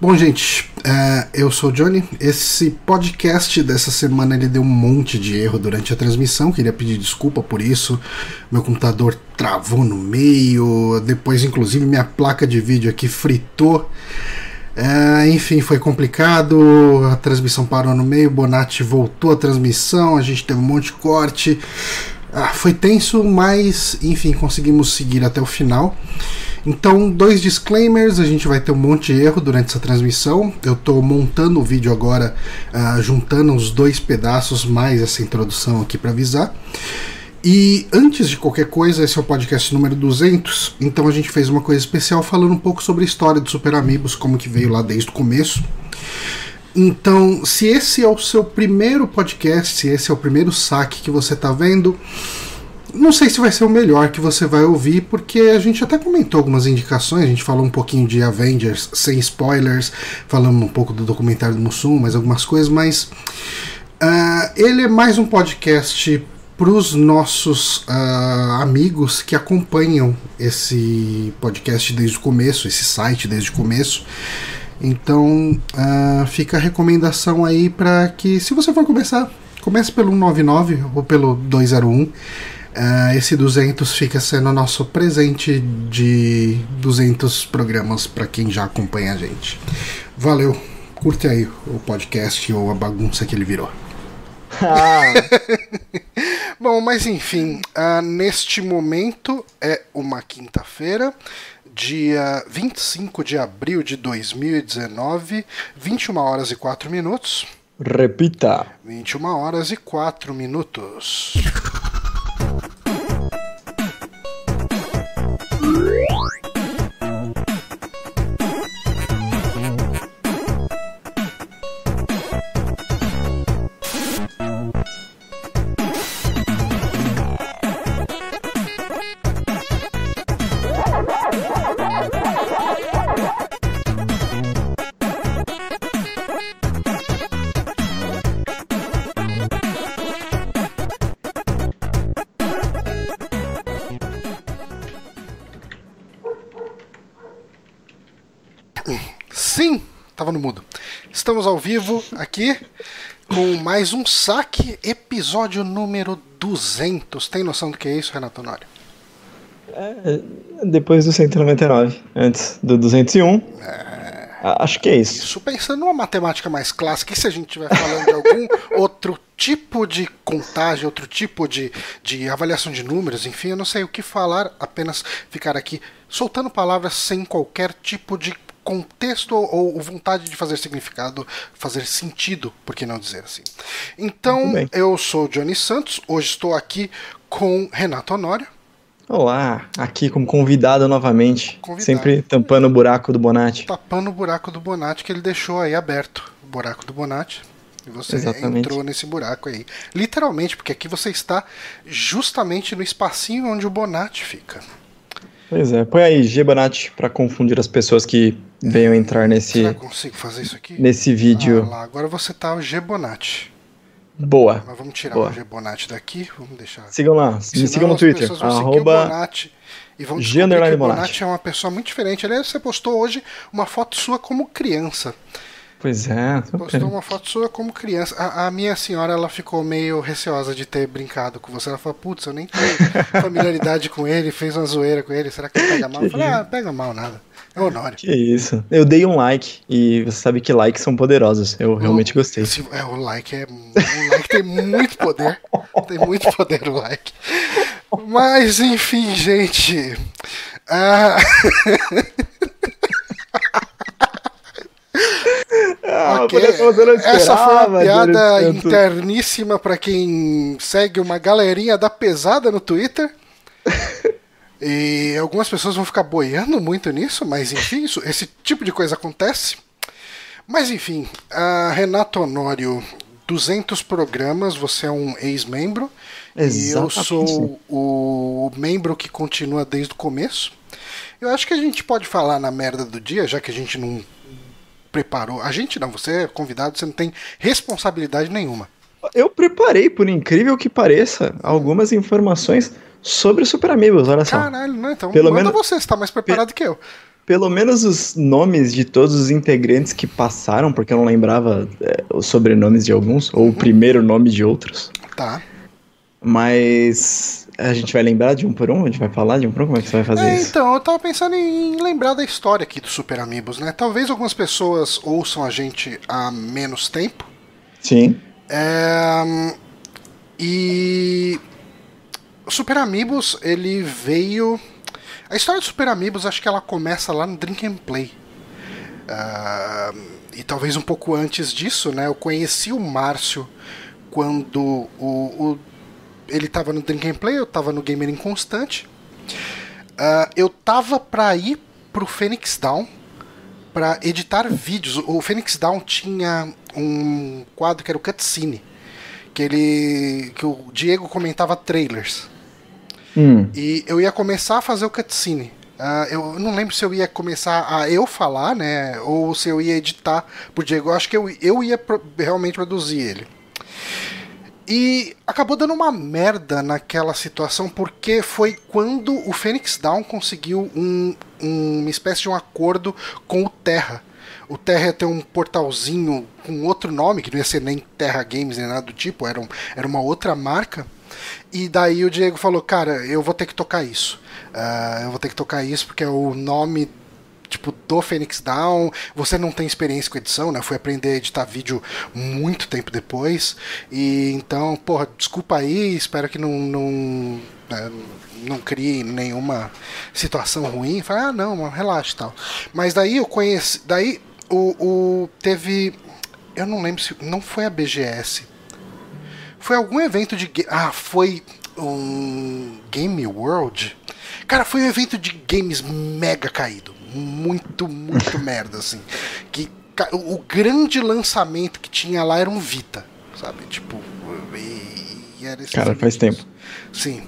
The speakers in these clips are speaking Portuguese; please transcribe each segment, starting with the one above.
Bom, gente, é, eu sou o Johnny. Esse podcast dessa semana ele deu um monte de erro durante a transmissão. Queria pedir desculpa por isso. Meu computador travou no meio. Depois, inclusive, minha placa de vídeo aqui fritou. É, enfim, foi complicado. A transmissão parou no meio. Bonatti voltou a transmissão. A gente teve um monte de corte. Ah, foi tenso, mas enfim, conseguimos seguir até o final. Então, dois disclaimers, a gente vai ter um monte de erro durante essa transmissão. Eu estou montando o vídeo agora, uh, juntando os dois pedaços mais essa introdução aqui para avisar. E antes de qualquer coisa, esse é o podcast número 200, então a gente fez uma coisa especial falando um pouco sobre a história do Super Amigos, como que veio lá desde o começo. Então, se esse é o seu primeiro podcast, se esse é o primeiro saque que você está vendo, não sei se vai ser o melhor que você vai ouvir, porque a gente até comentou algumas indicações, a gente falou um pouquinho de Avengers sem spoilers, falamos um pouco do documentário do Mussum, mais algumas coisas, mas uh, ele é mais um podcast para os nossos uh, amigos que acompanham esse podcast desde o começo, esse site desde o começo. Então uh, fica a recomendação aí para que, se você for começar, comece pelo 199 ou pelo 201 Uh, esse 200 fica sendo nosso presente de 200 programas para quem já acompanha a gente. Valeu, curte aí o podcast ou a bagunça que ele virou. Ah. Bom, mas enfim, uh, neste momento é uma quinta-feira, dia 25 de abril de 2019, 21 horas e 4 minutos. Repita: 21 horas e 4 minutos. Mudo. Estamos ao vivo aqui com mais um saque, episódio número 200. Tem noção do que é isso, Renato Honório? É, depois do 199, antes do 201. É... Acho que é isso. Isso pensando numa matemática mais clássica, e se a gente estiver falando de algum outro tipo de contagem, outro tipo de, de avaliação de números, enfim, eu não sei o que falar, apenas ficar aqui soltando palavras sem qualquer tipo de contexto ou, ou, vontade de fazer significado, fazer sentido, por que não dizer assim. Então, eu sou Johnny Santos, hoje estou aqui com Renato Honório. Olá, aqui como convidado novamente, convidado. sempre tampando o buraco do Bonatti. Tapando o buraco do Bonatti que ele deixou aí aberto, o buraco do Bonatti. E você Exatamente. entrou nesse buraco aí. Literalmente, porque aqui você está justamente no espacinho onde o Bonatti fica. Pois é, põe aí G Bonatti para confundir as pessoas que venham entrar nesse. Será consigo fazer isso aqui? Nesse vídeo. Ah, agora você tá o G Bonatti. Boa. Mas vamos tirar Boa. o G Bonatti daqui, vamos deixar. Sigam lá, me sigam no Twitter. Arroba Bonatti, e descobrir que o Bonatti é uma pessoa muito diferente. Aliás, você postou hoje uma foto sua como criança. Pois é. Postou uma foto sua como criança. A, a, minha senhora ela ficou meio receosa de ter brincado com você. Ela falou, putz, eu nem tenho familiaridade com ele, fez uma zoeira com ele. Será que ele pega mal? Eu falei, ah, pega mal nada. É Honório. Que isso. Eu dei um like e você sabe que likes são poderosos. Eu realmente o, gostei. Esse, é, o like é. O like tem muito poder. tem muito poder o like. Mas enfim, gente. Ah... Ah, okay. Essa foi uma piada interníssima para quem segue uma galerinha da pesada no Twitter. e algumas pessoas vão ficar boiando muito nisso, mas enfim, isso, esse tipo de coisa acontece. Mas enfim, Renato Honório, 200 programas, você é um ex-membro. E eu sou o membro que continua desde o começo. Eu acho que a gente pode falar na merda do dia, já que a gente não preparou. A gente não, você é convidado, você não tem responsabilidade nenhuma. Eu preparei, por incrível que pareça, algumas informações sobre Super Amigos, olha só. Caralho, não, então Pelo menos... você, está mais preparado Pe... que eu. Pelo menos os nomes de todos os integrantes que passaram, porque eu não lembrava é, os sobrenomes de alguns, ou o primeiro nome de outros. Tá. Mas a gente vai lembrar de um por um? A gente vai falar de um por um? Como é que você vai fazer É, isso? então, eu tava pensando em lembrar da história aqui do Super Amigos, né? Talvez algumas pessoas ouçam a gente há menos tempo. Sim. É, e o Super Amigos, ele veio. A história do Super Amigos, acho que ela começa lá no Drink and Play. Ah, e talvez um pouco antes disso, né? Eu conheci o Márcio quando o, o- ele tava no Drink and Play, eu tava no Gamer Inconstante. Ah, eu tava pra ir pro Phoenix Down para editar vídeos. O Phoenix Down tinha um quadro que era o Cutscene, que ele que o Diego comentava trailers. Hum. E eu ia começar a fazer o cutscene. Ah, eu não lembro se eu ia começar a eu falar, né? Ou se eu ia editar pro Diego. Eu acho que eu, eu ia pro- realmente produzir ele. E acabou dando uma merda naquela situação, porque foi quando o Phoenix Down conseguiu um- um- uma espécie de um acordo com o Terra. O Terra ia ter um portalzinho com outro nome, que não ia ser nem Terra Games nem nada do tipo, era, um- era uma outra marca. E daí o Diego falou, cara, eu vou ter que tocar isso. Ah, eu vou ter que tocar isso porque é o nome tipo do Phoenix Down. Você não tem experiência com edição, né? Eu fui aprender a editar vídeo muito tempo depois. E então, porra, desculpa aí, espero que não não, né, não crie nenhuma situação ruim. Falei, ah, não, relaxa e tal. Mas daí eu conheci, daí o, o teve eu não lembro se não foi a BGS. Foi algum evento de. Ah, foi um Game World? Cara, foi um evento de games mega caído. Muito, muito merda, assim. Que o grande lançamento que tinha lá era um Vita, sabe? Tipo. E, e era esses Cara, faz tempo. Sim.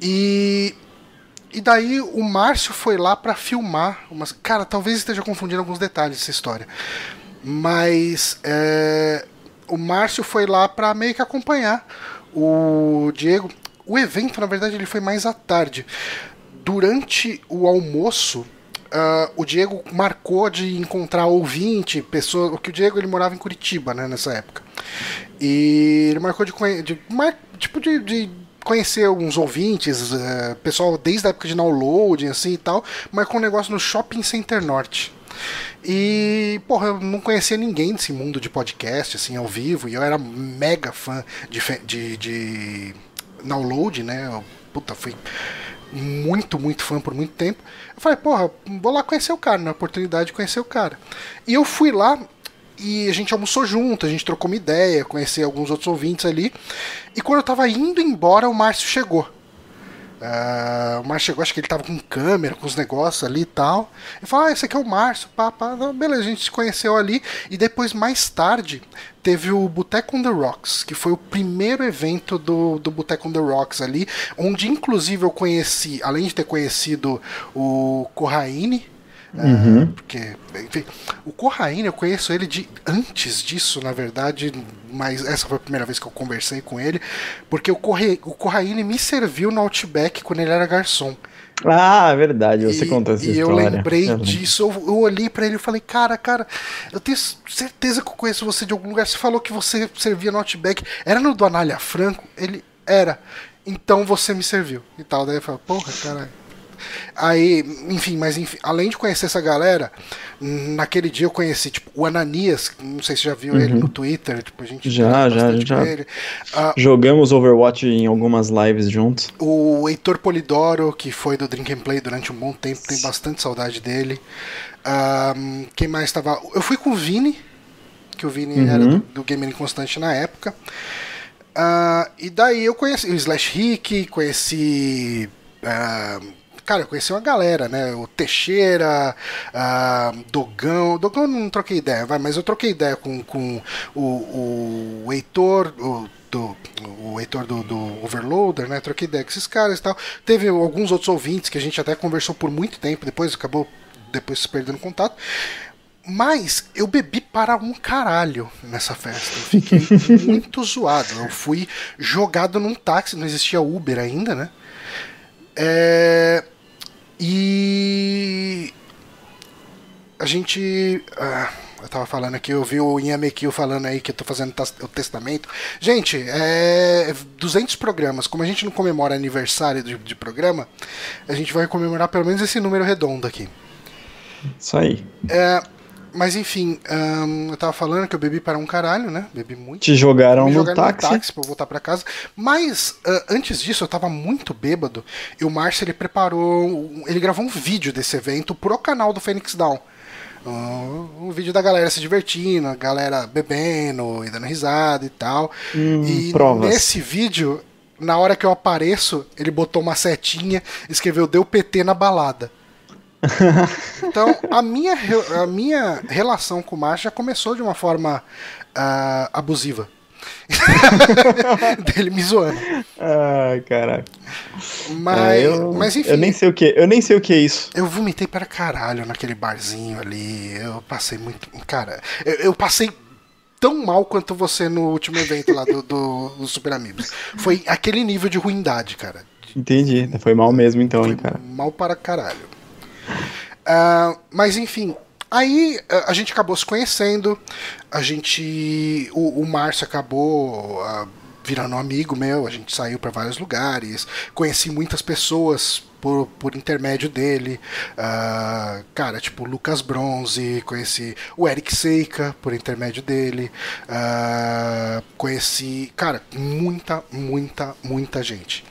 E. E daí o Márcio foi lá pra filmar umas. Cara, talvez esteja confundindo alguns detalhes dessa história. Mas é, o Márcio foi lá pra meio que acompanhar o Diego. O evento, na verdade, ele foi mais à tarde. Durante o almoço, ah, o Diego marcou de encontrar ouvinte, pessoa. Porque o Diego ele morava em Curitiba, né, nessa época. E ele marcou de, de, mar- tipo de, de conhecer uns ouvintes, eh, pessoal desde a época de downloading assim e tal, marcou um negócio no Shopping Center Norte. E, porra, eu não conhecia ninguém desse mundo de podcast, assim, ao vivo, e eu era mega fã de, de, de download, né? Eu, puta, fui muito, muito fã por muito tempo. Eu falei, porra, vou lá conhecer o cara, na oportunidade de conhecer o cara. E eu fui lá e a gente almoçou junto, a gente trocou uma ideia, conheci alguns outros ouvintes ali. E quando eu tava indo embora, o Márcio chegou. Ah, o Márcio chegou, acho que ele tava com câmera, com os negócios ali e tal. Ele falou: Ah, esse aqui é o Márcio, pá, pá. Não, beleza, a gente se conheceu ali. E depois, mais tarde, teve o Boteco on the Rocks, que foi o primeiro evento do, do Boteco on the Rocks ali, onde inclusive eu conheci, além de ter conhecido o Corraine. Ah, porque, enfim, o Corraine eu conheço ele de antes disso, na verdade, mas essa foi a primeira vez que eu conversei com ele, porque o, Corre, o Corraine me serviu no Outback quando ele era garçom. Ah, é verdade, você e, contou essa e eu história. lembrei Eu lembro. disso, eu, eu olhei pra ele e falei, cara, cara, eu tenho certeza que eu conheço você de algum lugar. Você falou que você servia no Outback. Era no do Anália Franco? Ele era. Então você me serviu. E tal. Daí eu falei, porra, caralho. Aí, enfim, mas enfim, além de conhecer essa galera, naquele dia eu conheci, tipo, o Ananias, não sei se você já viu ele no Twitter, tipo, a gente Uhum. Já, já, já. Ah, Jogamos Overwatch em algumas lives juntos. o Heitor Polidoro, que foi do Drink and Play durante um bom tempo, tem bastante saudade dele. Ahn, quem mais estava? Eu fui com o Vini, que o Vini era do, do Gamer Inconstante na época. Ah, e daí eu conheci o Slash Rick, conheci. ah, cara, eu conheci uma galera, né? O Teixeira, ah, Dogão. Dogão eu não troquei ideia, vai, mas eu troquei ideia com, com o, o Heitor, o, do, o Heitor do, do Overloader, né? Troquei ideia com esses caras e tal. Teve alguns outros ouvintes que a gente até conversou por muito tempo, depois acabou depois se perdendo contato. Mas eu bebi para um caralho nessa festa. Eu fiquei muito zoado. Eu fui jogado num táxi, não existia Uber ainda, né? É, E gente. ah, eu tava falando aqui, eu vi o McKill falando aí que eu tô fazendo o testamento. Gente, é 200 programas. Como a gente não comemora aniversário de, de programa, a gente vai comemorar pelo menos esse número redondo aqui. Isso aí. É, mas enfim, eu tava falando que eu bebi para um caralho, né? Bebi muito. Te jogaram Me no jogaram táxi. no táxi pra eu voltar pra casa. Mas ah, antes disso, eu tava muito bêbado. E o Márcio ele preparou. Ele gravou um vídeo desse evento pro canal do Phoenix Down. Um, um vídeo da galera se divertindo, a galera bebendo e dando risada e tal. Hum, e provas. nesse vídeo, na hora que eu apareço, ele botou uma setinha, escreveu Deu PT na balada. Então, a minha, a minha relação com o Márcio já começou de uma forma ah, abusiva. Dele me zoando. Ai, caraca. Mas, É, eu, mas enfim, eu nem sei o que, eu nem sei o que é isso. eu vomitei para caralho naquele barzinho ali. Eu passei muito. Cara, eu, eu passei tão mal quanto você no último evento lá do, do, do Super Amigos. Foi aquele nível de ruindade, cara. Entendi. Foi mal mesmo então, hein, cara. Mal para caralho. Ah, mas enfim, aí ah, a gente acabou se conhecendo, a gente. O, o Márcio acabou ah, virando um amigo meu, a gente saiu para vários lugares, conheci muitas pessoas. Por, por intermédio dele, Ah, cara, tipo Lucas Bronze, conheci o Eric Seika por intermédio dele, Ah, conheci, cara, muita, muita, muita gente.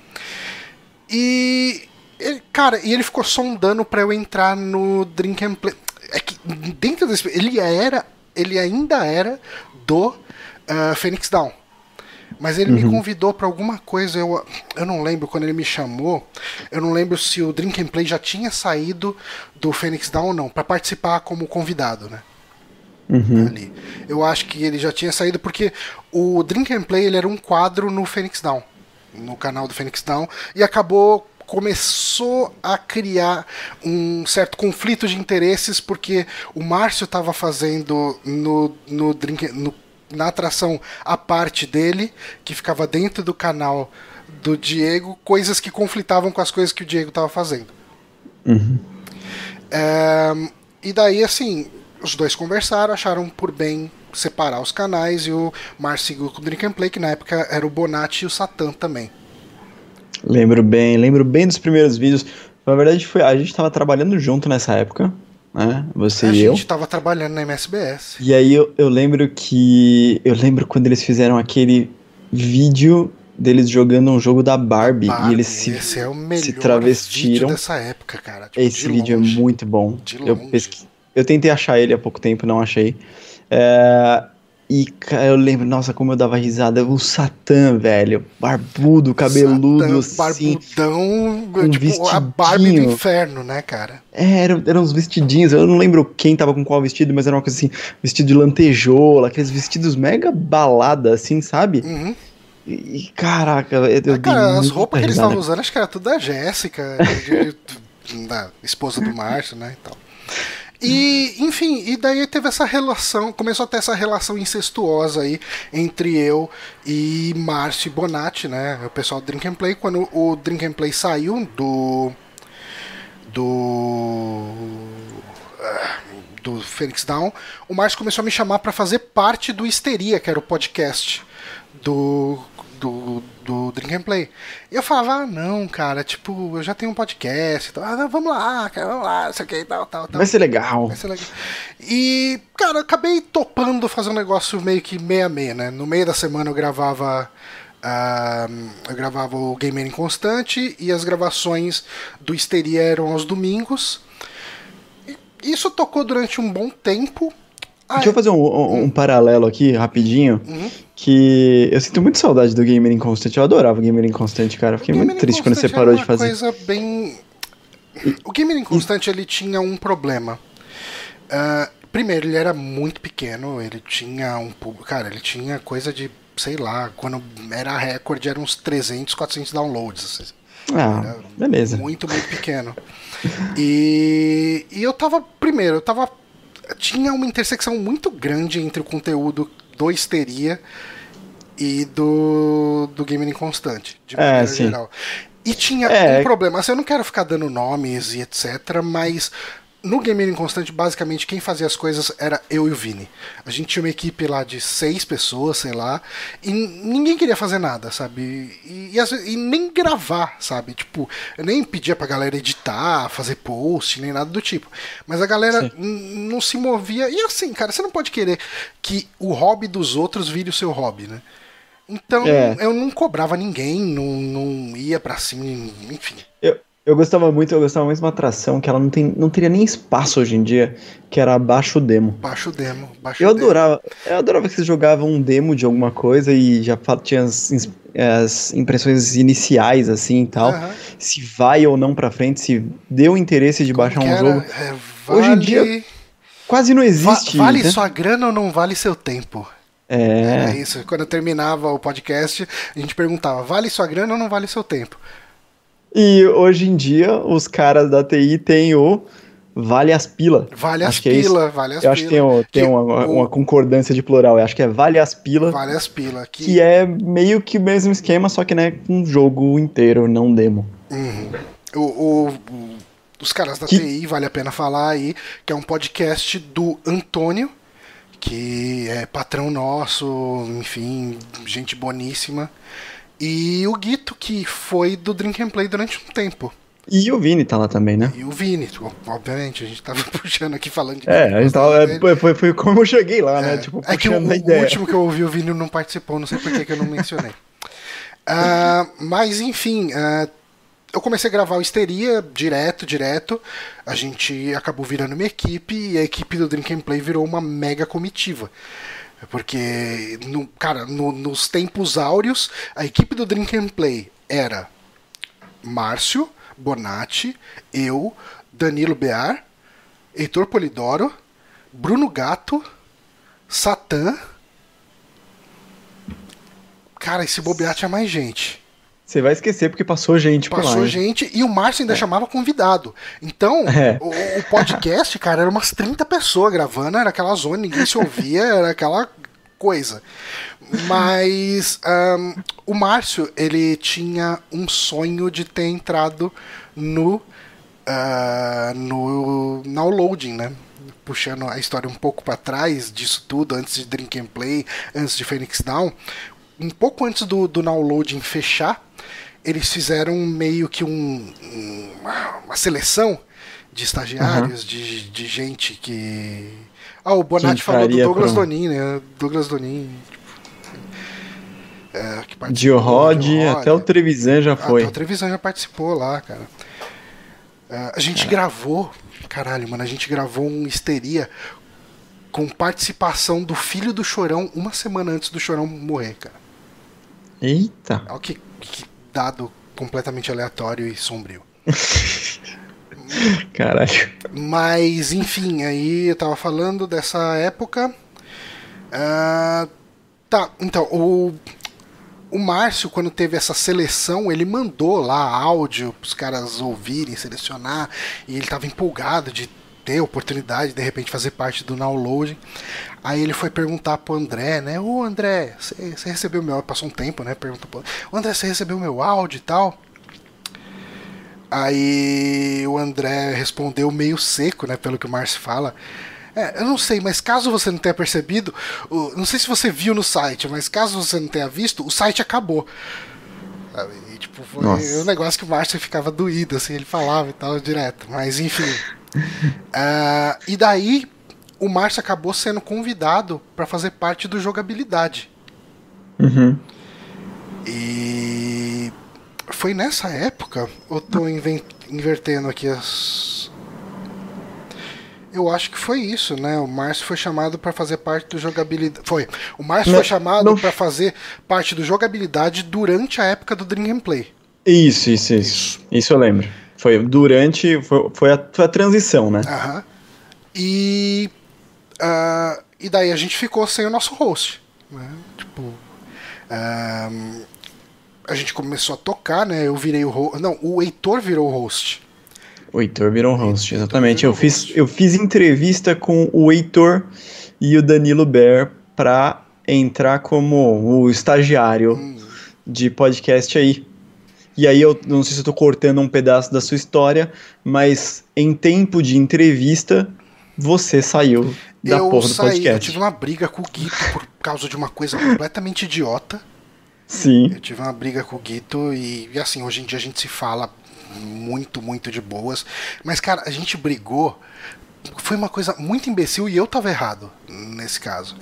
E. ele- cara, e ele ficou sondando pra eu entrar no Drink and Play. É que dentro desse. Ele era. Ele ainda era do ah, Phoenix Down. Mas ele me convidou pra alguma coisa, eu, eu não lembro quando ele me chamou. Eu não lembro se o Drink and Play já tinha saído do Phoenix Down ou não, pra participar como convidado, né? ali. Eu acho que ele já tinha saído porque o Drink and Play ele era um quadro no Phoenix Down, no canal do Phoenix Down, e acabou começou a criar um certo conflito de interesses porque o Márcio estava fazendo no, no Drink no, na atração a parte dele que ficava dentro do canal do Diego coisas que conflitavam com as coisas que o Diego estava fazendo. É, e daí, assim, os dois conversaram, acharam por bem separar os canais e o Márcio seguiu com o Drink and Play, que na época era o Bonatti e o Satã também. Lembro bem, lembro bem dos primeiros vídeos. Na verdade, foi, a gente tava trabalhando junto nessa época, né? Você a e eu. gente tava trabalhando na MSBS. E aí eu, eu lembro que. Eu lembro quando eles fizeram aquele vídeo deles jogando um jogo da Barbie, Barbie, e eles se, esse é o melhor se travestiram. vídeo dessa época, cara. Tipo, Esse de vídeo longe. é muito bom. De Eu, pesqui... eu tentei achar ele há pouco tempo, não achei. É, E eu lembro, nossa, como eu dava risada. O Satã, velho. Barbudo, cabeludo, Satã, assim. Barbudão, um tipo a Barbie do vestidinho. inferno, né, cara? É, eram, eram uns vestidinhos. Eu não lembro quem tava com qual vestido, mas era uma coisa assim: vestido de lantejoula, aqueles vestidos mega balada, assim, sabe? Uhum. E, e, caraca, eu, Ah, cara, as roupas que eles estavam usando, acho que era tudo da Jéssica, da esposa do Márcio, né, e tal. E, enfim, e daí teve essa relação, começou a ter essa relação incestuosa aí entre eu e Márcio Bonatti, né, o pessoal do Drink and Play, quando o Drink and Play saiu do do ah, do Phoenix Down, o Márcio começou a me chamar pra fazer parte do Histeria, que era o podcast do, do, do Drink and Play. E eu falava, ah, não, cara, tipo, eu já tenho um podcast, então, ah, não, vamos lá, cara, vamos lá, não sei o que, tal, tal, tal. Vai ser legal. Vai ser legal. E, cara, eu acabei topando fazer um negócio meio que meia-meia, né? No meio da semana eu gravava. ah, eu gravava o Gamer Inconstante e as gravações do Histeria eram aos domingos. E Isso tocou durante um bom tempo. Ah, Deixa eu fazer um, um- um paralelo aqui, rapidinho. Uhum. Que eu sinto muito saudade do Gamer Inconstant. Eu adorava o Gamer Inconstant, cara. Fiquei muito triste quando você Inconstante parou de fazer. uma coisa bem. O Gamer Inconstante ele tinha um problema. Ah, primeiro, ele era muito pequeno, ele tinha um público. Cara, ele tinha coisa de, sei lá, quando era recorde, eram uns 300, 400 downloads. assim. Ah, beleza. Muito, muito pequeno. E, e eu tava, primeiro, eu tava. Tinha uma intersecção muito grande entre o conteúdo do Histeria e do, do Gamer Inconstante, de É, maneira sim. geral. E tinha É. um problema, assim, eu não quero ficar dando nomes e etc, mas no Gamer Inconstante, basicamente, quem fazia as coisas era eu e o Vini. A gente tinha uma equipe lá de seis pessoas, sei lá, e ninguém queria fazer nada, sabe? E, e, e nem gravar, sabe? Tipo, eu nem pedia pra galera editar, fazer post, nem nada do tipo. Mas a galera não se movia. E assim, cara, você não pode querer que o hobby dos outros vire o seu hobby, né? Então, é. eu não cobrava ninguém, não, não ia para cima, enfim. Eu, eu gostava muito, eu gostava muito de uma atração que ela não, tem, não teria nem espaço hoje em dia, que era Baixo Demo. Baixo Demo, Baixo eu demo. adorava, eu adorava que você jogava um demo de alguma coisa e já tinha as, as impressões iniciais, assim e tal. Uhum. Se vai ou não pra frente, se deu interesse de Como baixar um jogo. É, vale... Hoje em dia quase não existe. Va vale né? sua grana ou não vale seu tempo? É. é isso. Quando eu terminava o podcast, a gente perguntava: vale sua grana ou não vale seu tempo? E hoje em dia, os caras da TI têm o Vale as Pila. Vale as Pila, é vale as Eu acho que tem, um, tem uma, uma, concordância de plural. Eu acho que é Vale as Pila. Vale as Pila. Que... que é meio que o mesmo esquema, só que né, um jogo inteiro, não demo. Uhum. O, o, o, os caras da que... TI, vale a pena falar aí, que é um podcast do Antônio, que é patrão nosso, enfim, gente boníssima. E o Guito, que foi do Drink and Play durante um tempo. E o Vini tá lá também, né? E o Vini, obviamente, a gente tava puxando aqui falando de. É, a gente tava. É, foi, foi como eu cheguei lá, né? é, né? Tipo, é que o, o, último que eu ouvi, o Vini não participou, não sei por que, que eu não mencionei. uh, mas, enfim, uh, eu comecei a gravar o Histeria direto, direto. A gente acabou virando uma equipe e a equipe do Drink and Play virou uma mega comitiva. Porque, no, cara, no, nos tempos áureos, a equipe do Drink and Play era Márcio, Bonatti, eu, Danilo Bear, Heitor Polidoro, Bruno Gato, Satã. Cara, esse bobear tinha mais gente. Você vai esquecer porque passou gente passou por lá. Passou gente e o Márcio ainda é. chamava convidado. Então, é. o, o, podcast, cara, era umas 30 pessoas gravando, era aquela zona, ninguém se ouvia, era aquela coisa. Mas um, o Márcio, ele tinha um sonho de ter entrado no, uh, no downloading, né? Puxando a história um pouco para trás disso tudo, antes de Drink and Play, antes de Phoenix Down. Um pouco antes do, do downloading fechar, eles fizeram meio que um, uma seleção de estagiários, uhum. de, de gente que. Ah, o Bonatti falou do Douglas pro... Donin, né? Douglas Donin. É, que de Rod, até o Trevisan já foi. Até o Trevisan já participou lá, cara. É, a gente é. gravou, caralho, mano, a gente gravou um histeria com participação do filho do Chorão uma semana antes do Chorão morrer, cara. Eita! Olha que, que dado completamente aleatório e sombrio. Caralho. Mas, enfim, aí eu tava falando dessa época. Uh, tá, então, o, o Márcio, quando teve essa seleção, ele mandou lá áudio pros caras ouvirem, selecionar, e ele tava empolgado de ter oportunidade de repente fazer parte do downloading. Aí ele foi perguntar pro André, né? Ô André, você recebeu meu Passou um tempo, né? Perguntou pro André, você recebeu meu áudio e tal? Aí o André respondeu meio seco, né? Pelo que o Márcio fala. É, eu não sei, mas caso você não tenha percebido, o, não sei se você viu no site, mas caso você não tenha visto, o site acabou. E, tipo, foi Nossa. um negócio que o Márcio ficava doído, assim, ele falava e tal, direto. Mas enfim. uh, e daí, o Márcio acabou sendo convidado para fazer parte do jogabilidade. Uhum. E foi nessa época, eu tô invertendo aqui as. Eu acho que foi isso, né? O Márcio foi chamado para fazer parte do jogabilidade. Foi. O Márcio foi chamado para fazer parte do jogabilidade durante a época do Dream Play. Isso, isso, isso, isso. Isso eu lembro. Foi durante. Foi, foi, a, foi a transição, né? Aham. E Uh, e daí a gente ficou sem o nosso host. Né? Tipo. Uh, a gente começou a tocar, né? Eu virei o host. Não, o Heitor virou o host. O Heitor virou o host, exatamente. Eu fiz, eu fiz entrevista com o Heitor e o Danilo Ber pra entrar como o estagiário hum. de podcast aí. E aí eu não sei se eu tô cortando um pedaço da sua história, mas em tempo de entrevista, você saiu da eu porra do saí, podcast. Eu tive uma briga com o Guito por causa de uma coisa completamente idiota. Sim. Eu tive uma briga com o Guito e, e assim, hoje em dia a gente se fala muito, muito de boas. Mas, cara, a gente brigou. Foi uma coisa muito imbecil e eu tava errado nesse caso.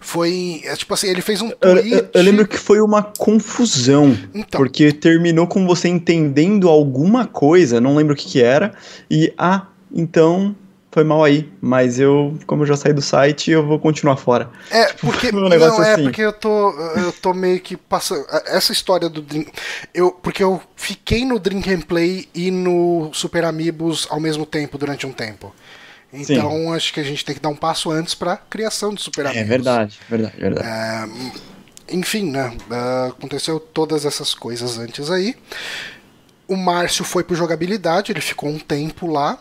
Foi. É, tipo assim, ele fez um Eu, tweet. eu- eu lembro que foi uma confusão, Então. porque terminou com você entendendo alguma coisa, não lembro o que que era, e ah, então foi mal aí, mas eu, como eu já saí do site, eu vou continuar fora. É, porque. um não, é assim. porque eu tô. Eu tô meio que passando. Essa história do Drink. Eu, porque eu fiquei no Drink and Play e no Super Amigos ao mesmo tempo durante um tempo. Então acho que a gente tem que dar um passo antes pra criação do Super Amigos. É verdade, verdade, verdade. É, enfim, né? ah, aconteceu todas essas coisas antes aí. O Márcio foi pro jogabilidade, ele ficou um tempo lá.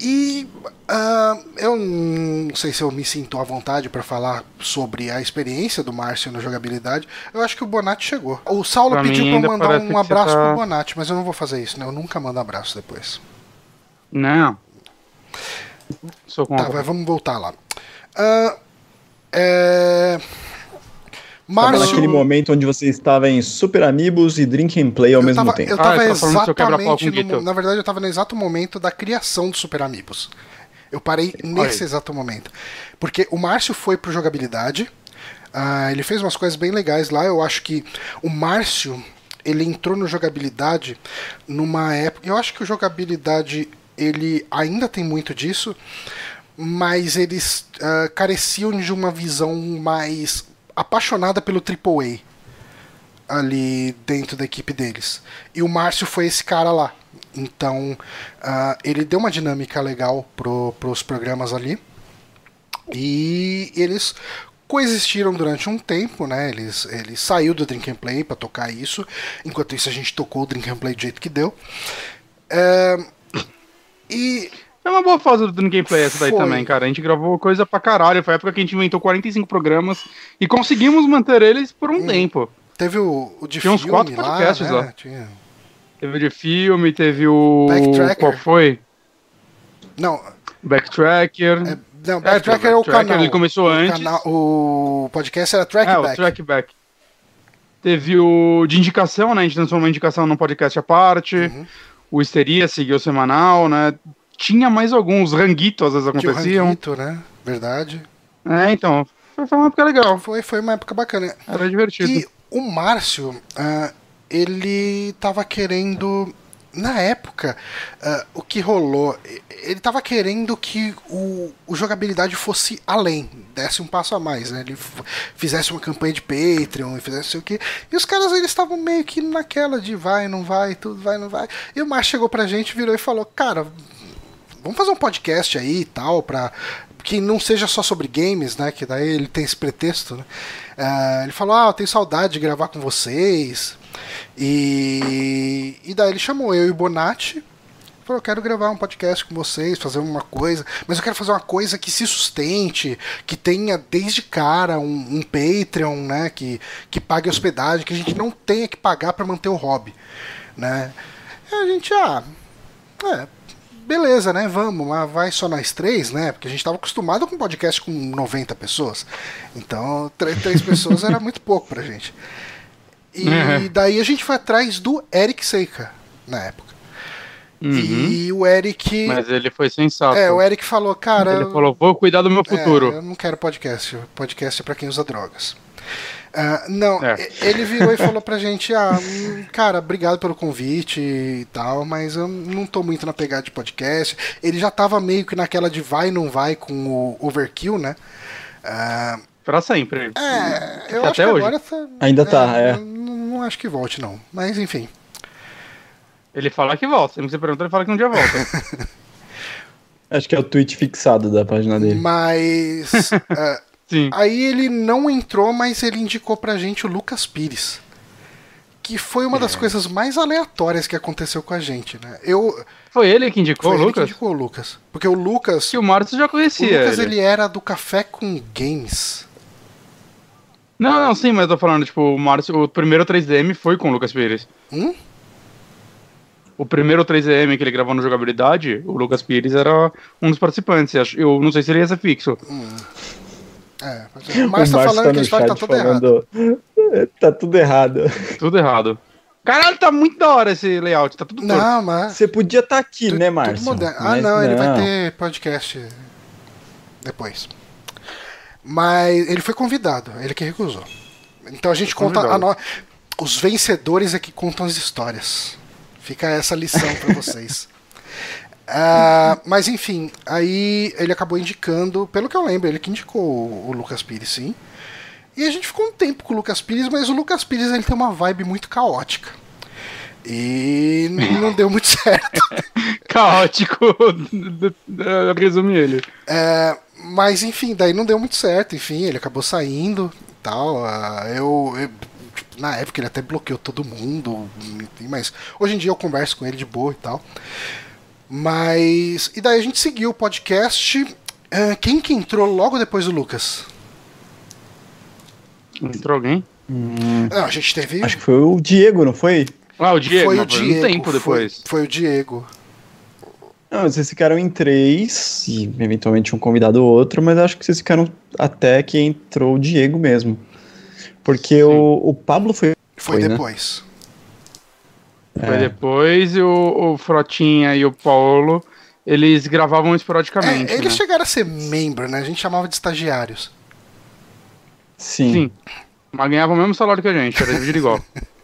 E ah, eu não sei se eu me sinto à vontade para falar sobre a experiência do Márcio na jogabilidade. Eu acho que o Bonatti chegou. O Saulo Pra pediu pra eu mandar um abraço tá- pro Bonatti, mas eu não vou fazer isso, né? Eu nunca mando abraço depois. Não. Sou Tá, contra. mas vamos voltar lá. Ah, é... Tava Márcio. naquele momento onde você estava em Super Amigos e Drink and Play ao eu mesmo tava, tempo. Eu Ah, tava o exatamente. no- na verdade, eu tava no exato momento da criação do Super Amigos. Eu parei nesse exato momento. Porque o Márcio foi pro jogabilidade. ah, ele fez umas coisas bem legais lá. Eu acho que o Márcio ele entrou no jogabilidade numa época. Eu acho que o jogabilidade ele ainda tem muito disso, mas eles ah, careciam de uma visão mais apaixonada pelo AAA ali dentro da equipe deles. E o Márcio foi esse cara lá. Então, ah, ele deu uma dinâmica legal pro, pros programas ali. E eles coexistiram durante um tempo, né? Eles, ele saiu do Drink and Play para tocar isso. Enquanto isso, a gente tocou o Drink and Play do jeito que deu. É, e Foi uma boa fase do Drink and Play essa daí Foi. também, cara. A gente gravou coisa pra caralho. Foi a época que a gente inventou 45 programas e conseguimos manter eles por um tempo. teve o, o de Tinha uns filme quatro lá, podcasts né? lá. Tinha- Teve o de filme, teve o. Backtracker. Qual foi? Não, Backtracker. é, não, Backtracker é, o Backtracker, canal. ele começou o antes. canal- o podcast era Trackback. É, o Trackback. Teve o de indicação, né? A gente transformou uma indicação num podcast à parte. Uhum. O Histeria seguiu o semanal, né? Tinha mais alguns, Ranguito às vezes aconteciam. Ranguito, né? Verdade. É, então. Foi, foi uma época legal. Foi, foi uma época bacana. Era divertido. E o Márcio, ah, ele tava querendo. Na época, ah, o que rolou, ele tava querendo que o, o jogabilidade fosse além, desse um passo a mais, né? Ele fizesse uma campanha de Patreon e fizesse o que. E os caras eles estavam meio que naquela de vai, não vai, tudo vai, não vai. E o Márcio chegou pra gente, virou e falou: Cara, vamos fazer um podcast aí e tal, pra. Que não seja só sobre games, né? Que daí ele tem esse pretexto, né? Ah, ele falou, ah, eu tenho saudade de gravar com vocês. E, e daí ele chamou eu e o Bonatti. Falou, eu quero gravar um podcast com vocês, fazer uma coisa, mas eu quero fazer uma coisa que se sustente, que tenha desde cara um, um Patreon, né? Que, que pague hospedagem, que a gente não tenha que pagar para manter o hobby, né? E a gente, ah, é, beleza, né? Vamos, mas vai só nós três, né? Porque a gente estava acostumado com podcast com 90 pessoas. Então, três, três pessoas era muito pouco pra gente. E Uhum. daí a gente foi atrás do Eric Seika na época. Uhum. E o Eric. Mas ele foi sensato. É, o Eric falou, cara. Ele falou, vou cuidar do meu é, futuro. eu não quero podcast. Podcast é pra quem usa drogas. Ah, não, É. ele virou e falou pra gente: Ah, cara, obrigado pelo convite e tal, mas eu não tô muito na pegada de podcast. Ele já tava meio que naquela de vai não vai com o Overkill, né? Ah, Pra sempre. é, eu Até acho que hoje. agora tá. Ainda tá, é. eu Não, não acho que volte, não. Mas enfim. Ele fala que volta. Sempre que você pergunta, ele fala que um dia volta. Acho que é o tweet fixado da página dele. Mas. ah, Sim. Aí ele não entrou, mas ele indicou pra gente o Lucas Pires. Que foi uma É. das coisas mais aleatórias que aconteceu com a gente, né? Eu. Foi ele que indicou Foi o ele que Lucas? indicou o Lucas. Porque o Lucas. Que o Márcio já O conhecia. Lucas ele. ele era do Café com Games. Não, não, sim, mas eu tô falando, tipo, o Márcio, o primeiro 3DM foi com o Lucas Pires. Hum? O primeiro 3DM que ele gravou no jogabilidade, o Lucas Pires era um dos participantes. Eu não sei se ele ia ser fixo. É, mas o Márcio tá falando que a história tá toda errada. falando, Tá tudo errado. Tudo errado. Caralho, tá muito da hora esse layout, tá tudo torto. Não, mas. Você podia estar aqui, tudo- né, tudo Márcio? moderno. Ah, não, ele vai ter podcast depois. Mas ele foi convidado, ele que recusou. Então a gente conta a no... os vencedores é que contam as histórias. Fica essa lição pra vocês. Ah, mas enfim, aí ele acabou indicando, pelo que eu lembro, ele que indicou o, o Lucas Pires, sim. E a gente ficou um tempo com o Lucas Pires, mas o Lucas Pires ele tem uma vibe muito caótica. E não deu muito certo. Caótico. Resume ele. É, mas enfim, daí não deu muito certo. Enfim, ele acabou saindo e tal. ah, eu, eu- na época ele até bloqueou todo mundo. Mas hoje em dia eu converso com ele de boa e tal. Mas. E daí a gente seguiu o podcast. Ah, quem que entrou logo depois do Lucas? Entrou alguém? Não, a gente teve. Acho que foi o Diego, não foi? Ah, o Diego, foi o mas foi um Diego. tempo foi- depois. Foi, o Diego. Não, vocês ficaram em três, e eventualmente um convidado ou outro, mas acho que vocês ficaram até que entrou o Diego mesmo. Porque o, o Pablo foi. Foi, Foi, né? Foi É. depois e o, o Frotinha e o Paulo, eles gravavam É, esporadicamente, eles né? chegaram a ser membro, né? A gente chamava de estagiários. Sim. Sim. Mas ganhavam o mesmo salário que a gente, era dividido igual.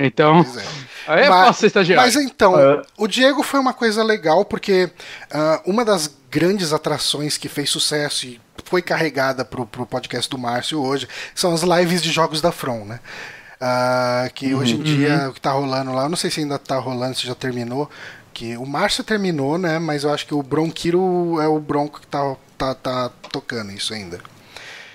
Então, Pois é. aí é Mas- fácil ser estagiário. Mas então, É. o Diego foi uma coisa legal porque ah, uma das grandes atrações que fez sucesso e foi carregada pro, pro podcast do Márcio hoje são as lives de jogos da From, né? Ah, que hoje em dia o que tá rolando lá, eu não sei se ainda tá rolando, se já terminou. Que o Márcio terminou, né? Mas eu acho que o Bronquiro é o Bronco que tá, tá, tá tocando isso ainda.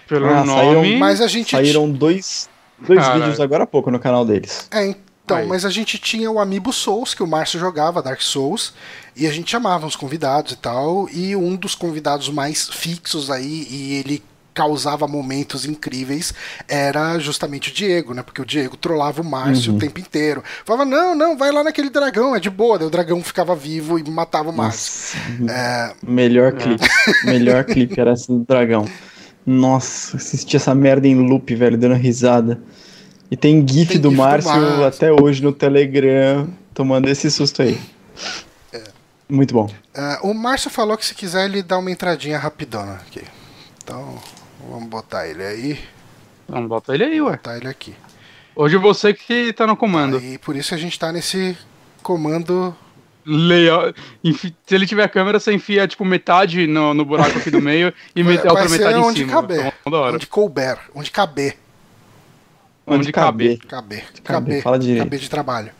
Pelo Ah, nome. saíram- Mas a gente. Saíram dois, dois vídeos agora há pouco no canal deles. É, então, Aí. mas a gente tinha o Amiibo Souls, que o Márcio jogava, Dark Souls, e a gente chamava uns convidados e tal, e um dos convidados mais fixos aí, e ele causava momentos incríveis, era justamente o Diego, né? Porque o Diego trollava o Márcio o tempo inteiro. Falava, não, não, vai lá naquele dragão, é de boa. Daí o dragão ficava vivo e matava o Márcio. É, melhor clipe. melhor clipe era essa do dragão. Nossa, assisti essa merda em loop, velho, dando risada. E tem GIF Tem do gif do Márcio Márcio. até hoje no Telegram, tomando esse susto aí. Muito bom. é, o Márcio falou que se quiser ele dá uma entradinha rapidona aqui. Então, vamos botar ele aí, Vamos botar ele aí, ué. botar ele aqui. Hoje você que tá no comando. E por isso a gente tá nesse comando. Layout. Enfi- Se ele tiver câmera, você enfia, tipo, metade no, no buraco aqui do meio e mete a outra metade em onde cima. caber. Então. Onde couber. Onde caber. Onde caber. Caber. Caber, fala direito. Caber de trabalho.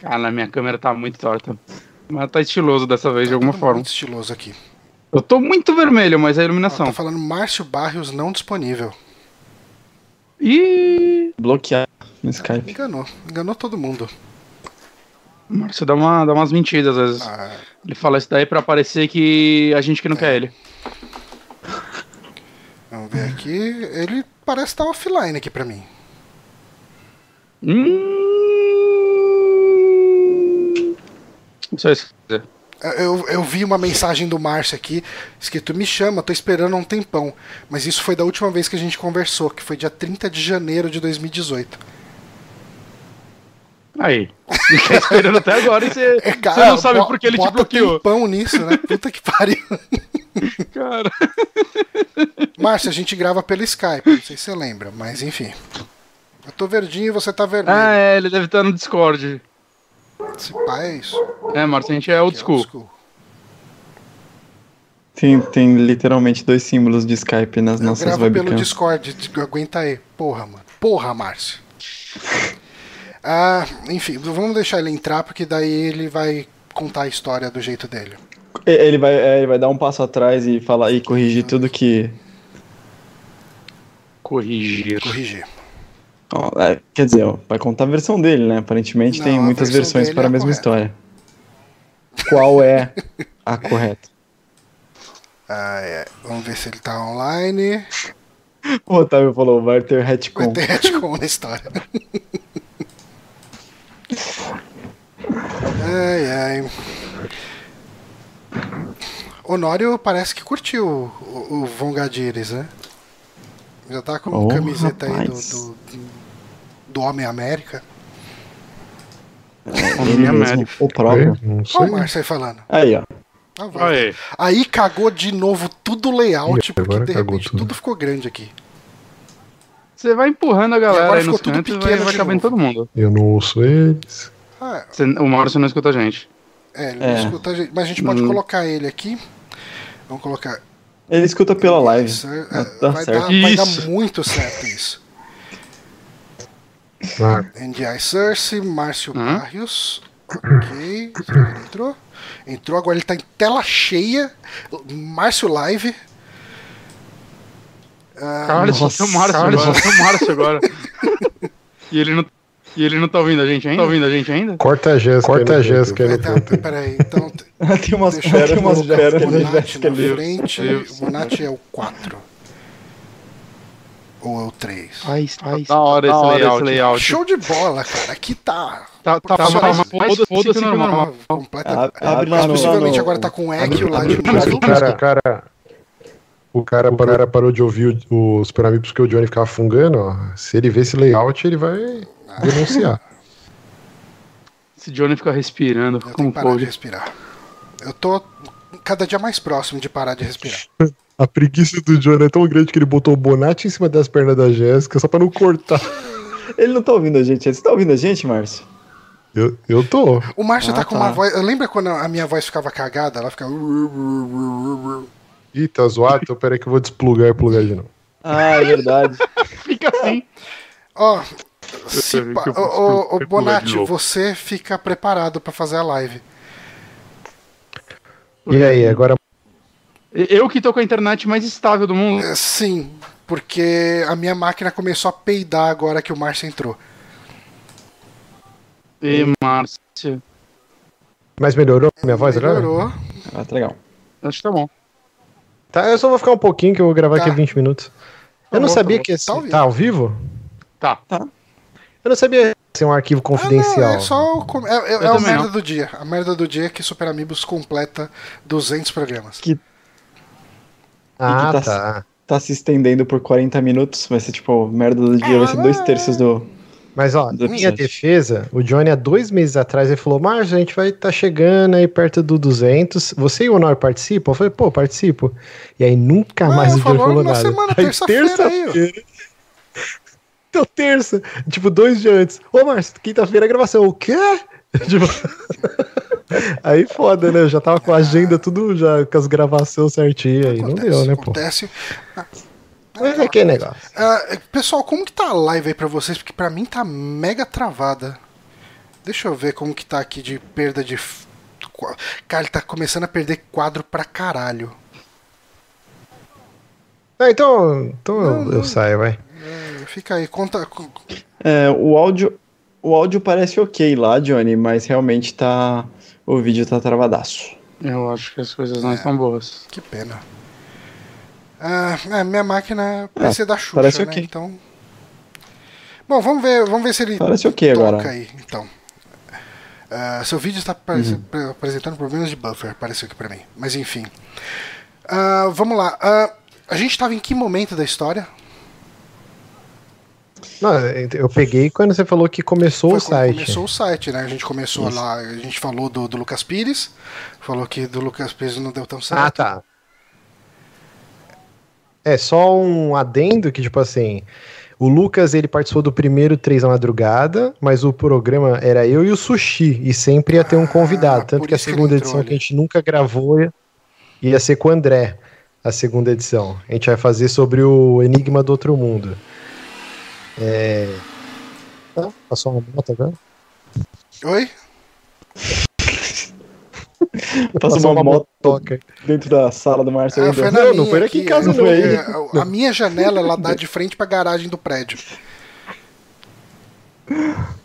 Cara, minha câmera tá muito torta. Mas tá estiloso dessa vez, de alguma Tudo forma. Muito estiloso aqui. Eu tô muito vermelho, mas é a Ó, iluminação. tá falando Márcio Barrios não disponível. Ih, Bloquear no Skype. Enganou. Enganou todo mundo. Márcio dá, uma, dá umas mentiras às vezes. Ah, Ele fala isso daí pra parecer que a gente que não quer ele. vamos ver aqui. Ele parece estar offline aqui pra mim. Hum... Só isso. que eu dizer. Eu, eu vi uma mensagem do Márcio aqui, escrito Me chama, tô esperando há um tempão. Mas isso foi da última vez que a gente conversou, que foi dia 30 de janeiro de 2018. Aí. Tá esperando até agora e você, É, você não sabe por que ele te bota bloqueou. tempão nisso, né? Puta que pariu. Cara. Márcio, a gente grava pelo Skype, não sei se você lembra, mas enfim. Eu tô verdinho e você tá vermelho. Ah, é, ele deve estar no Discord. Esse pai é isso. É, Márcio, a gente é old é school. old school. Tem, tem literalmente dois símbolos de Skype nas Eu nossas gravo pelo webcams. Discord, d- aguenta aí. Porra, mano. Porra, Márcio. Ah, enfim, vamos deixar ele entrar, porque daí ele vai contar a história do jeito dele. Ele vai, é, ele vai dar um passo atrás e falar e corrigir tudo que. Corrigir. Corrigir. Ó, é, quer dizer, ó, vai contar a versão dele, né? Aparentemente Não, tem muitas versão versões para é a mesma correta. história. Qual é a correta? Ah, é. Vamos ver se ele tá online. O Otávio falou, vai ter retcon. Vai ter retcon na história. ai, ai. Honório parece que curtiu o, o Vongadires, né? Já tá com Oh, camiseta aí do, rapaz. do, do Homem América. Ele mesmo, América. o próprio. Não Olha sei. o Márcio aí falando. Aí, ó. Ah, vai. Aí. Aí cagou de novo tudo o layout, porque de repente tudo. tudo ficou grande aqui. Você vai empurrando a galera agora aí nos ficou tudo cantos e vai, pequeno vai novo. todo mundo. Eu não ouço eles. Ah, o Márcio não escuta a gente. é, ele É. não escuta a gente, mas a gente pode Hum. colocar ele aqui. Vamos colocar. Ele escuta pela live. Isso, é, Ah, tá vai, certo. dar, vai dar muito certo isso. Ah, NDI Cersei, Márcio Hum. Barrios. Ok. Entrou? Entrou, agora ele tá em tela cheia. Márcio Live. Ah, Caralho, só tem o Márcio agora. Só tem o Márcio agora. e ele não. E ele não tá ouvindo a gente ainda? Tá ouvindo a gente ainda? corta a Jéssica. Corta a Jéssica. é, ali. tá, peraí, então. tem umas eu tem umas colocar feras o Jéssica na frente. Deus. O Bonatti é o 4. Ou é o 3. Ai, ai, da hora esse layout. layout. Show de bola, cara. Aqui tá. Tá, tá, tá, tá, foda-se que é normal. Completa. A- abre lá Mas no- possivelmente agora tá com Echo lá de no novo. O cara, o cara, o cara, o cara parou de ouvir o, o Super Amigos porque o Johnny ficava fungando. Ó. Se ele ver esse layout, ele vai denunciar. Esse Johnny fica respirando, Eu tenho como que parar de pode. respirar. Eu tô cada dia mais próximo de parar de respirar. A preguiça do Johnny é tão grande que ele botou o Bonatti em cima das pernas da Jéssica só pra não cortar. Ele não tá ouvindo a gente. Você tá ouvindo a gente, Márcio? Eu, eu tô. O Márcio Ah, tá com tá. uma voz. Lembra quando a minha voz ficava cagada? Ela ficava. Ih, tá zoado? Então peraí que eu vou desplugar e plugar de novo. Ah, é verdade. Fica assim. Ó, se pa- ô, ô, Bonatti, você fica preparado pra fazer a live. E aí, agora Eu que tô com a internet mais estável do mundo. É, Sim, porque a minha máquina começou a peidar agora que o Márcio entrou. E Márcio. Mas melhorou a minha voz agora? Melhorou. Ah, tá legal. Acho que tá bom. Tá, eu só vou ficar um pouquinho que eu vou gravar Tá. aqui 20 minutos. Tá Eu não bom, sabia tá que esse. Tá Tá ao ao, vivo. vivo? Tá. Eu não sabia ser um arquivo Ah, não, confidencial. é só o, é, é, é a merda não. do dia. A merda do dia é que Super Amigos completa 200 programas. Ah, que tá- tá. Tá se estendendo por 40 minutos. Vai ser tipo, merda do dia. Vai ser dois terços do. Mas ó, Do em minha defesa, o Johnny há dois meses atrás ele falou: Márcio, a gente vai estar chegando aí perto do 200. Você e o Honor participam? Eu falei: pô, participo. E aí nunca mais Ah, o Johnny falou na nada. semana, Aí, terça-feira aí, ó. terça-feira. Então, terça, tipo, dois dias antes. Ô, Márcio, quinta-feira é gravação. O quê? Tipo, aí foda, né? Eu já tava com a agenda tudo já, com as gravações certinhas aí. Não deu, né, pô? Acontece. Mas é que negócio. Ah, pessoal, como que tá a live aí pra vocês? Porque pra mim tá mega travada. Deixa eu ver como que tá aqui de perda de. Cara, ele tá começando a perder quadro pra caralho. Ah, então então eu, Não, eu não. saio, vai. É, Fica aí, conta. co- É, o áudio. O áudio parece ok lá, Johnny, mas realmente tá. O vídeo tá travadaço. Eu acho que as coisas não estão boas. Que pena. Ah, é, minha máquina vai Ah, ser da Xuxa, parece né? Então. Bom, vamos ver, vamos ver se ele Parece ok toca agora. aí, então. Ah, seu vídeo está Uhum. apresentando problemas de buffer, apareceu aqui pra mim. Mas enfim. Ah, vamos lá. Ah, a gente estava em que momento da história? Não, eu peguei quando você falou que começou Foi o site. começou o site, né? A gente começou lá, a gente falou do, do Lucas Pires, falou que do Lucas Pires não deu tão certo. Ah, tá. É só um adendo que, tipo assim, o Lucas ele participou do primeiro Três da Madrugada, mas o programa era eu e o Sushi, e sempre ia ter um Ah, convidado. Tanto por que a isso que segunda entrou edição ali. que a gente nunca gravou ia ser com o André, a segunda edição. A gente vai fazer sobre o Enigma do Outro Mundo. É. Ah, passou uma moto agora? Oi? Passou uma moto motoca. dentro da sala do Márcio Ah, foi Não, não foi aqui em casa, é, não. é, A minha janela ela dá de frente pra garagem do prédio.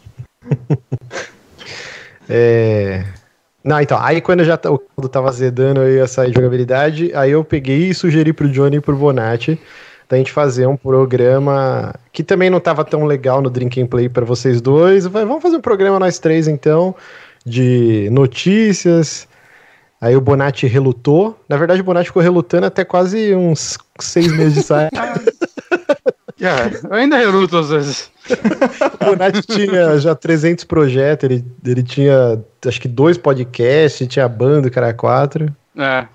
É. Não, então, aí quando já o caldo tava azedando, eu ia sair de jogabilidade, aí eu peguei e sugeri pro Johnny e pro Bonatti da gente fazer um programa que também não estava tão legal no Drink and Play para vocês dois. Vamos fazer um programa nós três então, de notícias. Aí o Bonatti relutou. Na verdade, o Bonatti ficou relutando até quase uns seis meses de sair. Yeah, eu ainda reluto às vezes. o Bonatti tinha já 300 projetos, ele, ele tinha acho que dois podcasts, tinha banda, cara, quatro. É.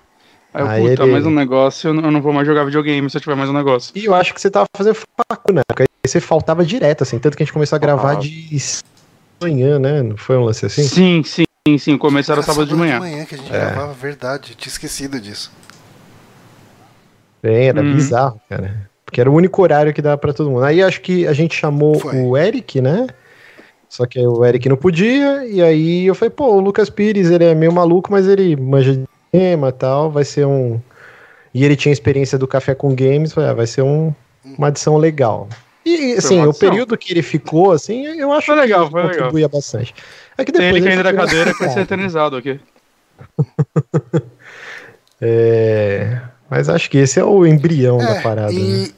Aí, eu, puta, ele... mais um negócio, eu não vou mais jogar videogame se eu tiver mais um negócio. E eu acho que você tava fazendo facu, né? Porque aí você faltava direto, assim, tanto que a gente começou a gravar ah. de manhã, né? Não foi um lance assim? Sim, sim, sim, sim. Começo era sábado de manhã. de manhã que a gente é. gravava, verdade, eu tinha esquecido disso. Bem, era hum. bizarro, cara. Porque era o único horário que dava para todo mundo. Aí acho que a gente chamou foi. o Eric, né? Só que o Eric não podia, e aí eu falei, pô, o Lucas Pires, ele é meio maluco, mas ele manja cinema tal, vai ser um. E ele tinha experiência do café com games, vai, ah, vai ser um, uma adição legal. E assim, o período que ele ficou, assim, eu acho foi legal, que foi contribuía legal. bastante. É que depois Tem ele caindo da cadeira que vai ser eternizado aqui. é, mas acho que esse é o embrião é, da parada. E né?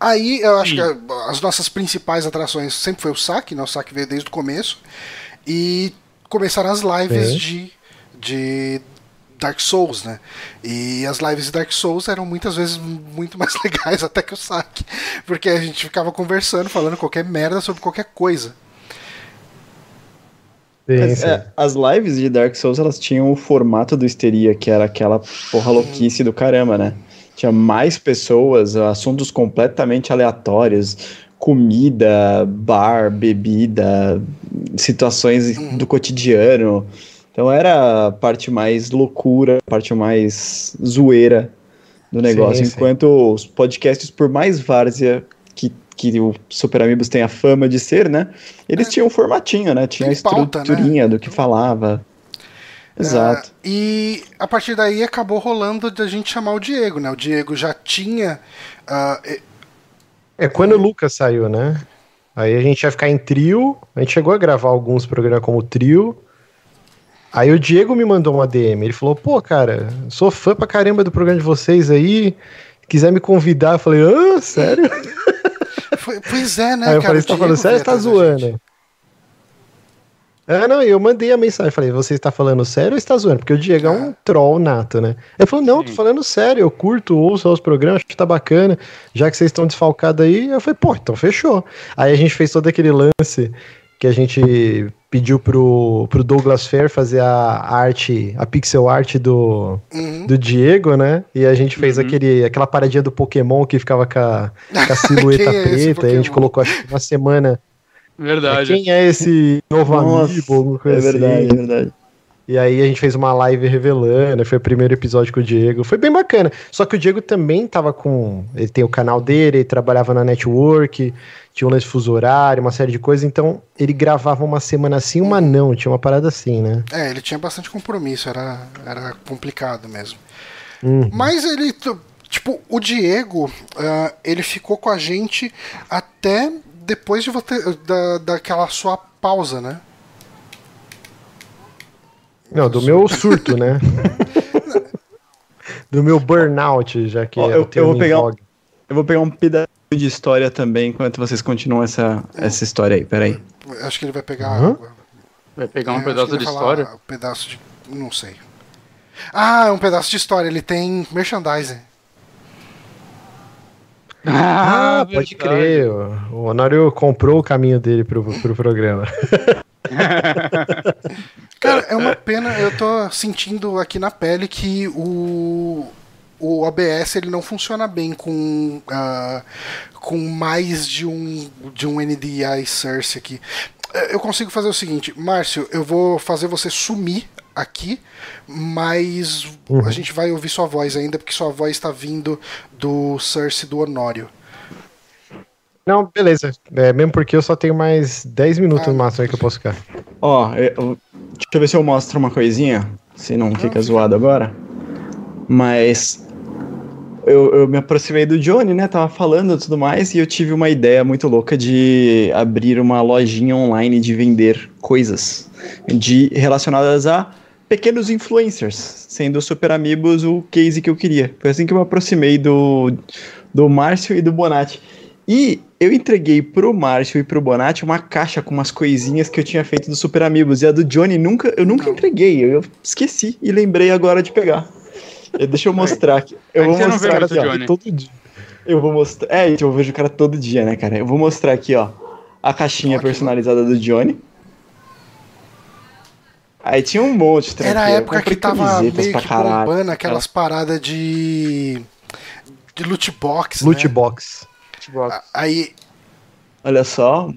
aí eu acho Sim. que as nossas principais atrações sempre foi o saque, né? O saque veio desde o começo. E começaram as lives de, de Dark Souls, né? E as lives de Dark Souls eram muitas vezes muito mais legais até que o saque, porque a gente ficava conversando, falando qualquer merda sobre qualquer coisa. Mas, é, as lives de Dark Souls elas tinham o formato do histeria, que era aquela porra louquice do caramba, né? Tinha mais pessoas, assuntos completamente aleatórios, comida, bar, bebida, situações uhum. do cotidiano. Então era a parte mais loucura, a parte mais zoeira do negócio. Sim, enquanto sim. os podcasts, por mais várzea que, que o Super Amigos tem a fama de ser, né? Eles é. tinham um formatinho, né? Tinha a estruturinha né? do que falava. Exato. É, e a partir daí acabou rolando da gente chamar o Diego, né? O Diego já tinha. Uh, é quando o Lucas saiu, né? Aí a gente ia ficar em trio. A gente chegou a gravar alguns programas como trio. Aí o Diego me mandou uma DM. Ele falou: pô, cara, sou fã pra caramba do programa de vocês aí. Quiser me convidar, eu falei: ah, sério? pois é, né? Aí eu cara, falei: você tá falando sério? Você tá zoando? É, não, eu mandei a mensagem, falei, você está falando sério ou está zoando? Porque o Diego é um troll nato, né? Ele falou, não, tô falando sério, eu curto, ouço os programas, acho que tá bacana, já que vocês estão desfalcados aí, eu falei, pô, então fechou. Aí a gente fez todo aquele lance que a gente pediu pro, pro Douglas Fair fazer a arte, a pixel art do, uhum. do Diego, né? E a gente fez uhum. aquele, aquela paradinha do Pokémon que ficava com a, com a silhueta é preta, e a gente colocou acho, uma semana. Verdade. Quem é esse novo Nossa, amigo? É verdade, assim. é verdade. E aí a gente fez uma live revelando, foi o primeiro episódio com o Diego. Foi bem bacana. Só que o Diego também tava com. Ele tem o canal dele, ele trabalhava na network, tinha um lance fuso horário, uma série de coisas. Então ele gravava uma semana assim, uma não. Tinha uma parada assim, né? É, ele tinha bastante compromisso, era, era complicado mesmo. Uhum. Mas ele. Tipo, o Diego, uh, ele ficou com a gente até depois de da, daquela sua pausa, né? Não, do meu surto, né? do meu burnout, já que Ó, é eu, eu, vou pegar um, eu vou pegar um pedaço de história também enquanto vocês continuam essa, essa história aí, peraí. Acho que ele vai pegar uhum. Vai pegar um é, pedaço de história? Um pedaço de. não sei. Ah, é um pedaço de história, ele tem merchandising. Ah, ah pode crer. O Honório comprou o caminho dele pro, pro programa. Cara, é uma pena, eu tô sentindo aqui na pele que o, o OBS ele não funciona bem com, uh, com mais de um, de um NDI source aqui. Eu consigo fazer o seguinte, Márcio, eu vou fazer você sumir aqui, mas uhum. a gente vai ouvir sua voz ainda, porque sua voz está vindo do source do Honório. Não, beleza. É, mesmo porque eu só tenho mais 10 minutos ah, no máximo aí que eu posso ficar. Ó, eu, deixa eu ver se eu mostro uma coisinha, se não fica zoado agora. Mas eu, eu, me aproximei do Johnny, né? Tava falando e tudo mais, e eu tive uma ideia muito louca de abrir uma lojinha online de vender coisas de relacionadas a pequenos influencers, sendo Super Amigos o case que eu queria. Foi assim que eu me aproximei do, do Márcio e do Bonatti. E eu entreguei pro Márcio e pro Bonatti uma caixa com umas coisinhas que eu tinha feito do Super Amigos. E a do Johnny nunca, eu nunca entreguei, eu esqueci e lembrei agora de pegar. Deixa eu mostrar aqui. Eu vou mostrar aqui, ó, todo dia. Eu vou mostrar. É, então eu vejo o cara todo dia, né, cara? Eu vou mostrar aqui, ó, a caixinha Ótimo. personalizada do Johnny. Aí tinha um monte de Era a época que tava meio que bombando aquelas paradas de. de loot box. Loot né? box. Aí. Olha só,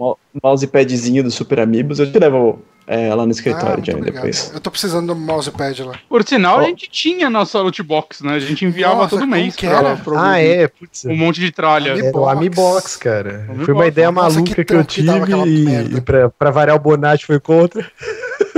mousepadzinho do Super Amigos. Eu te levo é, lá no escritório, ah, Johnny, depois. Eu tô precisando do mousepad lá. Por sinal, oh. a gente tinha nossa loot box, né? A gente enviava Nossa, todo mês pra, pra Ah, é? Putz. Um monte de tralha. Era o Amibox, cara. Amibox. Foi uma ideia Nossa, maluca que, que eu tive e, e pra, pra variar o Bonatti foi contra.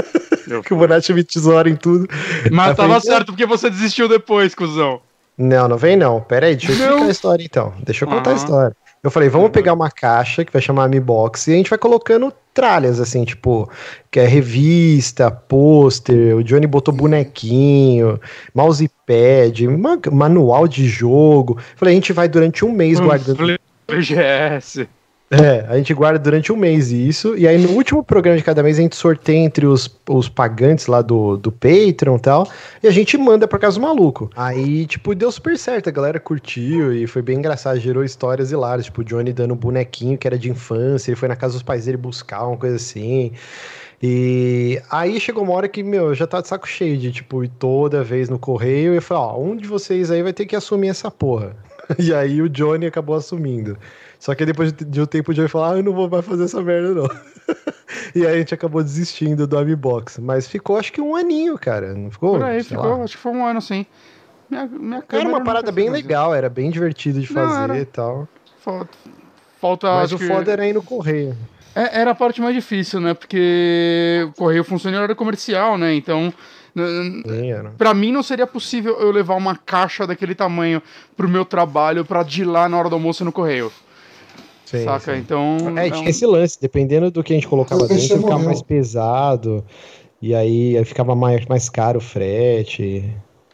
que o Bonatti me tesoura em tudo. Mas tava certo porque você desistiu depois, cuzão. Não, não vem não. Pera aí, deixa eu explicar a história então. Deixa eu contar a história. Eu falei, vamos pegar uma caixa que vai chamar Mi Box e a gente vai colocando tralhas, assim, tipo, que é revista, pôster, o Johnny botou bonequinho, mousepad, manual de jogo. Falei, a gente vai durante um mês um guardando. VGS. É, a gente guarda durante um mês isso, e aí no último programa de cada mês a gente sorteia entre os, os pagantes lá do, do Patreon e tal, e a gente manda pra casa do maluco. Aí, tipo, deu super certo, a galera curtiu e foi bem engraçado, gerou histórias hilárias, tipo, o Johnny dando um bonequinho que era de infância, ele foi na casa dos pais dele buscar uma coisa assim. E aí chegou uma hora que, meu, eu já tava de saco cheio de, tipo, ir toda vez no correio e eu ó, um de vocês aí vai ter que assumir essa porra. E aí o Johnny acabou assumindo. Só que depois de um tempo o Joey falou: Ah, eu não vou mais fazer essa merda, não. e aí a gente acabou desistindo do Amibox. Mas ficou acho que um aninho, cara. Não ficou? Por aí, ficou, lá. acho que foi um ano sim. Minha, minha era uma parada bem fazer. legal, era bem divertido de fazer não, e tal. Falta. Falta Mas o foda era ir no correio. É, era a parte mais difícil, né? Porque o correio funciona em hora comercial, né? Então. Para mim não seria possível eu levar uma caixa daquele tamanho pro meu trabalho para de lá na hora do almoço no correio. Sim, saca? Sim. Então. É, tinha esse lance, dependendo do que a gente colocava dentro, ficava mais pesado. E aí, aí ficava mais, mais caro o frete.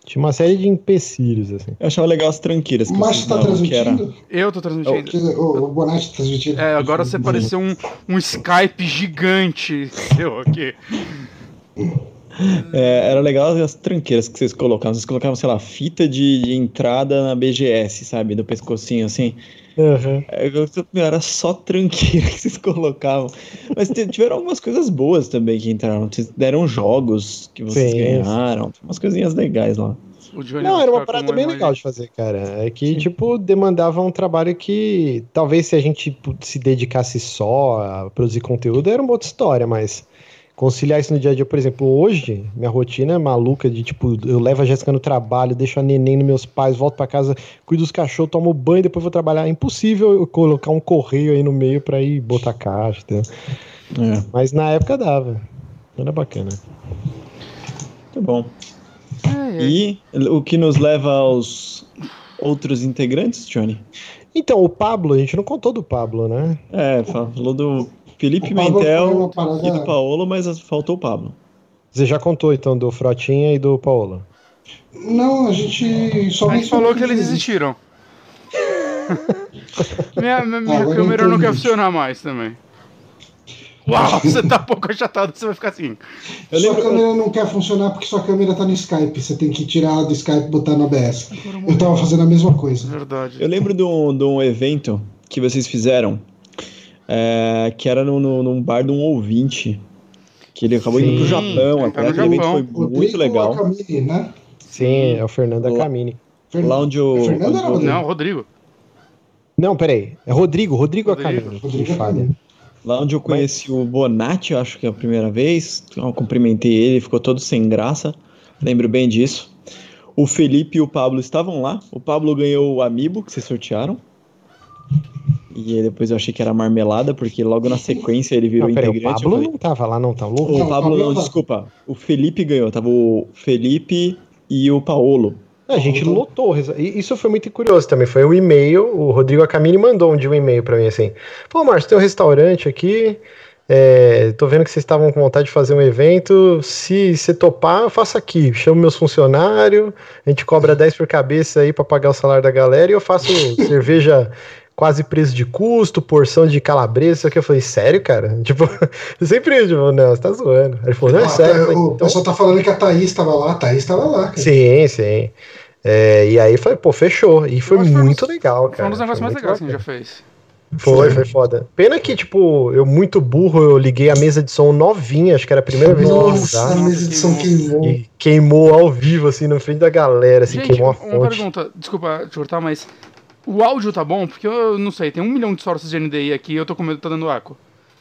Tinha uma série de empecilhos, assim. Eu achava legal as tranqueiras. Que Mas tá transmitindo? Era... Eu tô transmitindo. O, o Bonatti tá transmitindo. É, agora você pareceu um, um Skype gigante seu aqui. É, era legal as tranqueiras que vocês colocavam. Vocês colocavam, sei lá, fita de, de entrada na BGS, sabe? Do pescocinho, assim. Uhum. Era só tranqueira que vocês colocavam. Mas tiveram algumas coisas boas também que entraram. Vocês deram jogos que vocês Sim. ganharam. Umas coisinhas legais lá. Não, era uma parada bem legal de fazer, cara. É que, Sim. tipo, demandava um trabalho que talvez se a gente se dedicasse só a produzir conteúdo, era uma outra história, mas conciliar isso no dia a dia, por exemplo, hoje, minha rotina é maluca de tipo, eu levo a Jéssica no trabalho, deixo a neném nos meus pais, volto para casa, cuido dos cachorros, tomo banho, depois vou trabalhar. É impossível eu colocar um correio aí no meio para ir botar caixa. É. Mas na época dava. Era bacana. Muito bom. É, é. E o que nos leva aos outros integrantes, Johnny? Então, o Pablo, a gente não contou do Pablo, né? É, falou do Felipe Mentel parada... e do Paolo, mas faltou o Pablo. Você já contou então do Frotinha e do Paolo? Não, a gente só a gente falou que eles existiram. minha minha, minha ah, câmera não quer funcionar mais também. Uau, você tá um pouco achatado, você vai ficar assim. Eu sua lembro... câmera não quer funcionar porque sua câmera tá no Skype. Você tem que tirar do Skype e botar no OBS. Eu tava fazendo a mesma coisa. Verdade. Eu lembro de um, de um evento que vocês fizeram é, que era no, no, num bar de um ouvinte. Que ele acabou Sim, indo pro Japão, até aquele evento foi Rodrigo muito legal. Acamini, né? Sim, é o Fernando Acamini. Lá onde o. Fernando era Rodrigo? Não, Rodrigo. Não, peraí. É Rodrigo, Rodrigo, Rodrigo. Acamini. Rodrigo falha. Lá onde eu conheci Mas... o Bonatti, acho que é a primeira vez. Eu cumprimentei ele, ficou todo sem graça. Lembro bem disso. O Felipe e o Pablo estavam lá. O Pablo ganhou o Amiibo que vocês sortearam. E depois eu achei que era marmelada, porque logo na sequência ele virou não, peraí, integrante. O Pablo falei, não tava lá, não, tá louco? O Pablo, não, desculpa. O Felipe ganhou, tava o Felipe e o Paolo. A gente lotou. Isso foi muito curioso também. Foi um e-mail. O Rodrigo Acamini mandou um de um e-mail para mim assim: Pô, Márcio, tem um restaurante aqui. É, tô vendo que vocês estavam com vontade de fazer um evento. Se você topar, eu faço aqui. Chamo meus funcionários, a gente cobra 10 por cabeça aí para pagar o salário da galera e eu faço cerveja quase preço de custo, porção de calabresa. que eu falei, sério, cara? Tipo, sempre, tipo, não, você tá zoando. Ele falou, não, é ah, sério. Falei, o então... pessoal tá falando que a Thaís estava lá, a Thaís estava lá. Cara. Sim, sim. É, e aí foi, pô, fechou. E foi muito legal, cara. Foi um dos negócios mais legais que a gente já fez. Foi, foi foda. Pena que, tipo, eu muito burro, eu liguei a mesa de som novinha, acho que era a primeira vez que eu Nossa, a mesa de som queimou. E queimou ao vivo, assim, na frente da galera, assim, Gente, queimou a fonte. uma pergunta, desculpa te cortar, mas o áudio tá bom? Porque eu não sei, tem um milhão de sources de NDI aqui e eu tô com medo de tá dando eco.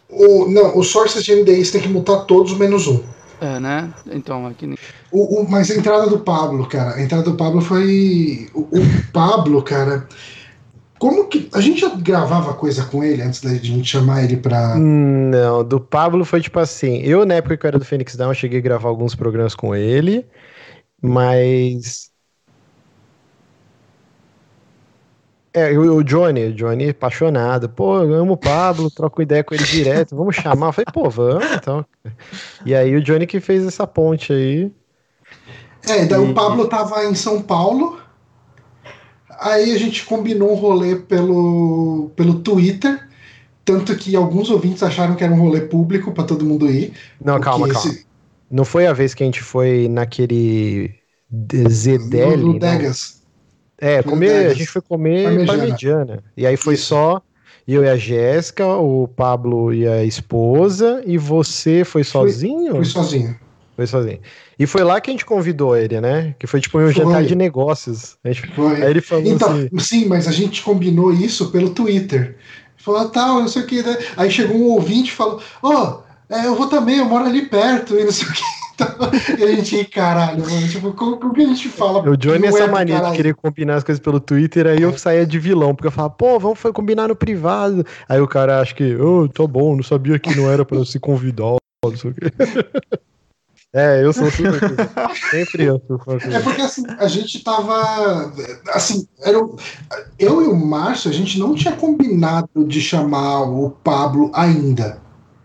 O, não, os sources de NDI você tem que mutar todos menos um. É, né? Então, aqui nem. O, o, mas a entrada do Pablo, cara, a entrada do Pablo foi. O, o Pablo, cara. Como que. A gente já gravava coisa com ele antes da gente chamar ele pra. Não, do Pablo foi tipo assim. Eu, na época que eu era do Phoenix Down, cheguei a gravar alguns programas com ele, mas. É, o Johnny, o Johnny apaixonado, pô, eu amo o Pablo, troco ideia com ele direto, vamos chamar. Eu falei, pô, vamos então. E aí o Johnny que fez essa ponte aí. É, daí e... o Pablo tava em São Paulo, aí a gente combinou um rolê pelo, pelo Twitter, tanto que alguns ouvintes acharam que era um rolê público para todo mundo ir. Não, calma, esse... calma. Não foi a vez que a gente foi naquele ZDL? No, no Degas. É, comer, a gente foi comer parmegiana. parmegiana. E aí foi Isso. só eu e a Jéssica, o Pablo e a esposa, e você foi sozinho? Fui, fui sozinho. Foi sozinho. E foi lá que a gente convidou ele, né? Que foi tipo um foi. jantar de negócios. A gente, foi. Aí ele falou então, assim... Sim, mas a gente combinou isso pelo Twitter. Falou, tal, tá, não sei o que. Né? Aí chegou um ouvinte e falou: Ó, oh, é, eu vou também, eu moro ali perto, e não sei o que. E a gente, caralho, mano, tipo, como, como que a gente fala? O Johnny, essa é mania caralho. de querer combinar as coisas pelo Twitter, aí eu saía de vilão, porque eu falava, pô, vamos combinar no privado. Aí o cara acha que, ô, oh, tô bom, não sabia que não era pra se convidar, não sei o quê. É, eu sou super Sempre eu sou super É porque assim, a gente tava. Assim, era, eu e o Márcio, a gente não tinha combinado de chamar o Pablo ainda.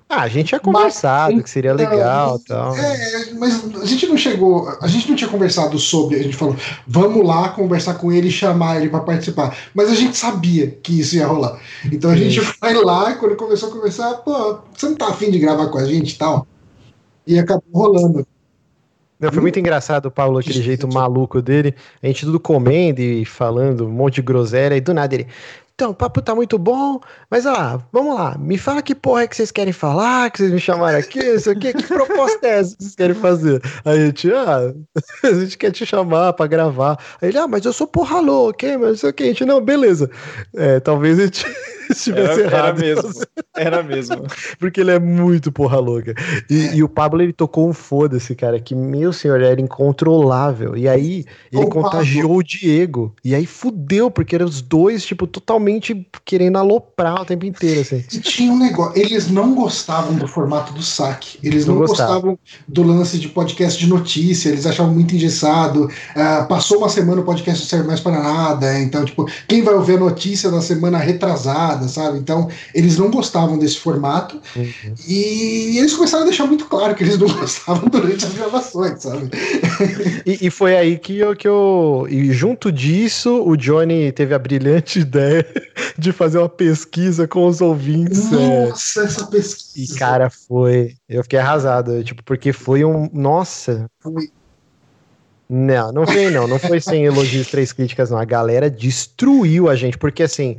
Ah, a gente tinha conversado mas, que seria legal tal. É, mas a gente não chegou, a gente não tinha conversado sobre, a gente falou, vamos lá conversar com ele e chamar ele para participar. Mas a gente sabia que isso ia rolar. Então a Sim. gente foi lá e quando começou a conversar, pô, você não tá afim de gravar com a gente e tal? E acabou rolando. Não, foi muito engraçado o Paulo, aquele jeito maluco dele. A gente tudo comendo e falando um monte de groselha, e do nada ele. Então, o papo tá muito bom, mas ó, vamos lá, me fala que porra é que vocês querem falar, que vocês me chamaram aqui, isso aqui, que proposta é essa que vocês querem fazer? Aí a gente, ah, a gente quer te chamar pra gravar. Aí ele, ah, mas eu sou porra louca? Mas isso aqui, a gente, não, beleza. É, talvez a gente estivesse era, errado. Era mesmo, era mesmo. Porque ele é muito porra louca. E, e o Pablo, ele tocou um foda-se, cara, que, meu senhor, era incontrolável. E aí, ele o contagiou Pablo. o Diego. E aí fudeu, porque eram os dois, tipo, totalmente querendo aloprar o tempo inteiro, assim. E tinha um negócio, eles não gostavam do formato do saque, eles não, não gostavam do lance de podcast de notícia, eles achavam muito engessado. Uh, passou uma semana o podcast não serve mais para nada, então, tipo, quem vai ouvir a notícia da semana retrasada, sabe? Então, eles não gostavam desse formato uhum. e eles começaram a deixar muito claro que eles não gostavam durante as gravações, sabe? e, e foi aí que eu, que eu. E junto disso, o Johnny teve a brilhante ideia de fazer uma pesquisa com os ouvintes. É. Nossa, é... essa pesquisa. E, cara, foi. Eu fiquei arrasado, tipo, porque foi um. Nossa. Foi. Não, não foi não. Não foi sem elogios, três críticas, não. A galera destruiu a gente, porque assim,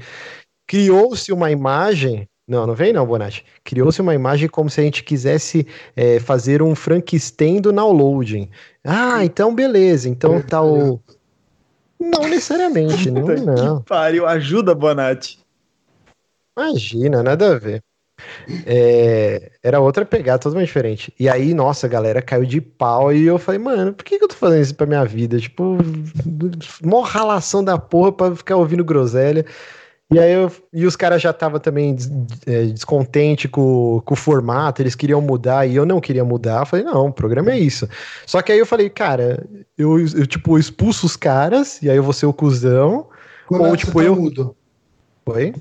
criou-se uma imagem. Não, não vem não, Bonatti. Criou-se uma imagem como se a gente quisesse é, fazer um Frankenstein do downloading. Ah, então beleza. Então tá o, não necessariamente, não, não. Que pariu, ajuda, Bonatti. Imagina, nada a ver. É, era outra pegada totalmente diferente. E aí, nossa, a galera caiu de pau e eu falei, mano, por que, que eu tô fazendo isso pra minha vida? Tipo, mó ralação da porra pra ficar ouvindo groselha. E aí eu, e os caras já estavam também des, é, descontente com, com o formato, eles queriam mudar e eu não queria mudar. Eu falei, não, o programa é isso. Só que aí eu falei, cara, eu, eu tipo, expulso os caras e aí eu vou ser o cuzão. O ou tipo, tá eu. Mudo. Oi?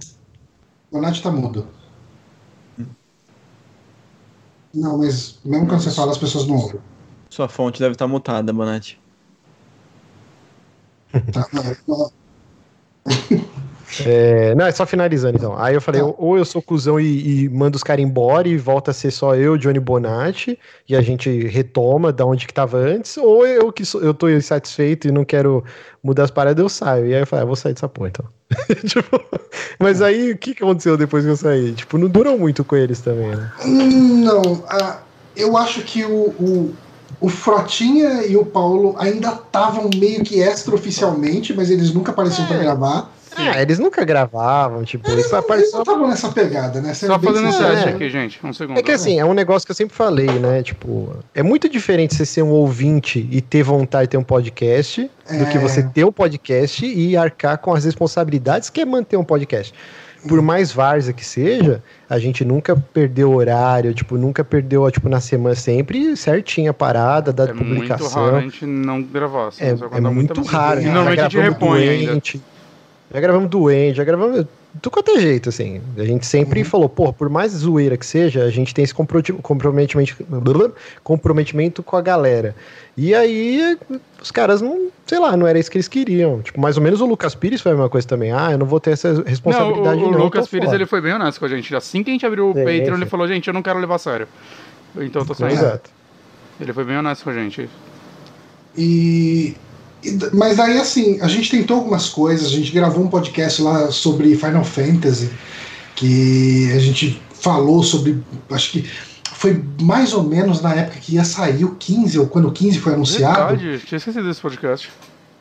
O Nath tá mudo. Não, mas mesmo quando você fala, as pessoas não ouvem. Sua fonte deve estar mutada, Bonatti. Tá, não, é, não, é só finalizando então. Aí eu falei, tá. ou eu sou cuzão e, e mando os caras embora e volta a ser só eu, Johnny Bonatti, e a gente retoma da onde que tava antes, ou eu que sou, eu tô insatisfeito e não quero mudar as paradas, eu saio. E aí eu falei, ah, vou sair dessa porra então. tipo, mas aí o que, que aconteceu depois que eu saí? Tipo, não durou muito com eles também, né? Não, uh, eu acho que o, o, o Frotinha e o Paulo ainda estavam meio que extraoficialmente, mas eles nunca apareciam é. para gravar. É, eles nunca gravavam, tipo, eles, não, eles não estavam nessa pegada, né? Sendo Só fazendo um teste aqui, gente, um segundo. É que assim, é um negócio que eu sempre falei, né? Tipo, é muito diferente você ser um ouvinte e ter vontade de ter um podcast é... do que você ter um podcast e arcar com as responsabilidades que é manter um podcast por mais várzea que seja, a gente nunca perdeu horário, tipo, nunca perdeu, tipo, na semana, sempre certinha a parada da é publicação. É muito raro a gente não gravar. Assim, é, é muito raro. E normalmente a gente repõe doente, ainda. Já gravamos doente, já gravamos do quanto é jeito, assim. A gente sempre uhum. falou, pô, por mais zoeira que seja, a gente tem esse comprometimento, comprometimento com a galera. E aí, os caras não, sei lá, não era isso que eles queriam. Tipo, mais ou menos o Lucas Pires foi a mesma coisa também. Ah, eu não vou ter essa responsabilidade não. O, o não, Lucas Pires, fora. ele foi bem honesto com a gente. Assim que a gente abriu o Sim, Patreon, ele falou, gente, eu não quero levar a sério. Então eu tô saindo. Exato. Ele foi bem honesto com a gente. E mas aí, assim, a gente tentou algumas coisas, a gente gravou um podcast lá sobre Final Fantasy, que a gente falou sobre. Acho que foi mais ou menos na época que ia sair o 15, ou quando o 15 foi anunciado. Verdade, tinha esquecido desse podcast.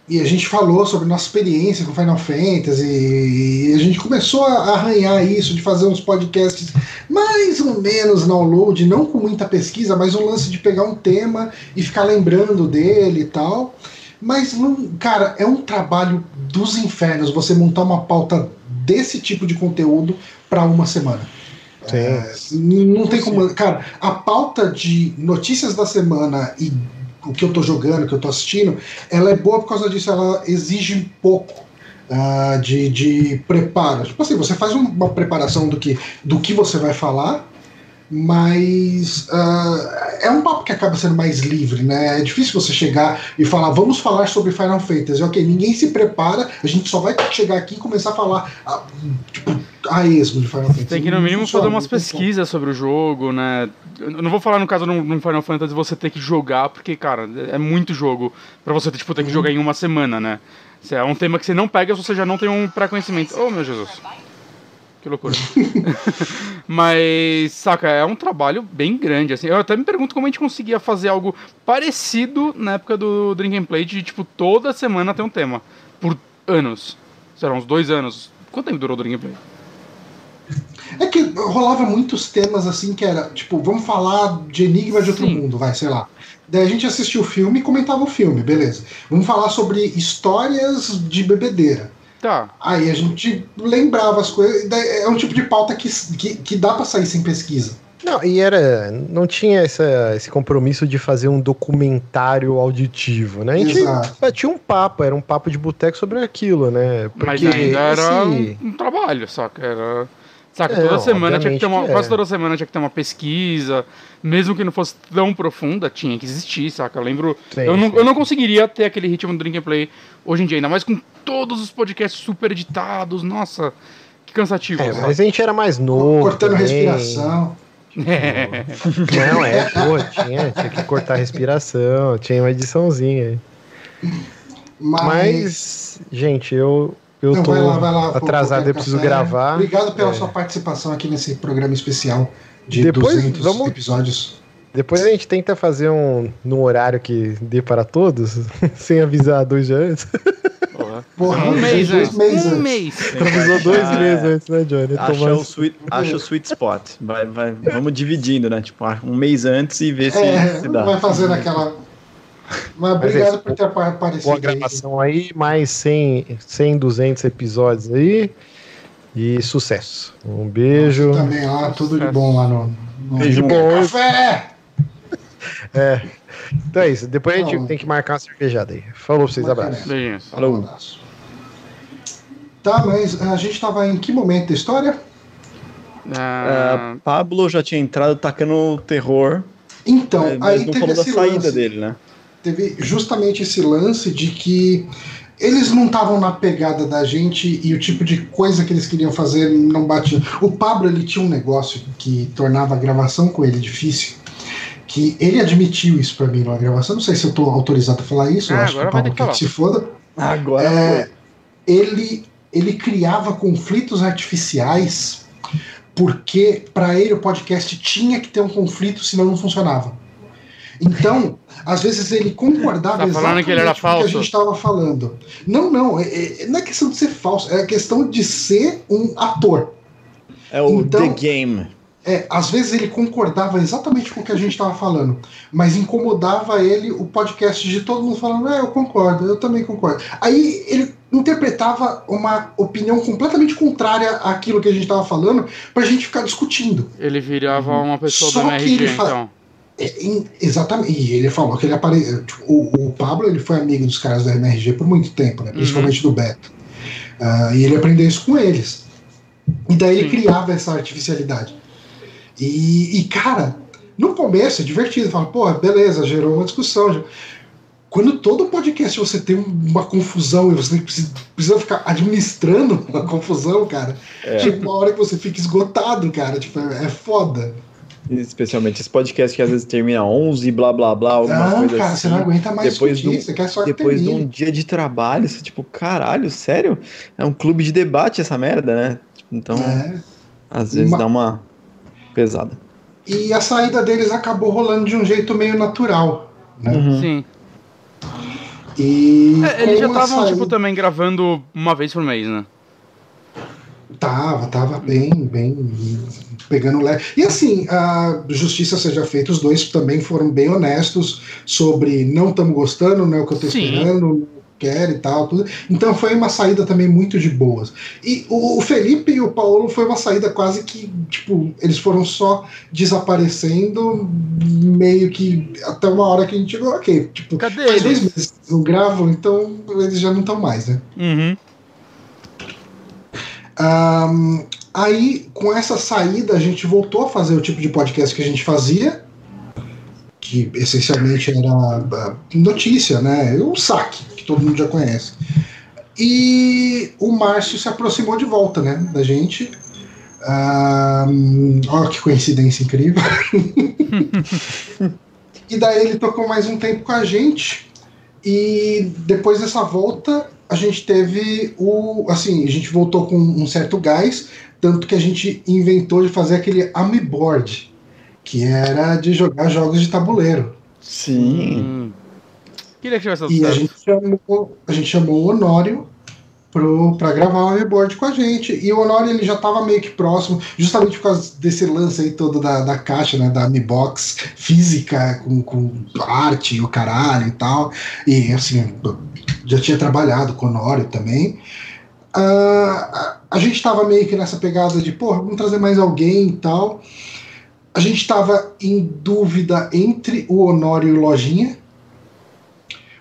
E a gente falou sobre nossa experiência com Final Fantasy, e a gente começou a arranhar isso, de fazer uns podcasts mais ou menos download, não com muita pesquisa, mas um lance de pegar um tema e ficar lembrando dele e tal. Mas, cara, é um trabalho dos infernos você montar uma pauta desse tipo de conteúdo para uma semana. É, não tem como. Cara, a pauta de notícias da semana e o que eu tô jogando, o que eu tô assistindo, ela é boa por causa disso, ela exige pouco. Uh, de, de preparo. Tipo assim, você faz uma preparação do que, do que você vai falar, mas uh, é um papo que acaba sendo mais livre, né? É difícil você chegar e falar, vamos falar sobre Final Fantasy. Ok, ninguém se prepara, a gente só vai chegar aqui e começar a falar, uh, tipo, a esmo de Final Fantasy. Tem que no mínimo fazer umas pesquisas sobre o jogo, né? Eu não vou falar no caso num Final Fantasy você ter que jogar, porque, cara, é muito jogo pra você tipo, ter que jogar em uma semana, né? Se é um tema que você não pega, você já não tem um pré-conhecimento. Oh, meu Jesus. Que loucura. Mas, saca, é um trabalho bem grande, assim. Eu até me pergunto como a gente conseguia fazer algo parecido na época do Drink and Play, de, tipo, toda semana ter um tema. Por anos. Será uns dois anos. Quanto tempo durou o Drink and Play? É que rolava muitos temas assim que era, tipo, vamos falar de Enigma de Outro Sim. Mundo, vai, sei lá. Daí a gente assistia o filme e comentava o filme, beleza. Vamos falar sobre histórias de bebedeira. Tá. Aí a gente lembrava as coisas. É um tipo de pauta que, que, que dá para sair sem pesquisa. Não, e era. Não tinha essa, esse compromisso de fazer um documentário auditivo, né? A gente Exato. batia um papo, era um papo de boteco sobre aquilo, né? Porque Mas ainda era esse... um, trabalho, saca? Era. Saca, toda semana tinha que ter uma. Que quase toda semana tinha que ter uma pesquisa. Mesmo que não fosse tão profunda, tinha que existir, saca? Eu lembro. Sim, eu, não, sim. eu não conseguiria ter aquele ritmo do Drink and Play hoje em dia, ainda mais com todos os podcasts super editados. Nossa, que cansativo. É, mas a gente era mais novo. Cortando também. respiração. É. Não, é, pô, tinha, tinha que cortar a respiração, tinha uma ediçãozinha. Mas, mas gente, eu, eu Não, tô vai lá, vai lá, atrasado, eu preciso gravar. Obrigado pela é. sua participação aqui nesse programa especial de Depois, 200 vamos... episódios. Depois a gente tenta fazer um num horário que dê para todos, sem avisar dois dias antes. Porra, um mês antes. Um mês. Avisou dois ah, meses antes, né, Johnny? Acha o, sweet, acha o sweet spot. Vai, vai, vamos dividindo, né? Tipo, um mês antes e ver se, é, se dá. Vai fazendo aquela. Mas obrigado por ter aparecido. Boa gravação aí, mais 100, 100, 200 episódios aí. E sucesso. Um beijo. Nossa, também lá, tudo de bom lá no, no beijo bom. Café! É. Então é isso. Depois a gente tem que marcar uma cervejada aí. Falou pra vocês, abraço. Beijinhos. Falou. Tá, mas a gente tava em que momento da história? Uh, Pablo já tinha entrado tacando terror. Então, é, aí não falou da saída lance, dele, né? Teve justamente esse lance de que eles não estavam na pegada da gente e o tipo de coisa que eles queriam fazer não batia. O Pablo ele tinha um negócio que tornava a gravação com ele difícil. Que ele admitiu isso para mim na gravação. Não sei se eu tô autorizado a falar isso. Ah, eu acho que o Pablo que, que se foda. Agora é, ele, ele criava conflitos artificiais porque para ele o podcast tinha que ter um conflito, senão não funcionava. Então, às vezes ele concordava tá exatamente que ele era falso. com o que a gente estava falando. Não, não, é, é, não é questão de ser falso, é questão de ser um ator. É o então, The Game. É, às vezes ele concordava exatamente com o que a gente estava falando, mas incomodava ele o podcast de todo mundo falando, é, eu concordo, eu também concordo. Aí ele interpretava uma opinião completamente contrária àquilo que a gente estava falando pra gente ficar discutindo. Ele virava uma pessoa Só do MRG, então. É, exatamente. E ele falou que ele apareceu. Tipo, o, o, Pablo ele foi amigo dos caras da MRG por muito tempo, né? principalmente uhum. do Beto. Uh, e ele aprendeu isso com eles. E daí ele criava essa artificialidade. E, e, cara, no começo é divertido. Fala, porra, beleza, gerou uma discussão. Quando todo podcast você tem uma confusão e você precisa, ficar administrando uma confusão, cara, é. tipo, uma hora que você fica esgotado, cara, tipo, é, é foda. Especialmente esse podcast que às vezes termina 11, blá blá blá, alguma não, coisa cara, assim. você não aguenta mais depois discutir, do, você quer só Depois de um dia de trabalho, você tipo, caralho, sério? É um clube de debate essa merda, né? Então, é. às vezes uma... dá uma pesada. E a saída deles acabou rolando de um jeito meio natural, né? Uhum. Sim. E é, eles já estavam, saída... tipo, também gravando uma vez por mês, né? Tava, tava bem, bem pegando leve. E assim, a justiça seja feita, os dois também foram bem honestos sobre não estamos gostando, não é o que eu tô Sim. esperando, quer e tal, tudo. Então foi uma saída também muito de boas. E o Felipe e o Paulo foi uma saída quase que, tipo, eles foram só desaparecendo, meio que até uma hora que a gente chegou, ok, tipo, Cadê faz dois meses não gravam, então eles já não estão mais, né? Uhum. Um, aí, com essa saída, a gente voltou a fazer o tipo de podcast que a gente fazia, que essencialmente era notícia, né? O saque, que todo mundo já conhece. E o Márcio se aproximou de volta, né, da gente. Um, olha que coincidência incrível. e daí ele tocou mais um tempo com a gente. E depois dessa volta, a gente teve o. Assim, a gente voltou com um certo gás, tanto que a gente inventou de fazer aquele Amiboard, que era de jogar jogos de tabuleiro. Sim. Hum. Queria que tivesse E a gente, chamou, a gente chamou o Honório para gravar o Amiboard com a gente. E o Honório ele já estava meio que próximo, justamente por causa desse lance aí todo da, da caixa, né, da Amibox física, com, com arte e o caralho e tal. E assim, já tinha trabalhado com o Honório também. Uh, a gente estava meio que nessa pegada de, pô, vamos trazer mais alguém e tal. A gente estava em dúvida entre o Honório e o Lojinha.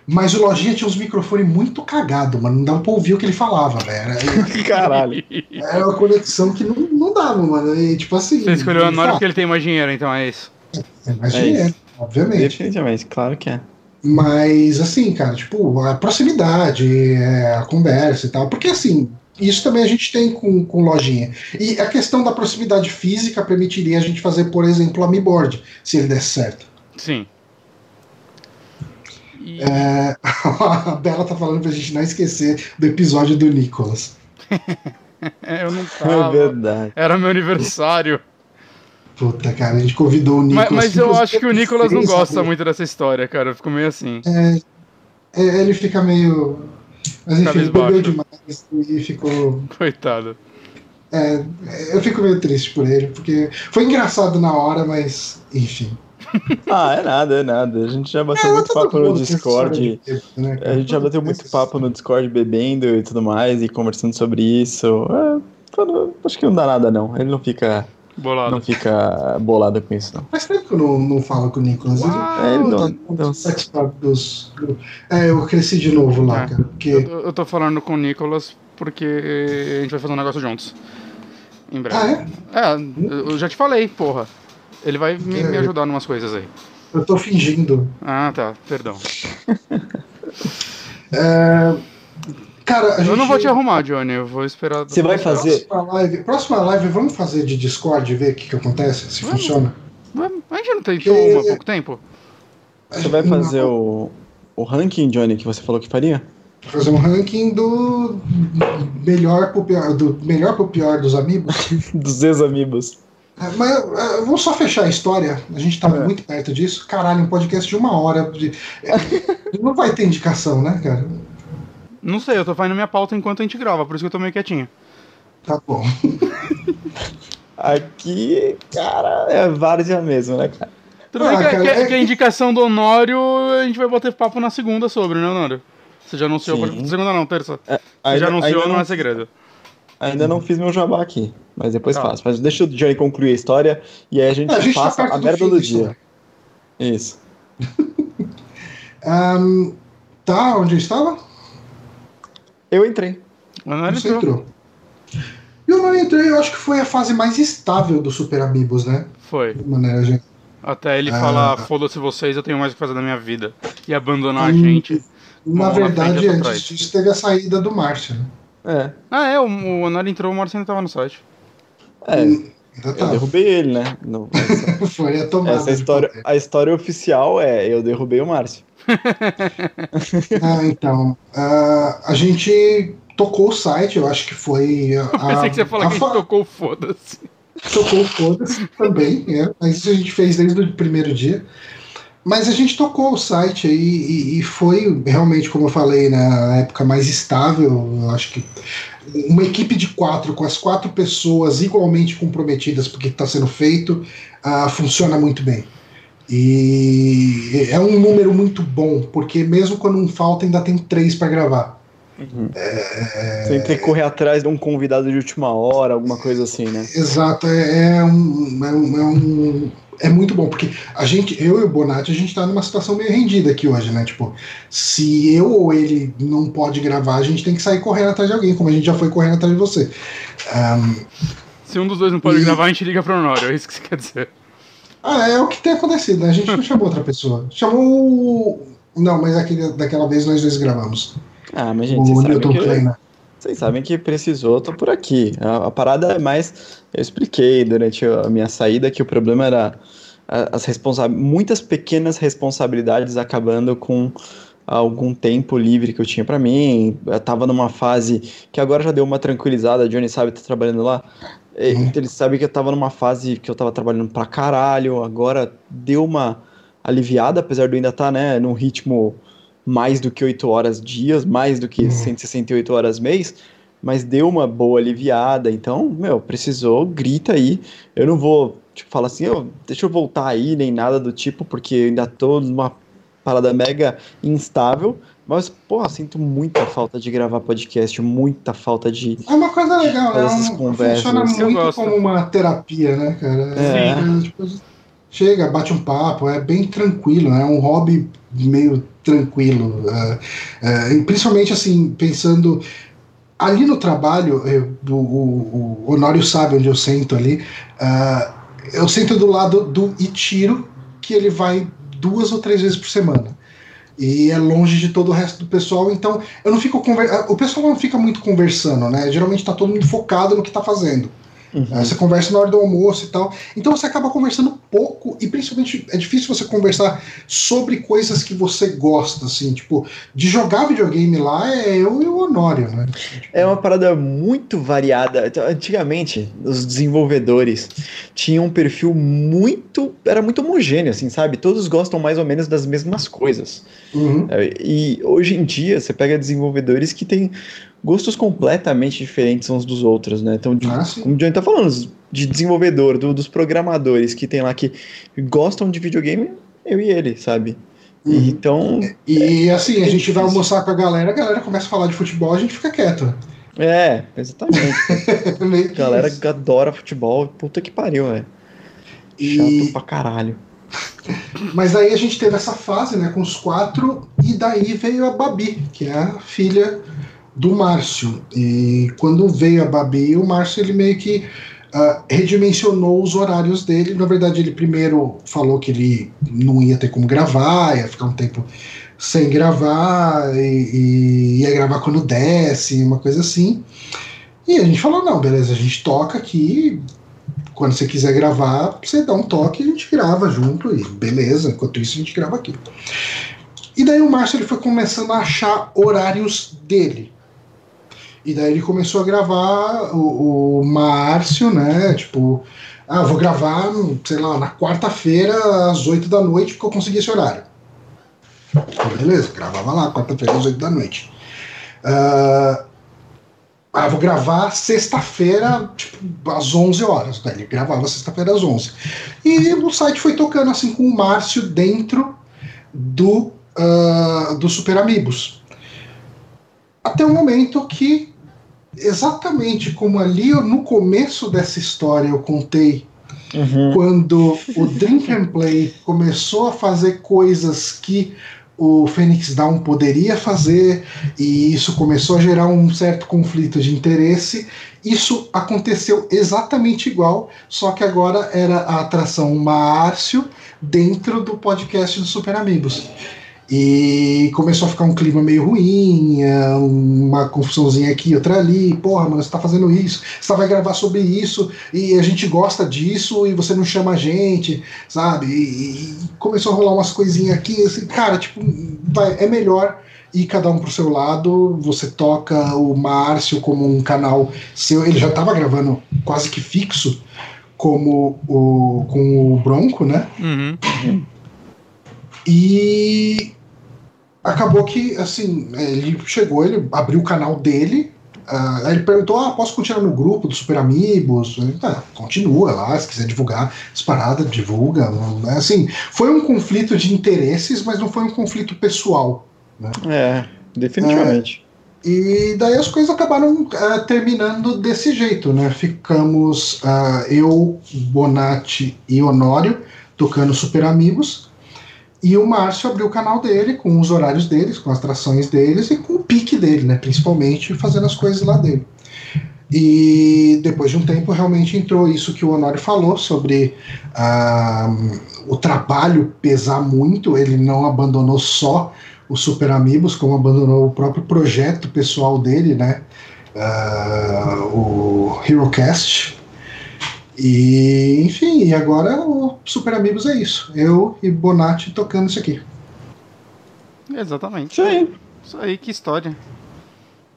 Mas o Lojinha tinha uns microfones muito cagados, mano. Não dava pra ouvir o que ele falava, velho. Caralho. Era uma conexão que não, não dava, mano. E, tipo assim. Você escolheu o Honório porque ele tem mais dinheiro, então é isso. É mais é dinheiro, isso. obviamente. Definitivamente, claro que é. Mas, assim, cara, tipo, a proximidade, é, a conversa e tal. Porque, assim, isso também a gente tem com, com lojinha. E a questão da proximidade física permitiria a gente fazer, por exemplo, a Mi Board, se ele desse certo. Sim. E... É, a Bela tá falando pra gente não esquecer do episódio do Nicolas. eu não tava. É verdade. Era meu aniversário. Puta, cara, a gente convidou o Nicolas. Mas, mas eu acho que o Nicolas não gosta sabe? muito dessa história, cara. Eu fico meio assim. É, é ele fica meio. Mas enfim, ele bebeu demais e ficou. Coitado. É, eu fico meio triste por ele, porque foi engraçado na hora, mas enfim. ah, é nada, é nada. A gente já bateu é, muito papo no Discord. né, a gente já bateu muito papo no Discord bebendo e tudo mais, e conversando sobre isso. É, acho que não dá nada, não. Ele não fica Bolado. Não fica bolado com isso, não. Faz tempo que eu não, não falo com o Nicolas. Uau, é, ele não, não, dos, do, é, eu cresci de novo lá, é. cara. Porque... Eu, eu tô falando com o Nicolas porque a gente vai fazer um negócio juntos. Em breve. Ah, é? É, eu já te falei, porra. Ele vai me, é, me ajudar em umas coisas aí. Eu tô fingindo. Ah, tá. Perdão. é, cara, Eu não vou te arrumar, Johnny. Eu vou esperar. Você vai fazer. Próxima live, próxima live, vamos fazer de Discord e ver o que, que acontece, se vamos. funciona. A gente não tentou Porque... há pouco tempo? Você vai fazer o, o ranking, Johnny, que você falou que faria? Fazer um ranking do melhor pro pior, do melhor pro pior dos amigos. dos ex-amigos. É, mas é, vamos só fechar a história. A gente tá é. muito perto disso. Caralho, um podcast de uma hora. De... É, não vai ter indicação, né, cara? Não sei, eu tô fazendo minha pauta enquanto a gente grava, por isso que eu tô meio quietinho. Tá bom. Aqui, cara, é várzea mesmo, né, cara? Tudo ah, bem que, cara, que, é que, a indicação do Honório a gente vai bater papo na segunda sobre, né, Honório? Você já anunciou. Sim. Segunda não, terça. É, Você ainda, já anunciou, não, não é segredo. Ainda não fiz meu jabá aqui, mas depois tá. faço. Mas deixa o Johnny concluir a história e aí a gente, a gente passa tá a merda do, do dia. Isso. um, tá, onde eu estava? Eu entrei. Você entrou. entrou. Eu não entrei, eu acho que foi a fase mais estável do Super Amigos, né? Foi. De maneira gente. Até ele ah, falar, foda-se vocês, eu tenho mais o que fazer na minha vida. E abandonar hum, a gente. Na verdade, antes disso teve a saída do Márcio, né? É. Ah, é, o, o Honor entrou, o Márcio ainda tava no site. É. Hum, eu tá. derrubei ele, né? No, essa, Foi a tomada. Essa história, a história oficial é eu derrubei o Márcio. ah, então. Uh, a gente tocou o site, eu acho que foi. A, eu pensei que você falou que a gente tocou foda-se. Tocou foda-se também, é, mas isso a gente fez desde o primeiro dia. Mas a gente tocou o site aí e, e, foi realmente, como eu falei, né, na época mais estável. Eu acho que uma equipe de quatro, com as quatro pessoas igualmente comprometidas porque está sendo feito, uh, funciona muito bem. E é um número muito bom, porque mesmo quando um falta, ainda tem três para gravar. Uhum. É... Sem ter que correr atrás de um convidado de última hora, alguma coisa assim, né? Exato, é, é, um, é, um, é, um, é muito bom, porque a gente, eu e o Bonatti, a gente tá numa situação meio rendida aqui hoje, né? Tipo, se eu ou ele não pode gravar, a gente tem que sair correndo atrás de alguém, como a gente já foi correndo atrás de você. Um, se um dos dois não pode e... gravar, a gente liga pro Honório, é isso que você quer dizer. Ah, é o que tem acontecido, né? A gente não chamou outra pessoa. Chamou. Não, mas aquele, daquela vez nós dois gravamos. Ah, mas gente, vocês sabem, que, vocês sabem que precisou, tô por aqui. A, a, parada é mais. Eu expliquei durante a minha saída que o problema era as responsa muitas pequenas responsabilidades acabando com algum tempo livre que eu tinha para mim. Eu tava numa fase que agora já deu uma tranquilizada, a Johnny sabe, tá trabalhando lá. Uhum. Ele sabe que eu tava numa fase que eu tava trabalhando pra caralho, agora deu uma aliviada, apesar de eu ainda estar, tá, né, num ritmo mais do que 8 horas dias, mais do que uhum. 168 horas mês, mas deu uma boa aliviada. Então, meu, precisou, grita aí. Eu não vou, tipo, falar assim, oh, deixa eu voltar aí, nem nada do tipo, porque eu ainda tô numa parada mega instável. Mas, porra, sinto muita falta de gravar podcast, muita falta de. É uma coisa legal, né? Essas conversas. Funciona muito como uma terapia, né, cara? É. é tipo, chega, bate um papo, é bem tranquilo, né? é um hobby meio tranquilo. Uh, uh, principalmente assim, pensando ali no trabalho, eu, o, o, o, Honório sabe onde eu sento ali. Uh, eu sento do lado do Itiro, que ele vai duas ou três vezes por semana. E é longe de todo o resto do pessoal, então eu não fico conver... o pessoal não fica muito conversando, né? Geralmente está todo mundo focado no que está fazendo. Uhum. Você conversa na hora do almoço e tal. Então você acaba conversando pouco e principalmente é difícil você conversar sobre coisas que você gosta, assim, tipo, de jogar videogame lá é eu e o Honório, né? É uma parada muito variada. Então, antigamente, os desenvolvedores tinham um perfil muito. era muito homogêneo, assim, sabe? Todos gostam mais ou menos das mesmas coisas. Uhum. É, e hoje em dia você pega desenvolvedores que têm gostos completamente diferentes uns dos outros, né? Então, de, ah, como o Johnny tá falando, de desenvolvedor, do, dos programadores que tem lá que gostam de videogame, eu e ele, sabe? Uhum. Então. E é, assim, a gente vai almoçar com a galera, a galera começa a falar de futebol, a gente fica quieto. É, exatamente. a galera isso. adora futebol, puta que pariu, velho. E... Chato pra caralho. Mas aí a gente teve essa fase, né, com os quatro, e daí veio a Babi, que é a filha do Márcio. E quando veio a Babi, o Márcio ele meio que uh, redimensionou os horários dele. Na verdade, ele primeiro falou que ele não ia ter como gravar, ia ficar um tempo sem gravar, e, e ia gravar quando desce, uma coisa assim. E a gente falou: não, beleza, a gente toca aqui. Quando você quiser gravar, você dá um toque e a gente grava junto, e beleza, enquanto isso a gente grava aqui. E daí o Márcio ele foi começando a achar horários dele. E daí ele começou a gravar o, o Márcio, né? Tipo, ah, vou gravar, sei lá, na quarta-feira às 8 da noite, porque eu consegui esse horário. Então, beleza, gravava lá, quarta-feira às 8 da noite. Uh, ah, vou gravar sexta-feira, tipo, às 11 horas. Daí ele gravava sexta-feira às 11. E o site foi tocando assim com o Márcio dentro do, uh, do Super Amigos. Até o momento que exatamente como ali no começo dessa história eu contei uhum. quando o Drink and Play começou a fazer coisas que o Phoenix Down poderia fazer e isso começou a gerar um certo conflito de interesse. Isso aconteceu exatamente igual, só que agora era a atração Márcio dentro do podcast do Super Amigos. E começou a ficar um clima meio ruim, uma confusãozinha aqui, outra ali. Porra, mano, você tá fazendo isso, você vai gravar sobre isso, e a gente gosta disso, e você não chama a gente, sabe? E, e começou a rolar umas coisinhas aqui, assim, cara, tipo, vai, é melhor ir cada um pro seu lado. Você toca o Márcio como um canal seu, ele já tava gravando quase que fixo, como o, com o Bronco, né? Uhum. E acabou que, assim, ele chegou, ele abriu o canal dele. Uh, aí ele perguntou: Ah, posso continuar no grupo dos Super Amigos? tá, continua lá, se quiser divulgar as paradas, divulga. Assim, foi um conflito de interesses, mas não foi um conflito pessoal. Né? É, definitivamente. É, e daí as coisas acabaram uh, terminando desse jeito, né? Ficamos uh, eu, Bonatti e Honório tocando Super Amigos. E o Márcio abriu o canal dele com os horários deles, com as atrações deles e com o pique dele, né? Principalmente fazendo as coisas lá dele. E depois de um tempo realmente entrou isso que o Honório falou sobre uh, o trabalho pesar muito. Ele não abandonou só os Super Amigos, como abandonou o próprio projeto pessoal dele, né? Uh, o HeroCast, e, enfim, e agora o Super Amigos é isso. Eu e Bonatti tocando isso aqui. Exatamente. Isso aí. Isso aí, que história.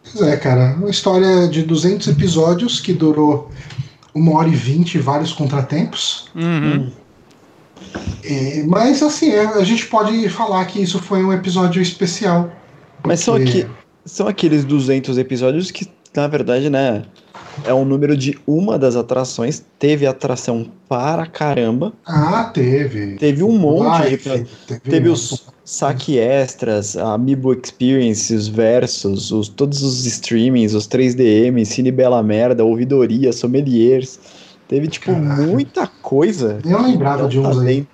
Pois é, cara. Uma história de 200 episódios que durou uma hora e vinte, vários contratempos. Uhum. E, mas, assim, é, a gente pode falar que isso foi um episódio especial. Mas são, aqui, são aqueles 200 episódios que, na verdade, né? É o número de uma das atrações. Teve atração para caramba. Ah, teve. Teve um monte. Life, teve, teve os saque extras, a Amiibo Experience, os versos, os, todos os streamings, os 3DM, Cine Bela Merda, ouvidoria, sommeliers. Teve, tipo, Caralho. muita coisa. Eu lembrava de uns tá aí.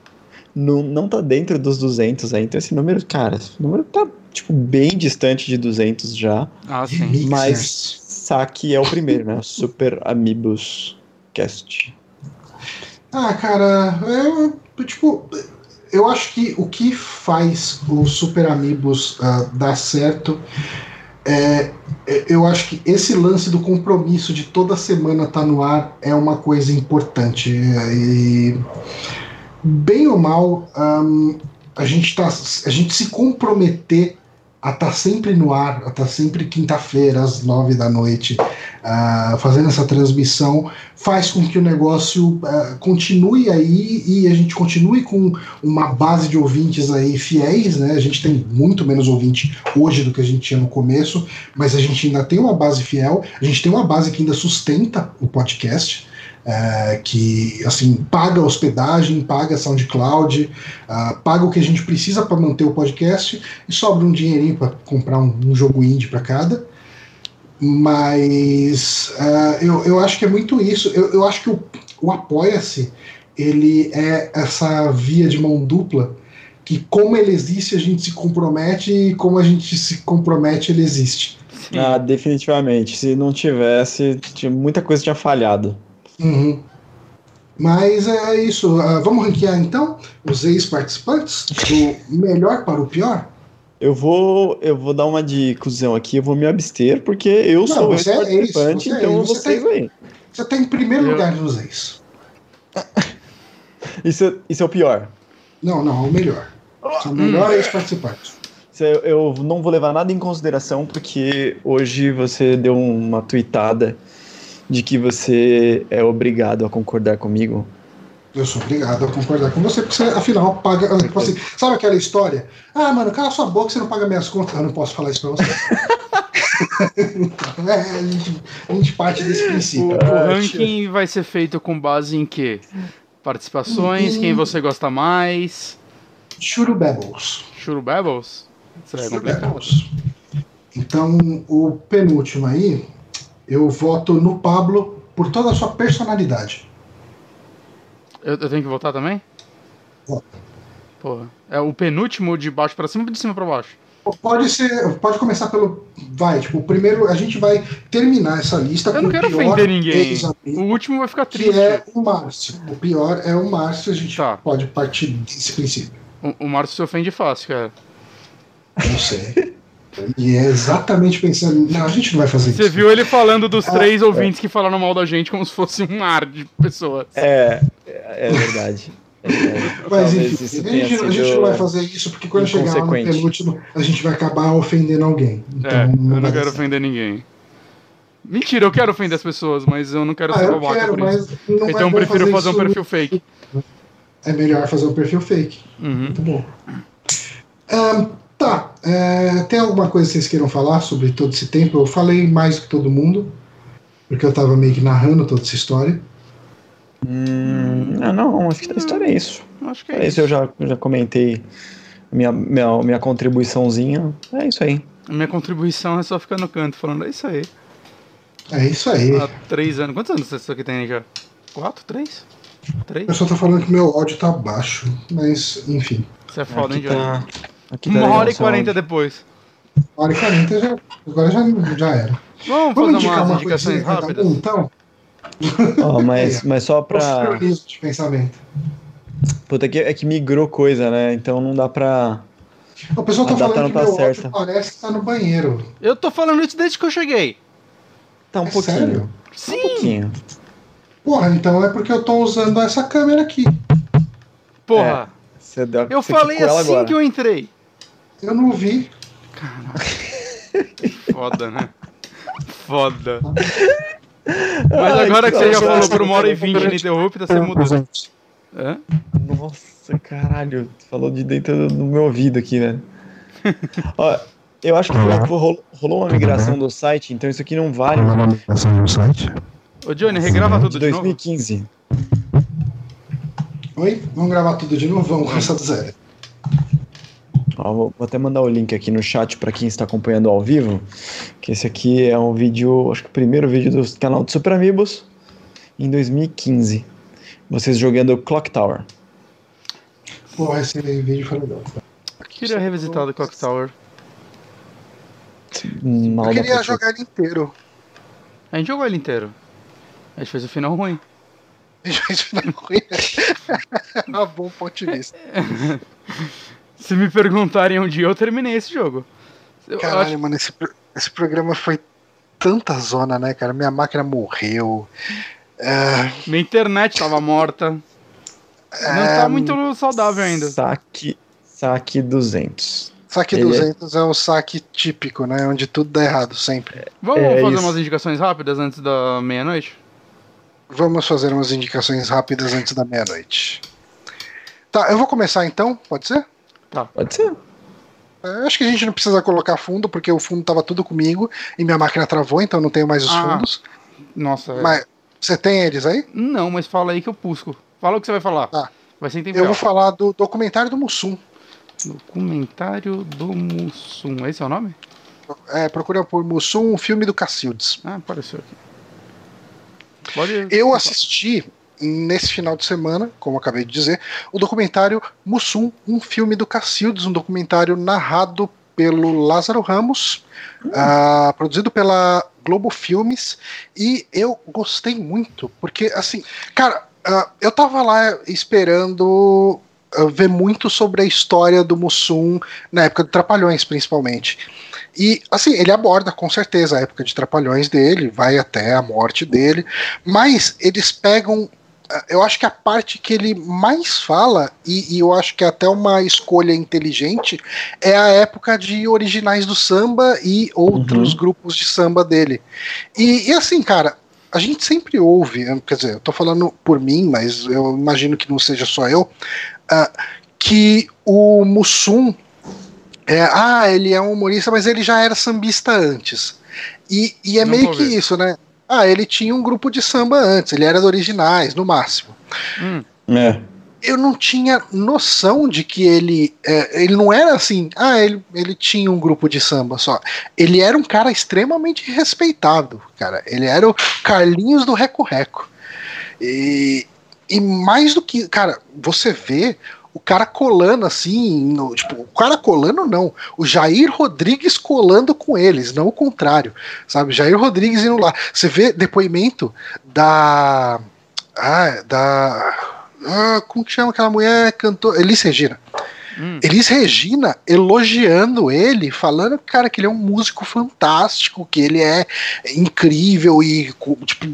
não, não tá dentro dos 200 aí. Então esse número, cara, esse número tá, tipo, bem distante de 200 já. Ah, sim. Mas Saki é o primeiro, né? Super Amigos Cast. Ah, cara, eu, tipo, eu acho que o que faz o Super Amigos uh, dar certo é, é, eu acho que esse lance do compromisso de toda semana estar tá no ar é uma coisa importante. E, bem ou mal, um, a, gente tá, a gente se comprometer a estar tá sempre no ar, a estar tá sempre quinta-feira, às nove da noite, uh, fazendo essa transmissão, faz com que o negócio uh, continue aí e a gente continue com uma base de ouvintes aí fiéis, né? A gente tem muito menos ouvinte hoje do que a gente tinha no começo, mas a gente ainda tem uma base fiel, a gente tem uma base que ainda sustenta o podcast é, que assim paga hospedagem, paga SoundCloud, uh, paga o que a gente precisa para manter o podcast e sobra um dinheirinho para comprar um, um, jogo indie para cada. Mas uh, eu, eu acho que é muito isso. Eu, eu acho que o, o Apoia-se ele é essa via de mão dupla que como ele existe a gente se compromete e como a gente se compromete ele existe. Ah, definitivamente. Se não tivesse, muita coisa tinha falhado. Uhum. Mas é isso. Uh, vamos ranquear então os ex-participantes do melhor para o pior? Eu vou, eu vou dar uma de cuzão aqui, eu vou me abster, porque eu Não, sou ex-participante, é então é vocês aí. Você tá em primeiro eu... lugar dos ex. isso, isso é o pior. Não, não, é o melhor. É o melhor hum. ex-participante. Eu não vou levar nada em consideração, porque hoje você deu uma tweetada de que você é obrigado a concordar comigo? Eu sou obrigado a concordar com você, porque você, afinal, paga. Tipo assim, sabe aquela história? Ah, mano, cala sua boca, você não paga minhas contas. Eu não posso falar isso pra você. é, a, gente, a, gente, parte desse princípio. O, o ranking vai ser feito com base em quê? Participações, quem você gosta mais? Churubebbles. Churubebbles? Churubebbles. Então, o penúltimo aí eu voto no Pablo por toda a sua personalidade. Eu, eu tenho que votar também? Vota. Porra. É o penúltimo de baixo para cima ou de cima para baixo? Pode ser, pode começar pelo. Vai, tipo, o primeiro a gente vai terminar essa lista eu com não quero ofender ninguém. O último vai ficar triste. Que é o Márcio. O pior é o Márcio, a gente tá. pode partir desse princípio. O, o Márcio se ofende fácil, cara. Não sei. E é exatamente pensando, não, a gente não vai fazer Você isso. Você viu ele falando dos ah, três é. ouvintes que falaram mal da gente como se fosse um mar de pessoas. É, é verdade. É, Mas enfim, a gente, a gente, não vai fazer isso porque quando chegar lá no penúltimo, a gente vai acabar ofendendo alguém. Então, é, eu não quero ofender ninguém. Mentira, eu quero ofender as pessoas, mas eu não quero ah, ser babaca por isso. Então é eu prefiro fazer, fazer um perfil fake. É melhor fazer um perfil fake. Uhum. Muito bom. Um, Tá. É, tem alguma coisa que vocês queiram falar sobre todo esse tempo? Eu falei mais que todo mundo, porque eu tava meio que narrando toda essa história. Hum, não, não, acho que a história é isso. Acho que é, é isso. eu já, já comentei minha, minha, minha contribuiçãozinha. É isso aí. A minha contribuição é só ficar no canto falando, é isso aí. É isso aí. Há três anos. Quantos anos você aqui tem já? Quatro? Três? Três? Eu só tô falando que meu áudio tá baixo, mas enfim. Você é foda, hein, tá... Aqui Uma hora e quarenta depois. Uma hora e quarenta já. Agora já, já era. Vamos, Vamos fazer umas indicações rápidas? Um, então? Oh, mas, mas só pra. de pensamento. Puta, é que, é que migrou coisa, né? Então não dá pra. O pessoal tá falando que tá meu certa. parece que tá no banheiro. Eu tô falando isso desde que eu cheguei. Tá um é pouquinho. Sério? Sim. Um pouquinho. Porra, então é porque eu tô usando essa câmera aqui. Porra. É, deu, eu falei assim agora. que eu entrei. Eu não vi. Caralho. Foda, né? Foda. Mas agora que você já falou por uma hora e vinte ininterrupta, você mudou. Hã? Nossa, caralho. Falou de dentro do meu ouvido aqui, né? Ó, eu acho que rolou, rolou uma migração do site, então isso aqui não vale. Uma migração do site? Ô Johnny, regrava tudo de 2015. Oi? Vamos gravar tudo de novo? Vamos começar do zero. Ó, vou, até mandar o link aqui no chat para quem está acompanhando ao vivo, que esse aqui é um vídeo, acho que o primeiro vídeo do canal de Super Amigos em 2015. Vocês jogando Clock Tower. Pô, esse vídeo foi legal. Queria revisitar o Clock Tower. Mal Eu queria jogar ele inteiro. A gente jogou ele inteiro. A gente fez o final ruim. A gente fez o final ruim. um bom ponto de vista. Se me perguntarem um dia, eu terminei esse jogo. Caralho, acho... mano, esse, esse programa foi tanta zona, né, cara? Minha máquina morreu. É... Minha internet tava morta. É... Não tá muito saudável ainda. Saque, saque 200. Saque Ele 200 é... é o saque típico, né? Onde tudo dá errado, sempre. Vamos é fazer isso. umas indicações rápidas antes da meia-noite? Vamos fazer umas indicações rápidas antes da meia-noite. Tá, eu vou começar então, pode ser? Tá. Pode ser. É, acho que a gente não precisa colocar fundo, porque o fundo tava tudo comigo e minha máquina travou, então não tenho mais os ah, fundos. Nossa, velho. Mas você tem eles aí? Não, mas fala aí que eu busco. Fala o que você vai falar. Tá. Vai ser Eu vou falar do documentário do Mussum. Documentário do Mussum. Esse é o nome? É, procura por Mussum, um filme do Cacildes. Ah, apareceu aqui. Pode... Eu assisti nesse final de semana, como acabei de dizer, o documentário Mussum, um filme do Cacildes, um documentário narrado pelo Lázaro Ramos, uh, produzido pela Globo Filmes, e eu gostei muito, porque assim, cara, uh, eu tava lá esperando uh, ver muito sobre a história do Mussum na época do Trapalhões, principalmente. E, assim, ele aborda com certeza a época de Trapalhões dele, vai até a morte dele, mas eles pegam eu acho que a parte que ele mais fala, e, e, eu acho que é até uma escolha inteligente, é a época de originais do samba e outros uhum. grupos de samba dele. E, e, assim, cara, a gente sempre ouve, quer dizer, eu tô falando por mim, mas eu imagino que não seja só eu, uh, que o Mussum. É, ah, ele é um humorista, mas ele já era sambista antes. E, e é não meio que isso, né? Ah, ele tinha um grupo de samba antes, ele era dos originais, no máximo. Hum. É. Eu não tinha noção de que ele. É, ele não era assim. Ah, ele, ele tinha um grupo de samba só. Ele era um cara extremamente respeitado, cara. Ele era o Carlinhos do Reco Reco. E, e mais do que. Cara, você vê o cara colando assim, no, tipo, o cara colando não, o Jair Rodrigues colando com eles, não o contrário, sabe? Jair Rodrigues indo lá. Você vê depoimento da. Ah, da. Ah, como que chama aquela mulher cantor? Elis Regina. Hum. Elis Regina elogiando ele, falando, cara, que ele é um músico fantástico, que ele é incrível e, tipo,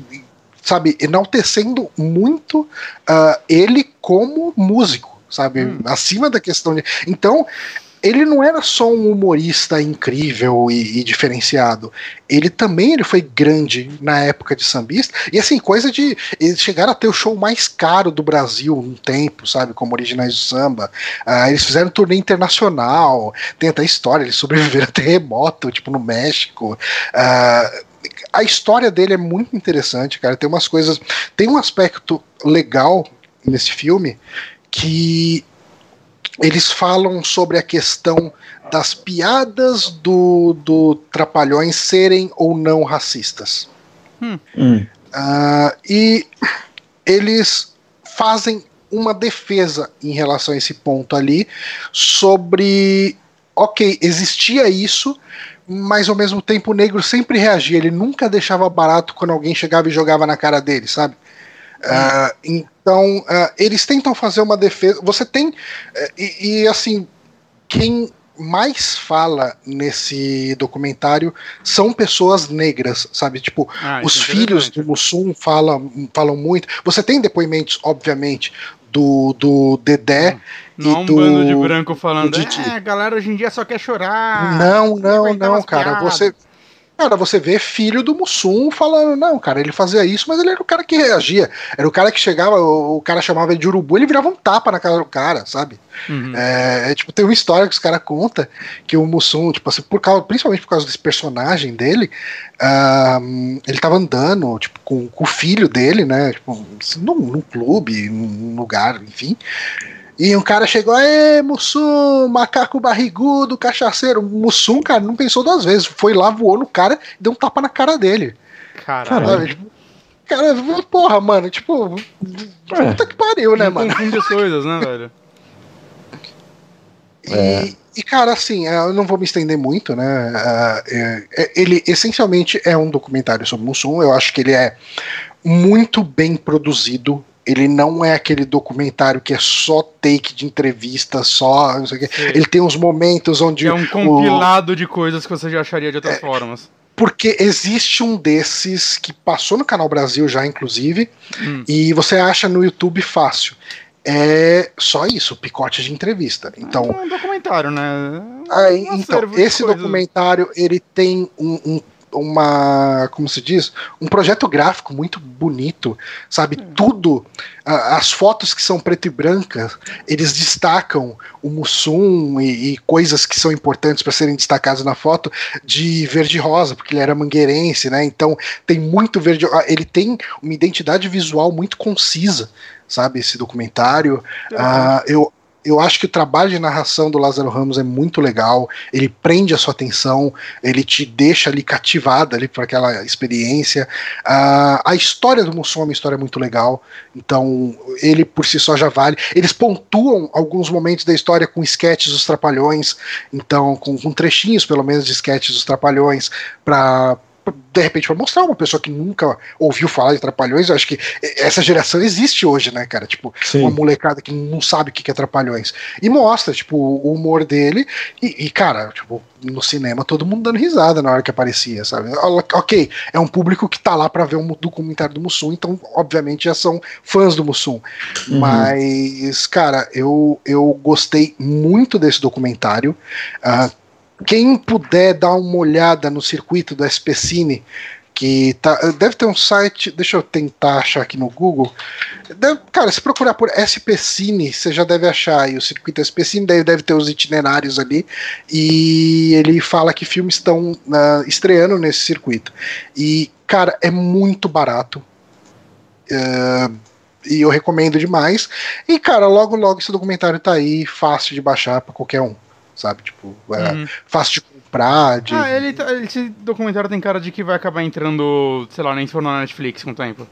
sabe, enaltecendo muito uh, ele como músico sabe? Hum. Acima da questão de. Então, ele não era só um humorista incrível e, e, diferenciado. Ele também ele foi grande na época de sambista. E assim, coisa de. Eles chegaram a ter o show mais caro do Brasil um tempo, sabe? Como originais do samba. Uh, eles fizeram turnê internacional. Tem até história, eles sobreviveram a terremoto, tipo, no México. Uh, a história dele é muito interessante, cara. Tem umas coisas. Tem um aspecto legal nesse filme que eles falam sobre a questão das piadas do, do Trapalhões serem ou não racistas. Hum. Uh, e eles fazem uma defesa em relação a esse ponto ali sobre ok, existia isso, mas ao mesmo tempo o negro sempre reagia, ele nunca deixava barato quando alguém chegava e jogava na cara dele, sabe? Uh, então, uh, eles tentam fazer uma defesa. Você tem. Uh, e, e, assim, quem mais fala nesse documentário são pessoas negras, sabe? Tipo, ah, os é filhos do Mussum falam, falam muito. Você tem depoimentos, obviamente, do, do Dedé. Não, não do, um bando de branco falando, é, a galera hoje em dia só quer chorar. Não, não, não, cara. Você, Cara, você vê filho do Mussum falando, não, cara, ele fazia isso, mas ele era o cara que reagia. Era o cara que chegava, o cara chamava ele de urubu, ele virava um tapa na cara do cara, sabe? Uhum. É, é, tipo, tem uma história que os caras contam que o Mussum, tipo assim, por causa, principalmente por causa desse personagem dele, uh, ele tava andando, tipo, com, com, o filho dele, né? Tipo, num, num clube, num lugar, enfim. E um cara chegou, ê, Mussum, macaco barrigudo, cachaceiro. Mussum, cara, não pensou duas vezes. Foi lá, voou no cara e deu um tapa na cara dele. Caralho. Tipo, cara, porra, mano, tipo. É. Puta que pariu, né, mano? Confunde as coisas, né, velho? E, é. e, cara, assim, é, eu não vou me estender muito, né? É, é, ele essencialmente é um documentário sobre Mussum. Eu acho que ele é muito bem produzido ele não é aquele documentário que é só take de entrevista, só. Ele tem uns momentos onde. É um compilado o... de coisas que você já acharia de outras é, formas. Porque existe um desses que passou no Canal Brasil já, inclusive, hum. e você acha no YouTube fácil. É só isso, picote de entrevista. Então, é um documentário, né? Aí, então, esse documentário ele tem um, um uma, como se diz, um projeto gráfico muito bonito, sabe? Hum. Tudo, as fotos que são preto e branca, eles destacam o Mussum e, e coisas que são importantes para serem destacadas na foto de verde rosa, porque ele era mangueirense, né? Então tem muito verde, ele tem uma identidade visual muito concisa, sabe? Esse documentário. Uh, eu eu acho que o trabalho de narração do Lázaro Ramos é muito legal. Ele prende a sua atenção, ele te deixa ali cativado ali por aquela experiência. Uh, a história do Mussum é uma história muito legal, então ele por si só já vale. Eles pontuam alguns momentos da história com sketches dos Trapalhões, então com, com trechinhos pelo menos de sketches dos Trapalhões para de repente, para mostrar uma pessoa que nunca ouviu falar de Trapalhões, eu acho que essa geração existe hoje, né, cara? Tipo, Sim. uma molecada que não sabe o que é Trapalhões. E mostra, tipo, o humor dele. E, e, cara, tipo, no cinema todo mundo dando risada na hora que aparecia, sabe? Ok, é um público que tá lá para ver um documentário do Mussum, então, obviamente, já são fãs do Mussum. Uhum. Mas, cara, eu, eu gostei muito desse documentário. Uh, quem puder dar uma olhada no circuito do SP Cine, que tá, deve ter um site, deixa eu tentar achar aqui no Google. Deve, cara, se procurar por SP Cine, você já deve achar aí o circuito SP Cine, deve, deve ter os itinerários ali. E ele fala que filmes estão uh, estreando nesse circuito. E, cara, é muito barato. Uh, e eu recomendo demais. E, cara, logo, logo esse documentário tá aí, fácil de baixar para qualquer um sabe? Tipo, é uhum. fácil de comprar. De... Ah, ele, tá, esse documentário tem cara de que vai acabar entrando, sei lá, nem se for na Netflix com o tempo.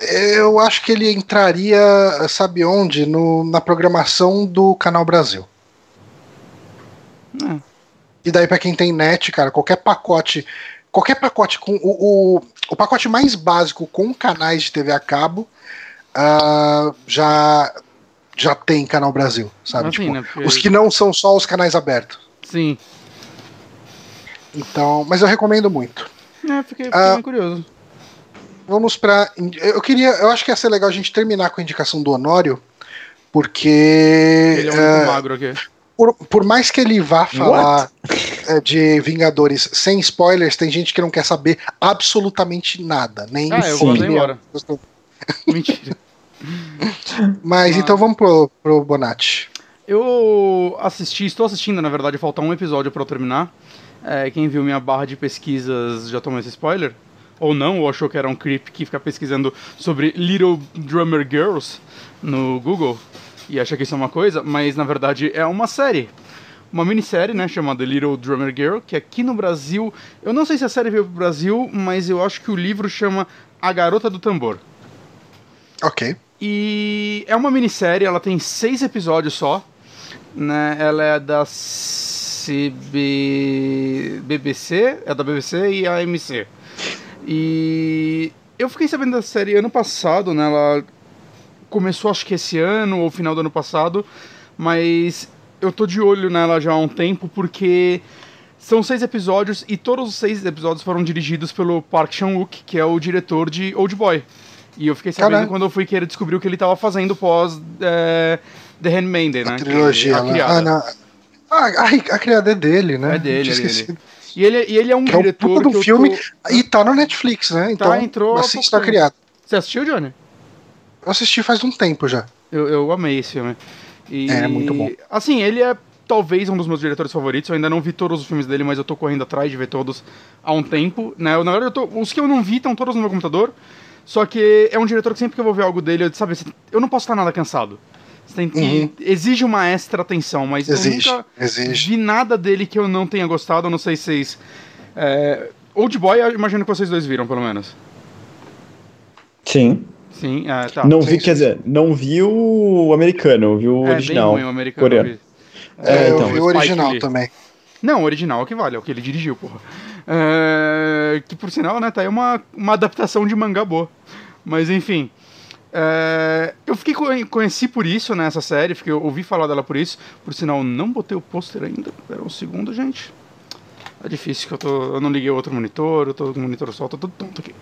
Eu acho que ele entraria, sabe onde? No, na programação do Canal Brasil. É. E daí, para quem tem net, cara, qualquer pacote. Qualquer pacote com. O, o, o pacote mais básico com canais de TV a cabo uh, já já tem Canal Brasil, sabe? Assim, tipo, né? Porque... Os que não são só os canais abertos. Sim. Então, mas eu recomendo muito. É, fiquei, fiquei uh, curioso. Vamos para Eu queria. Eu acho que ia ser legal a gente terminar com a indicação do Honório, porque. Ele é um uh, magro aqui. Por, por, mais que ele vá falar uh, de Vingadores sem spoilers, tem gente que não quer saber absolutamente nada. Nem ah, eu vou embora. Mentira. Mas então vamos pro, pro Bonatti. Eu assisti, estou assistindo, na verdade, falta um episódio para eu terminar. É, quem viu minha barra de pesquisas já tomou esse spoiler? Ou não, ou achou que era um creep que fica pesquisando sobre Little Drummer Girls no Google e acha que isso é uma coisa, mas na verdade é uma série. Uma minissérie, né, chamada Little Drummer Girl, que aqui no Brasil, eu não sei se a série veio pro Brasil, mas eu acho que o livro chama A Garota do Tambor. Ok. E é uma minissérie, ela tem seis episódios só. Né? Ela é da CB... BBC, é da BBC e a AMC. E eu fiquei sabendo da série ano passado, né? Ela começou acho que esse ano ou final do ano passado, mas eu tô de olho nela já há um tempo porque são seis episódios e todos os seis episódios foram dirigidos pelo Park Chan-wook, que é o diretor de Old Boy. E eu fiquei sabendo Caramba. quando eu fui querer descobrir o que ele estava fazendo pós é, The Handmaiden, né? A trilogia, que, a, criada. Ah. Ah, a, a, criada é dele, né? É dele, é dele. E ele, e ele é um que diretor. É um do filme tô... e tá no Netflix, né? Tá, então, tá, entrou. Assiste a criada. Você assistiu, Johnny? Eu assisti faz um tempo já. Eu, eu amei esse filme. E, é, muito bom. Assim, ele é talvez um dos meus diretores favoritos. Eu ainda não vi todos os filmes dele, mas eu tô correndo atrás de ver todos há um tempo. Né? Eu, na verdade, eu tô, os que eu não vi estão todos no meu computador. Só que é um diretor que sempre que eu vou ver algo dele, eu, sabe, eu não posso estar nada cansado. Você tem que, uhum. Exige uma extra atenção, mas exige, eu nunca exige. vi nada dele que eu não tenha gostado. Eu não sei se vocês. É, Old Boy, eu imagino que vocês dois viram, pelo menos. Sim. Sim, é, tá. Não vi, quer dizer, não vi o americano, vi o é, original. Bem ruim, o americano. Coreano. É, então, eu vi o original também. Não, o original é o que vale, é o que ele dirigiu, porra. É, que por sinal, né, tá aí uma, uma adaptação de mangá boa. Mas enfim. É, eu fiquei conheci por isso nessa né, série, fiquei, ouvi falar dela por isso. Por sinal, não botei o pôster ainda. Espera um segundo, gente. É difícil que eu tô. Eu não liguei outro monitor, eu tô com o monitor só, tô todo tonto aqui.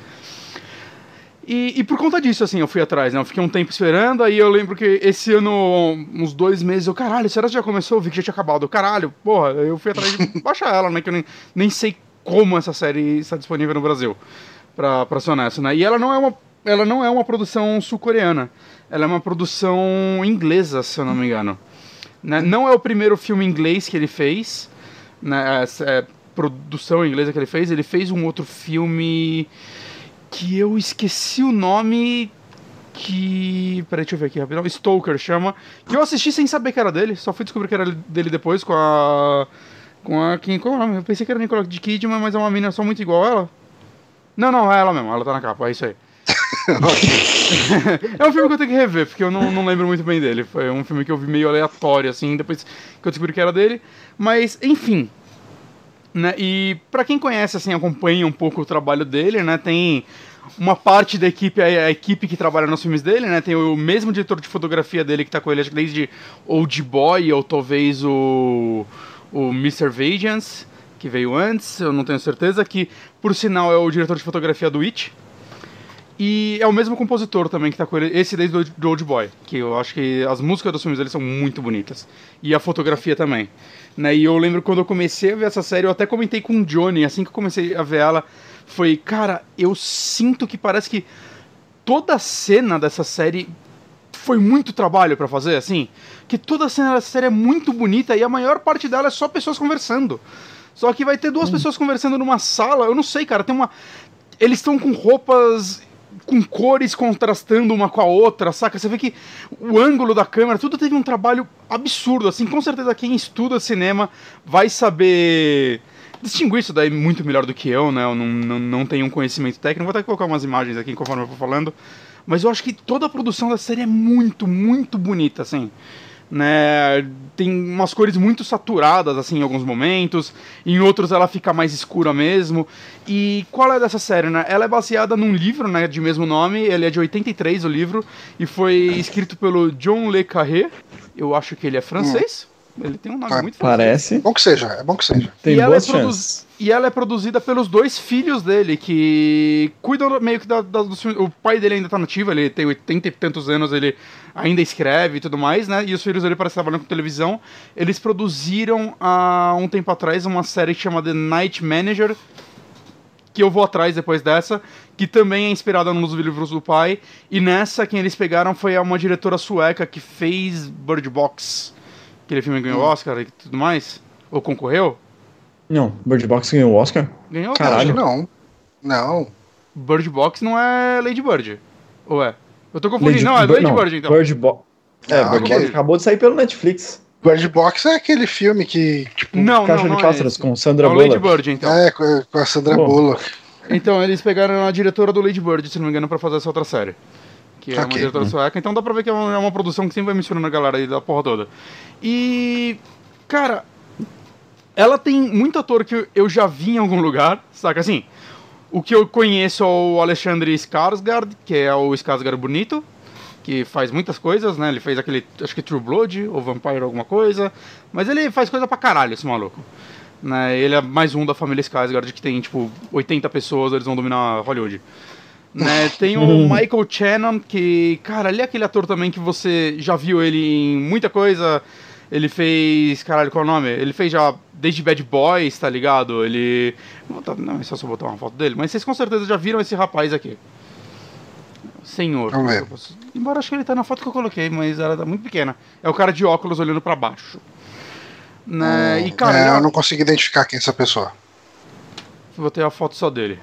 E, e, por conta disso, assim, eu fui atrás, né? Eu fiquei um tempo esperando, aí eu lembro que esse ano, uns dois meses, eu, caralho, será que já começou? Eu vi que já tinha acabado. Caralho, porra, eu fui atrás de baixar ela, né? Que eu nem, nem sei como essa série está disponível no Brasil, pra ser honesto, né? E ela não é uma, ela não é uma produção sul-coreana, ela é uma produção inglesa, se eu não me engano. Né? Não é o primeiro filme inglês que ele fez, né? É, é, produção inglesa que ele fez, ele fez um outro filme que eu esqueci o nome. que. Peraí, deixa eu ver aqui rapidão. Stoker chama. Que eu assisti sem saber que era dele. Só fui descobrir que era dele depois com a. Com a. Quem, qual é o nome? Eu pensei que era Nicole de Kidman, mas é uma menina só muito igual a ela. Não, não, é ela mesmo. Ela tá na capa, é isso aí. é um filme que eu tenho que rever, porque eu não, não lembro muito bem dele. Foi um filme que eu vi meio aleatório, assim, depois que eu descobri que era dele. Mas, enfim. Né? E para quem conhece, assim, acompanha um pouco o trabalho dele, né? Tem uma parte da equipe, a, equipe que trabalha nos filmes dele, né? Tem o mesmo diretor de fotografia dele que tá com ele, acho que desde Old Boy, ou talvez o, o Mr. Vengeance, que veio antes, eu não tenho certeza, que por sinal é o diretor de fotografia do It. E é o mesmo compositor também que tá com ele, esse desde o Old Boy, que eu acho que as músicas dos filmes dele são muito bonitas. E a fotografia também. Né? E eu lembro quando eu comecei a ver essa série, eu até comentei com o Johnny, assim que eu comecei a ver ela, foi, cara, eu sinto que parece que toda a cena dessa série foi muito trabalho para fazer, assim, que toda a cena dessa série é muito bonita e a maior parte dela é só pessoas conversando. Só que vai ter duas hum. pessoas conversando numa sala, eu não sei, cara, tem uma eles estão com roupas com cores contrastando uma com a outra, saca? Você vê que o ângulo da câmera, tudo teve um trabalho absurdo, assim, com certeza quem estuda cinema vai saber distinguir isso daí muito melhor do que eu, né? Eu não, não, não tenho um conhecimento técnico, vou até colocar umas imagens aqui conforme eu for falando. Mas eu acho que toda a produção da série é muito, muito bonita, assim. Né? Tem umas cores muito saturadas, assim, em alguns momentos. Em outros ela fica mais escura mesmo. E qual é dessa série, né? Ela é baseada num livro, né, de mesmo nome. Ele é de 83, o livro. E foi escrito pelo John Le Carré. Eu acho que ele é francês. Hum. Ele tem um nome ah, muito Parece. Bom que seja, é bom que seja. Tem e, ela é e ela é produzida pelos dois filhos dele, que cuidam meio que da, da, do O pai dele ainda tá nativo, ele tem 80 e tantos anos, ele ainda escreve e tudo mais, né? E os filhos dele parecem trabalhando com televisão. Eles produziram há um tempo atrás uma série chamada Night Manager, que eu vou atrás depois dessa, que também é inspirada nos livros do pai. E nessa, quem eles pegaram foi uma diretora sueca que fez Bird Box Aquele filme ganhou o hum. Oscar e tudo mais? Ou concorreu? Não, Bird Box ganhou o Oscar? Ganhou Caralho. Não. Não. Bird Box não é Lady Bird. Ou é? Eu tô confundindo. Lady não, é Lady não. Bird então. Bird Box. É, ah, Bird Box acabou de sair pelo Netflix. Bird Box é aquele filme que. Tipo, não, Caixa não, de Pássaros é com Sandra é Bullock. Lady Bird, então. É, com a Sandra Bom. Bullock. Então, eles pegaram a diretora do Lady Bird, se não me engano, pra fazer essa outra série que é okay. uma diretora sueca, então dá pra ver que é uma, é uma, produção que sempre vai misturando a galera aí da porra toda. E Cara, ela tem muito ator que eu já vi em algum lugar, saca? Assim, o que eu conheço é o Alexandre Skarsgård, que é o Skarsgård bonito, que faz muitas coisas, né? Ele fez aquele, acho que True Blood ou Vampire alguma coisa, mas ele faz coisa pra caralho, esse maluco. Né? Ele é mais um da família Skarsgård, que tem, tipo, 80 pessoas, eles vão dominar Hollywood. Né? Tem o Michael Shannon, que, cara, ele é aquele ator também que você já viu ele em muita coisa ele fez. Caralho, qual é o nome? Ele fez já desde Bad Boys, tá ligado? Ele. Não, é só se eu botar uma foto dele, mas vocês com certeza já viram esse rapaz aqui. Senhor. Vamos ver. Embora acho que ele tá na foto que eu coloquei, mas ela tá muito pequena. É o cara de óculos olhando para baixo. Né? Hum, e, cara, é, eu não consegui identificar quem é essa pessoa. Vou ter a foto só dele.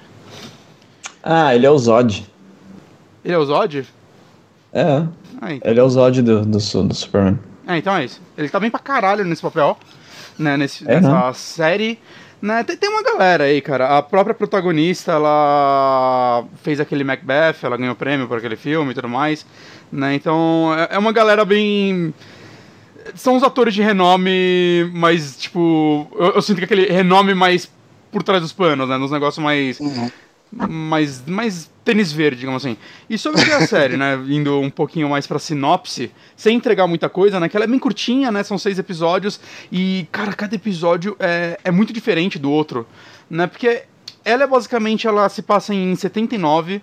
Ah, ele é o Zod. Ele é o Zod? É. Ah, então. Ele é o Zod do, do, do Superman. É, então é isso. Ele tá bem pra caralho nesse papel, né? Nesse, é, nessa série. Né? Tem, tem, uma galera aí, cara. A própria protagonista, ela fez aquele Macbeth, ela ganhou prêmio por aquele filme e tudo mais. Né? Então é, é uma galera bem. São os atores de renome, mas, tipo. Eu, eu, sinto que aquele renome mais por trás dos panos, né? Nos negócios mais. Uhum mais, mais tênis verde, digamos assim. E sobre é a série, né? Indo um pouquinho mais pra sinopse, sem entregar muita coisa, né? Que ela é bem curtinha, né? São seis episódios. E, cara, cada episódio é, é muito diferente do outro, né? Porque ela é basicamente, ela se passa em 79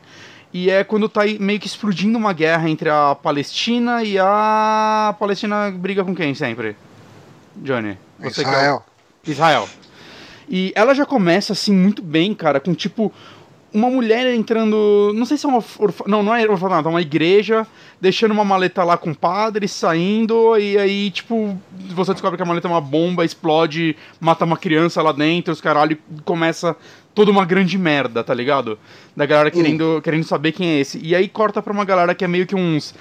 e é quando tá meio que explodindo uma guerra entre a Palestina e a. a Palestina briga com quem sempre? Johnny? Você Israel. É o... Israel. E ela já começa assim muito bem, cara, com tipo uma mulher entrando. Não sei se é uma. Orfa, não, não é orfanato, é uma igreja, deixando uma maleta lá com o padre, saindo, e aí, tipo, você descobre que a maleta é uma bomba, explode, mata uma criança lá dentro, os caralho, começa toda uma grande merda, tá ligado? Da galera querendo, querendo saber quem é esse. E aí corta pra uma galera que é meio que uns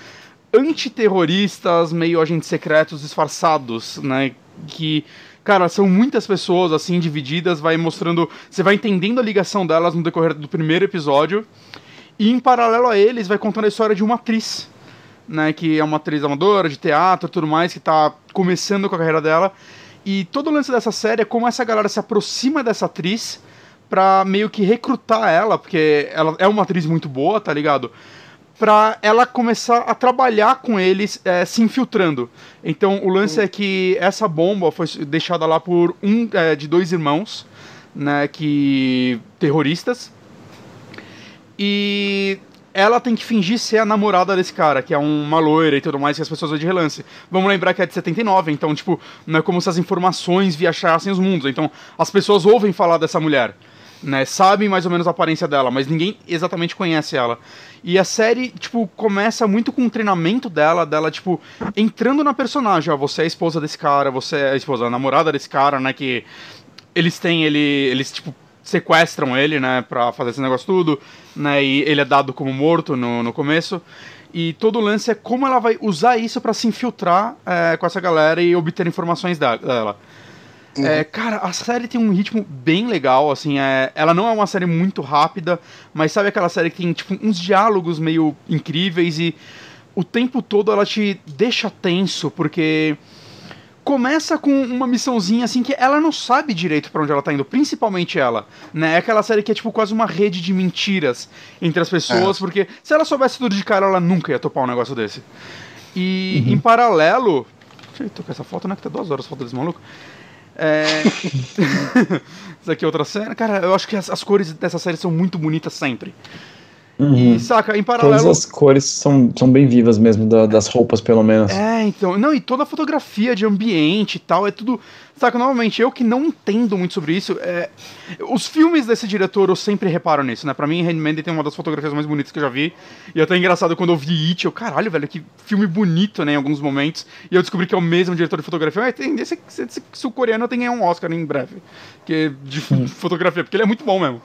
antiterroristas, meio agentes secretos disfarçados, né? Que Cara, são muitas pessoas, assim, divididas, vai mostrando. Você vai entendendo a ligação delas no decorrer do primeiro episódio. E em paralelo a eles, vai contando a história de uma atriz, né? Que é uma atriz amadora, de teatro tudo mais, que tá começando com a carreira dela. E todo o lance dessa série é como essa galera se aproxima dessa atriz pra meio que recrutar ela, porque ela é uma atriz muito boa, tá ligado? Para ela começar a trabalhar com eles é, se infiltrando. Então o lance é que essa bomba foi deixada lá por um é, de dois irmãos, né, que terroristas. E ela tem que fingir ser a namorada desse cara, que é uma loira e tudo mais, que as pessoas vão de relance. Vamos lembrar que é de 79, então, tipo, não é como se as informações viajassem os mundos. Então, as pessoas ouvem falar dessa mulher né? Sabem mais ou menos a aparência dela, mas ninguém exatamente conhece ela. E a série, tipo, começa muito com o treinamento dela, dela, tipo, entrando na personagem. Ó, você é a esposa desse cara, você é a esposa, a namorada desse cara, né? Que eles têm ele. Eles, tipo, sequestram ele, né? Pra fazer esse negócio tudo, né? E ele é dado como morto no, no começo. E todo o lance é como ela vai usar isso para se infiltrar é, com essa galera e obter informações dela. Uhum. É, cara, a série tem um ritmo bem legal, assim, é, ela não é uma série muito rápida, mas sabe aquela série que tem, tipo, uns diálogos meio incríveis e o tempo todo ela te deixa tenso, porque começa com uma missãozinha, assim, que ela não sabe direito para onde ela tá indo, principalmente ela, né? É aquela série que é, tipo, quase uma rede de mentiras entre as pessoas, é. porque se ela soubesse tudo de cara, ela nunca ia topar um negócio desse. E, uhum. em paralelo... Deixa eu tocar essa foto, né? Que tá duas horas a foto desse maluco. É... Isso aqui é outra cena. Cara, eu acho que as, as cores dessa série são muito bonitas sempre. Uhum. E, saca, em paralelo. Todas as cores são, são bem vivas mesmo, da, das roupas, pelo menos. É, então. Não, e toda a fotografia de ambiente e tal, é tudo. Saca, novamente, eu que não entendo muito sobre isso. É, os filmes desse diretor eu sempre reparo nisso, né? Pra mim, Handmaiden tem uma das fotografias mais bonitas que eu já vi. E é até engraçado quando eu vi It, eu, caralho, velho, que filme bonito, né? Em alguns momentos. E eu descobri que é o mesmo diretor de fotografia. Mas tem, esse, esse sul-coreano tem um Oscar em breve. Que, é de fotografia, porque ele é muito bom mesmo.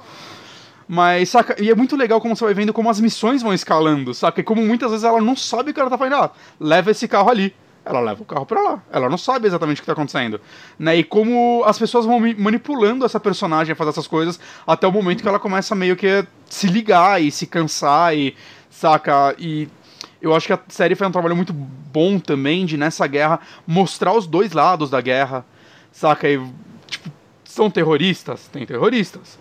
Mas, saca? E é muito legal como você vai vendo como as missões vão escalando, saca? E como muitas vezes ela não sabe o que ela tá fazendo. Ah, leva esse carro ali. Ela leva o carro para lá. Ela não sabe exatamente o que tá acontecendo. Né? E como as pessoas vão manipulando essa personagem a fazer essas coisas até o momento que ela começa meio que se ligar e se cansar e. Saca? E eu acho que a série fez um trabalho muito bom também de, nessa guerra, mostrar os dois lados da guerra. Saca? E, tipo, são terroristas? Tem terroristas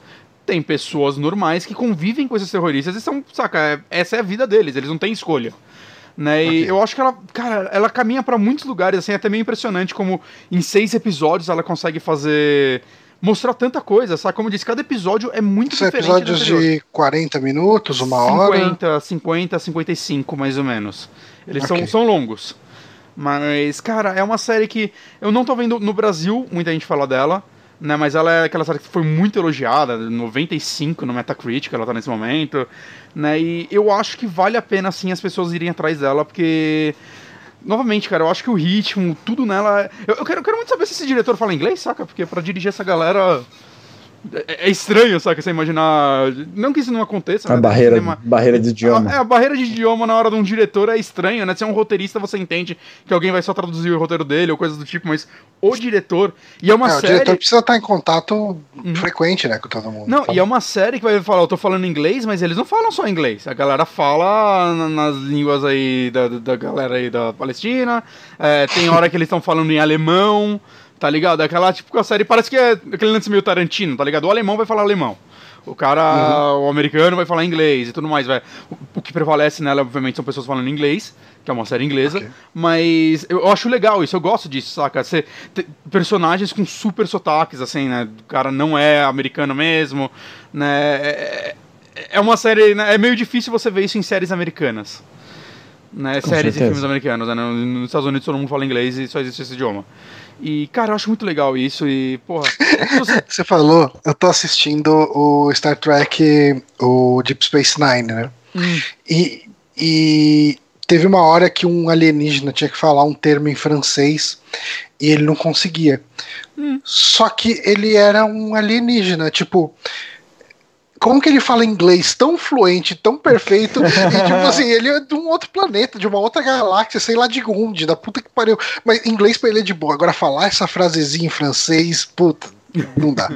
tem pessoas normais que convivem com esses terroristas e são, saca, é, essa é a vida deles, eles não têm escolha. Né? E eu acho que ela, cara, ela caminha para muitos lugares, assim, é até meio impressionante como em seis episódios ela consegue fazer mostrar tanta coisa, sabe? Como eu disse, cada episódio é muito São diferente. São episódios de 40 minutos, uma 50, hora? 50, 50, 55 mais ou menos. Eles okay. são, são longos. Mas, cara, é uma série que eu não tô vendo no Brasil muita gente falar dela né? Mas ela é aquela série que foi muito elogiada, 95 no Metacritic ela tá nesse momento, né? E eu acho que vale a pena sim as pessoas irem atrás dela, porque novamente, cara, eu acho que o ritmo, tudo nela. Eu, eu, quero, eu quero muito saber se esse diretor fala inglês, saca? Porque para dirigir essa galera é, é estranho, sabe? Você imaginar. Não que isso não aconteça. A né? barreira, cinema... barreira de idioma. A, é, a barreira de idioma na hora de um diretor é estranha, né? Se é um roteirista, você entende que alguém vai só traduzir o roteiro dele ou coisas do tipo, mas o diretor. E é uma é, série. O diretor precisa estar em contato uhum. frequente, né? Com todo mundo. Não, e é uma série que vai falar, eu tô falando inglês, mas eles não falam só inglês. A galera fala nas línguas aí da, da galera aí da Palestina. É, tem hora que eles estão falando em alemão. Tá ligado? Aquela tipo a série parece que é aquele lance meio Tarantino, tá ligado? O alemão vai falar alemão. O cara, uhum. o americano vai falar inglês e tudo mais, vai. O, o, que prevalece nela, obviamente, são pessoas falando inglês, que é uma série inglesa, okay. mas eu, eu, acho legal isso, eu gosto disso, saca? Você, personagens com super sotaques, assim, né? O cara não é americano mesmo, né? É, é uma série, né? é meio difícil você ver isso em séries americanas. Né? Com séries certeza. e filmes americanos. Né? Nos Estados Unidos todo mundo fala inglês e só existe esse idioma. E, cara, eu acho muito legal isso e, porra. Você... você falou, eu tô assistindo o Star Trek, o Deep Space Nine, né? Hum. E, e teve uma hora que um alienígena tinha que falar um termo em francês e ele não conseguia. Hum. Só que ele era um alienígena, tipo como que ele fala inglês tão fluente, tão perfeito, e tipo assim, ele é de um outro planeta, de uma outra galáxia, sei lá de onde, da puta que pariu. Mas inglês pra ele é de boa. Agora falar essa frasezinha em francês, puta, não dá.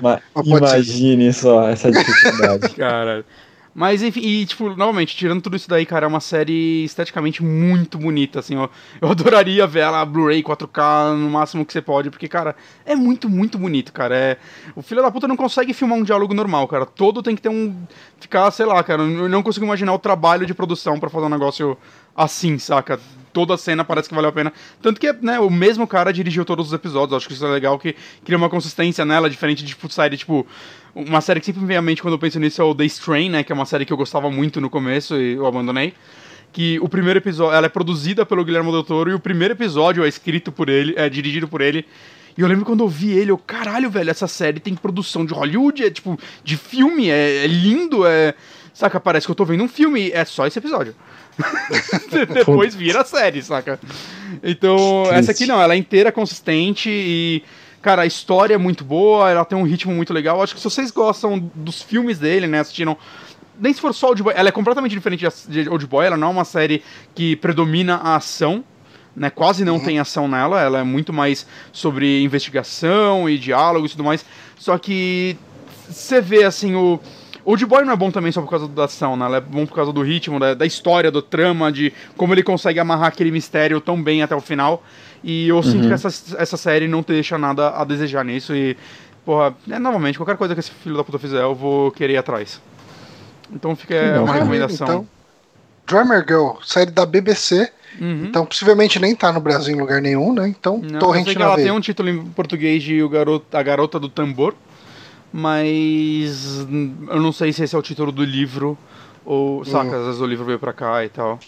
Imagine só essa dificuldade. Cara. Mas enfim, e tipo, novamente, tirando tudo isso daí, cara, é uma série esteticamente muito bonita, assim, ó. Eu adoraria ver ela Blu-ray 4K no máximo que você pode, porque, cara, é muito, muito bonito, cara. É... O filho da puta não consegue filmar um diálogo normal, cara. Todo tem que ter um. Ficar, sei lá, cara. Eu não consigo imaginar o trabalho de produção para fazer um negócio assim, saca? Toda a cena parece que valeu a pena. Tanto que, né, o mesmo cara dirigiu todos os episódios. Acho que isso é legal, que cria uma consistência nela, diferente de tipo, série, tipo uma série que sempre me vem à mente quando eu penso nisso é o The Strain, né? Que é uma série que eu gostava muito no começo e eu abandonei. Que o primeiro episódio. Ela é produzida pelo Guilherme Del Toro e o primeiro episódio é escrito por ele, é dirigido por ele. E eu lembro quando eu vi ele, eu, caralho, velho, essa série tem produção de Hollywood, é tipo, de filme, é, é lindo, é. Saca, parece que eu tô vendo um filme, é só esse episódio. Depois vira a série, saca? Então, essa aqui não, ela é inteira consistente e Cara, a história é muito boa, ela tem um ritmo muito legal. Acho que se vocês gostam dos filmes dele, né, assistiram nem se for só Old Boy, ela é completamente diferente de Old Boy, ela não é uma série que predomina a ação, né? Quase não uhum. tem ação nela, ela é muito mais sobre investigação e diálogo e tudo mais. Só que você vê assim o Old Boy não é bom também só por causa da ação, né? Ela é bom por causa do ritmo, da, da história, do trama, de como ele consegue amarrar aquele mistério tão bem até o final. E eu uhum. sinto que essa, essa série não deixa nada a desejar nisso. E, porra, é, novamente, qualquer coisa que esse filho da puta fizer, eu vou querer ir atrás. Então fica é, uma recomendação. Então, Drummer Girl, série da BBC. Uhum. Então, possivelmente nem tá no Brasil em lugar nenhum, né? Então, não, torrent que ela veio. tem um título em português de o garoto, A Garota do Tambor, mas eu não sei se esse é o título do livro ou, saca, hum. às vezes o livro veio pra cá e tal.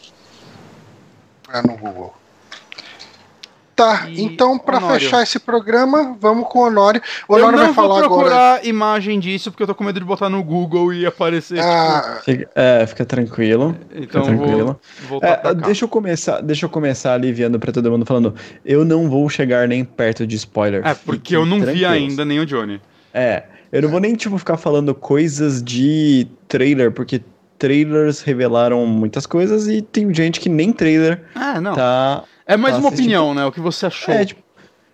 É no Google. Tá, e então para fechar esse programa, vamos com o Honório. O Honório vai falar agora. Eu não vou procurar imagem disso porque eu tô com medo de botar no Google e aparecer. Ah, tipo... fica, é, fica tranquilo. Então fica tranquilo. Vou é, deixa eu começar, deixa eu começar aliviando para todo mundo falando, eu não vou chegar nem perto de spoiler. É, porque eu não vi ainda nem o Johnny. É, eu não vou nem tipo ficar falando coisas de trailer, porque trailers revelaram muitas coisas e tem gente que nem trailer ah, não. tá é mais tá uma opinião, né? O que você achou. É, tipo,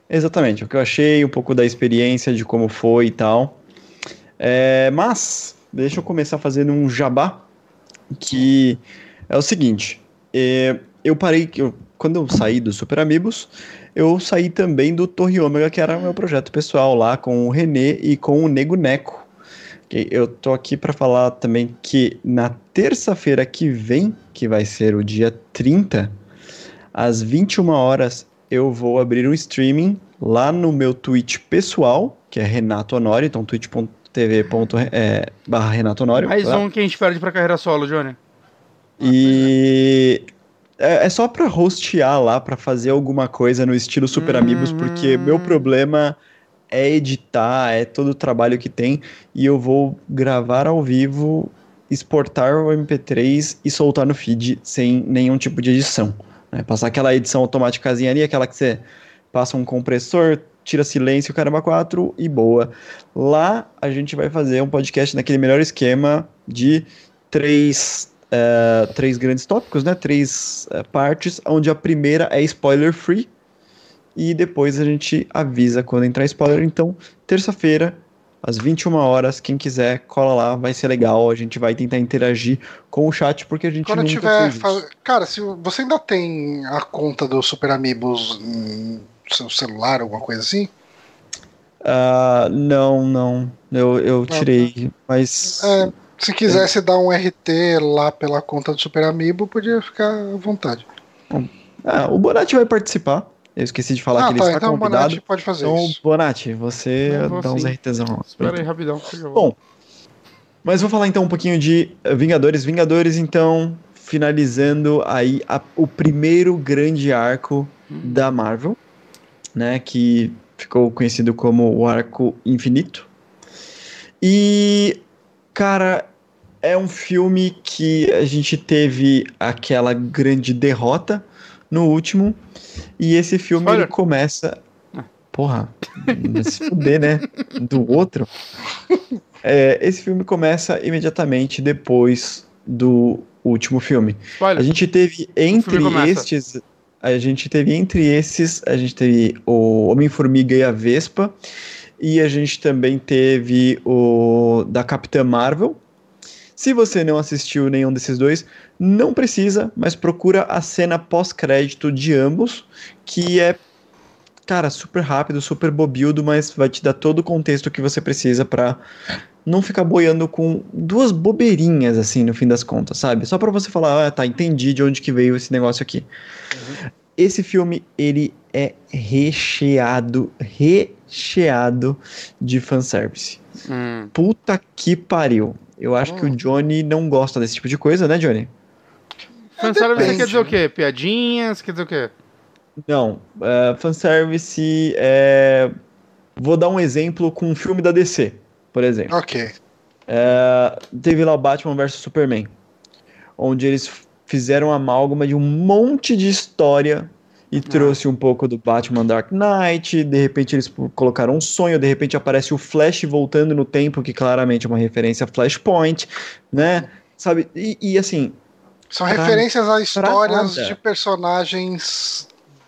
exatamente, o que eu achei, um pouco da experiência, de como foi e tal. É, mas, deixa eu começar fazendo um jabá, que é o seguinte. É, eu parei, eu, quando eu saí do Super Amigos, eu saí também do Torre Ômega, que era meu projeto pessoal lá com o Renê e com o Nego Neco. Eu tô aqui para falar também que na terça-feira que vem, que vai ser o dia 30, às 21 horas eu vou abrir um streaming lá no meu Twitch pessoal, que é Renato Honório, então twitch.tv é, barra Renato Honório. Mais lá. um que a gente perde pra carreira solo, Johnny. E é, é só pra hostear lá, pra fazer alguma coisa no estilo Super hum... Amigos, porque meu problema é editar, é todo o trabalho que tem, e eu vou gravar ao vivo, exportar o MP3 e soltar no feed sem nenhum tipo de edição. Né? Passar aquela edição automática ali, aquela que você passa um compressor, tira silêncio, caramba, 4 e boa. Lá a gente vai fazer um podcast naquele melhor esquema de três, uh, três grandes tópicos, né? Três uh, partes, onde a primeira é spoiler free e depois a gente avisa quando entrar spoiler. Então, terça-feira, às 21 horas. Quem quiser, cola lá, vai ser legal. A gente vai tentar interagir com o chat porque a gente Quando nunca tiver, faz... cara, se você ainda tem a conta do Super Amigos no seu celular, alguma coisa assim? Uh, não, não. Eu, eu tirei, ah, tá. mas. É, se quisesse é. dar um RT lá pela conta do Super Amiibo, podia ficar à vontade. Ah, o Bonatti vai participar. Eu esqueci de falar ah, que ele tá, está então convidado. Bonatti pode fazer então, isso. Bonatti, você dá uns RTzão. Espera aí, rapidão. Bom, mas vou falar então um pouquinho de Vingadores. Vingadores, então, finalizando aí a, o primeiro grande arco da Marvel, né? Que ficou conhecido como o Arco Infinito. E, cara, é um filme que a gente teve aquela grande derrota no último. E esse filme ele começa. Ah. Porra, se fuder, né? Do outro. É, esse filme começa imediatamente depois do último filme. A gente teve entre estes. A gente teve entre esses. A gente teve o Homem-Formiga e a Vespa. E a gente também teve o da Capitã Marvel. Se você não assistiu nenhum desses dois, não precisa, mas procura a cena pós-crédito de ambos, que é, cara, super rápido, super bobildo, mas vai te dar todo o contexto que você precisa para não ficar boiando com duas bobeirinhas, assim, no fim das contas, sabe? Só para você falar, ah, tá, entendi de onde que veio esse negócio aqui. Uhum. Esse filme, ele é recheado, recheado de fanservice. Hum. Puta que pariu. Eu acho hum. que o hum. Johnny não gosta desse tipo de coisa, né, Johnny? Fanservice quer dizer o quê? Piadinhas? Quer dizer o quê? Não. Uh, fanservice é. Vou dar um exemplo com um filme da DC, por exemplo. Ok. Uh, teve lá o Batman vs Superman, onde eles fizeram amálgama de um monte de história e ah. trouxe um pouco do Batman Dark Knight, de repente eles colocaram um sonho, de repente aparece o Flash voltando no tempo, que claramente é uma referência a Flashpoint, né? Sabe? E, e assim. São pra, referências a histórias de personagens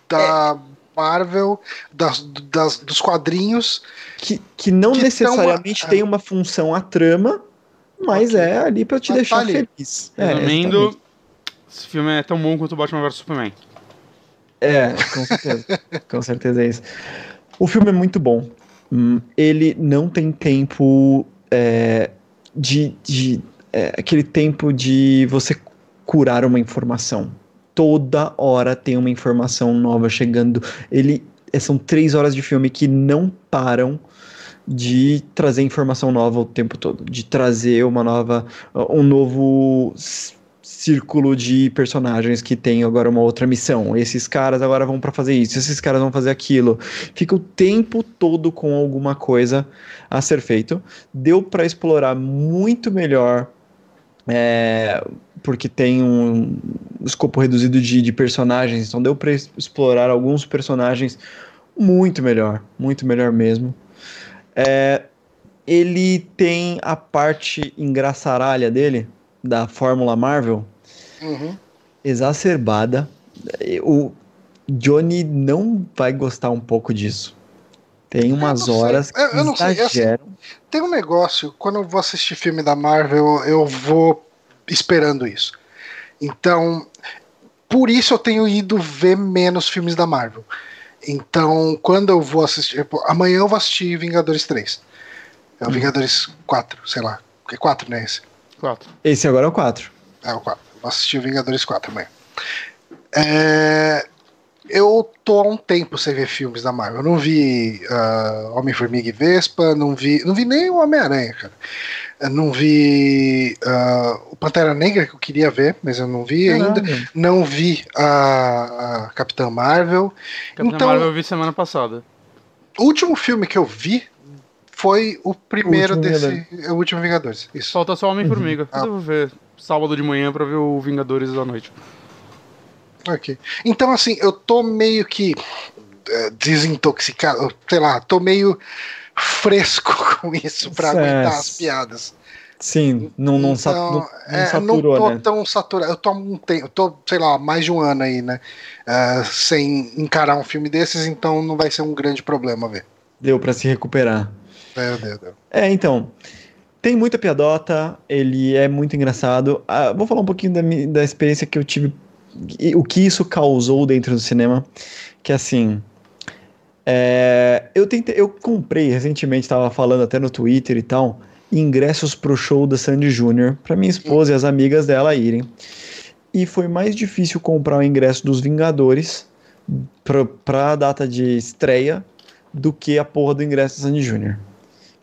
da é. Marvel, das, das, dos quadrinhos. Que, que não que necessariamente tem uma função a trama, mas okay. é ali para te mas deixar tá feliz. É, Resumindo, esse filme é tão bom quanto o Batman vs Superman. É, com certeza. com certeza é isso. O filme é muito bom. Hum, ele não tem tempo é, de. de é, aquele tempo de você curar uma informação. Toda hora tem uma informação nova chegando. Ele é, são três horas de filme que não param de trazer informação nova o tempo todo, de trazer uma nova, um novo círculo de personagens que tem agora uma outra missão. Esses caras agora vão para fazer isso, esses caras vão fazer aquilo. Fica o tempo todo com alguma coisa a ser feito. Deu para explorar muito melhor. É, porque tem um escopo reduzido de, de personagens, então deu para explorar alguns personagens muito melhor, muito melhor mesmo. É, ele tem a parte engraçaralha dele, da Fórmula Marvel, uhum. exacerbada. O Johnny não vai gostar um pouco disso. Tem umas horas eu, eu não sei. Assim, tem um negócio, quando eu vou assistir filme da Marvel, eu vou esperando isso. Então, por isso eu tenho ido ver menos filmes da Marvel. Então, quando eu vou assistir. Tipo, amanhã eu vou assistir Vingadores 3. É o hum. Vingadores 4, sei lá. É 4, né? Esse. 4. Esse agora é o 4. É o 4. Vou assistir o Vingadores 4 amanhã. É, eu tô há um tempo sem ver filmes da Marvel. Eu não vi uh, Homem-Formiga e Vespa, não vi, não vi nem o Homem-Aranha, cara. Eu não vi uh, o Pantera Negra, que eu queria ver, mas eu não vi Caramba. ainda. Não vi a, a Capitã Marvel. Capitã então, Marvel eu vi semana passada. O último filme que eu vi foi o primeiro o desse. Vingadores. O último Vingadores. Isso. Falta só Homem-Formiga. Uhum. Ah. Eu vou ver sábado de manhã pra ver o Vingadores da noite. Ok. Então, assim, eu tô meio que uh, desintoxicado, sei lá, tô meio fresco com isso pra aguentar as piadas. Sim, não, não, então, não, não é, saturou, não tô né? tão saturado. Eu tô, um tempo, eu tô, sei lá, mais de um ano aí, né? Uh, sem encarar um filme desses, então não vai ser um grande problema ver. Deu para se recuperar. Deu. É, então. Tem muita piadota, ele é muito engraçado. Ah, vou falar um pouquinho da, da experiência que eu tive, o que isso causou dentro do cinema. Que assim. É, eu tentei, eu comprei recentemente, estava falando até no Twitter e tal, ingressos pro show da Sandy Júnior para minha esposa e as amigas dela irem. E foi mais difícil comprar o ingresso dos Vingadores para a data de estreia do que a porra do ingresso da Sandy Júnior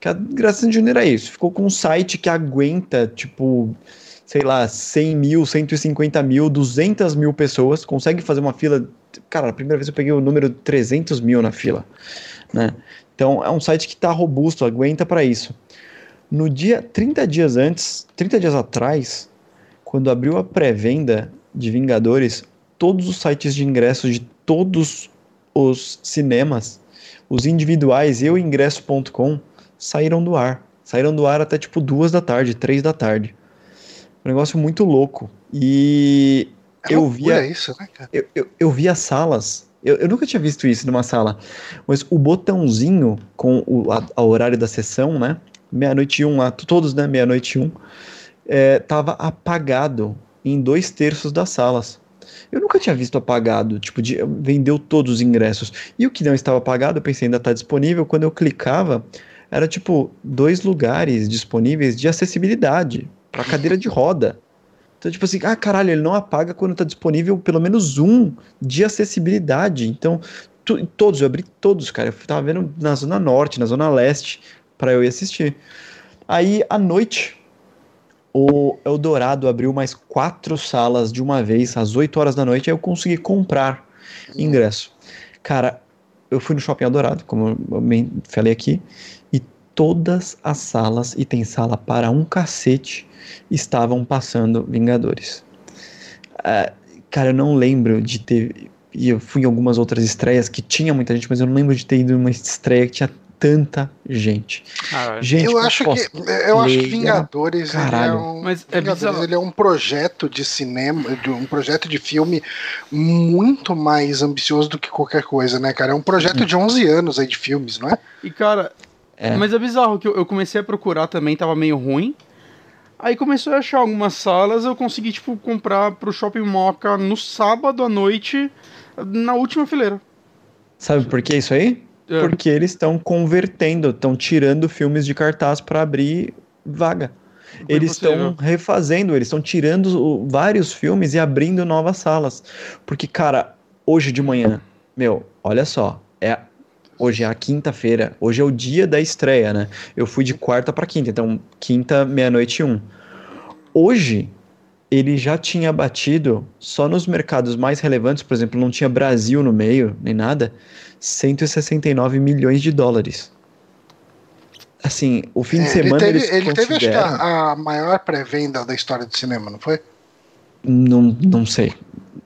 Que a Graça Júnior é isso. Ficou com um site que aguenta, tipo, sei lá, 100 mil, 150 mil, 200 mil pessoas. Consegue fazer uma fila. Cara, a primeira vez eu peguei o número 300 mil na fila, né? Então é um site que está robusto, aguenta para isso. No dia 30 dias antes, 30 dias atrás, quando abriu a pré-venda de Vingadores, todos os sites de ingressos de todos os cinemas, os individuais e o ingresso.com saíram do ar. Saíram do ar até tipo duas da tarde, três da tarde. Um negócio muito louco. E é eu via isso, né, cara? Eu, eu, eu via salas eu, eu, nunca tinha visto isso numa sala. Mas o botãozinho com o a, a horário da sessão, né? Meia-noite e um lá, todos, né? Meia-noite e um, é, tava apagado em dois terços das salas. Eu nunca tinha visto apagado, tipo, de, vendeu todos os ingressos. E o que não estava apagado, eu pensei, ainda está disponível. Quando eu clicava, era tipo dois lugares disponíveis de acessibilidade para cadeira de roda. Então, tipo assim, ah, caralho, ele não apaga quando tá disponível pelo menos um de acessibilidade. Então, tu, todos, eu abri todos, cara. Eu tava vendo na Zona Norte, na Zona Leste, para eu ir assistir. Aí, à noite, o Eldorado abriu mais quatro salas de uma vez, às 8 horas da noite, aí eu consegui comprar ingresso. Cara, eu fui no Shopping Eldorado, como eu falei aqui, e todas as salas, e tem sala para um cacete, estavam passando Vingadores. Uh, cara, eu não lembro de ter. E eu fui em algumas outras estreias que tinha muita gente, mas eu não lembro de ter ido em uma estreia que tinha tanta gente. Ah, gente eu acho que eu acho que Vingadores é um, mas é Vingadores, ele é um projeto de cinema, um projeto de filme muito mais ambicioso do que qualquer coisa, né, cara? É um projeto hum. de 11 anos aí de filmes, não é? E cara, é. mas é bizarro que eu, eu comecei a procurar também, tava meio ruim. Aí começou a achar algumas salas, eu consegui, tipo, comprar pro Shopping Moca no sábado à noite, na última fileira. Sabe por que isso aí? É. Porque eles estão convertendo, estão tirando filmes de cartaz para abrir vaga. eles estão refazendo, eles estão tirando vários filmes e abrindo novas salas. Porque, cara, hoje de manhã, meu, olha só, é Hoje é a quinta-feira. Hoje é o dia da estreia, né? Eu fui de quarta para quinta, então quinta, meia-noite e um. Hoje, ele já tinha batido, só nos mercados mais relevantes, por exemplo, não tinha Brasil no meio, nem nada, 169 milhões de dólares. Assim, o fim é, de semana. Ele teve, ele teve acho que a, a maior pré-venda da história do cinema, não foi? Não, não sei.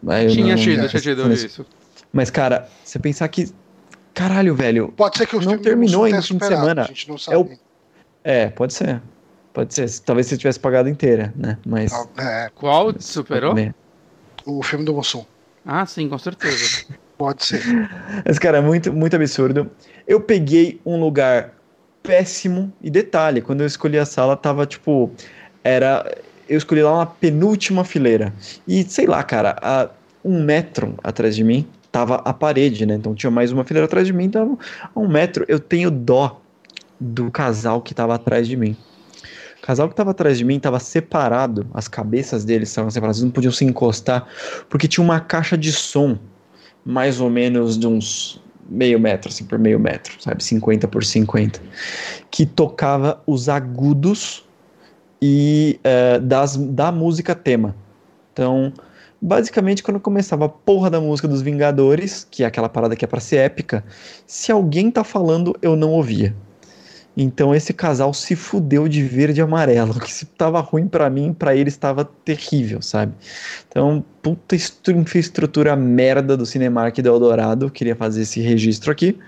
Eu tinha não, tido, tinha tido isso. Mas, cara, você pensar que Caralho, velho. Pode ser que o não terminou em fim de semana. A gente não sabe. É, o... é, pode ser. Pode ser. Talvez você tivesse pagado inteira, né? Mas. É. Qual superou? O filme do Mussum. Ah, sim, com certeza. pode ser. Mas, cara, é muito, muito absurdo. Eu peguei um lugar péssimo. E detalhe, quando eu escolhi a sala, tava tipo. Era. Eu escolhi lá uma penúltima fileira. E sei lá, cara, a um metro atrás de mim tava a parede, né? Então tinha mais uma fileira atrás de mim, tava a um metro. Eu tenho dó do casal que tava atrás de mim. O casal que tava atrás de mim tava separado, as cabeças deles estavam separadas, não podiam se encostar, porque tinha uma caixa de som, mais ou menos de uns meio metro, assim, por meio metro, sabe? 50 por 50, que tocava os agudos e uh, das, da música tema. Então, basicamente quando começava a porra da música dos Vingadores, que é aquela parada que é para ser épica, se alguém tá falando, eu não ouvia. Então esse casal se fudeu de verde e amarelo, que se tava ruim para mim, para eles estava terrível, sabe? Então, puta infraestrutura merda do Cinemark do Eldorado, queria fazer esse registro aqui.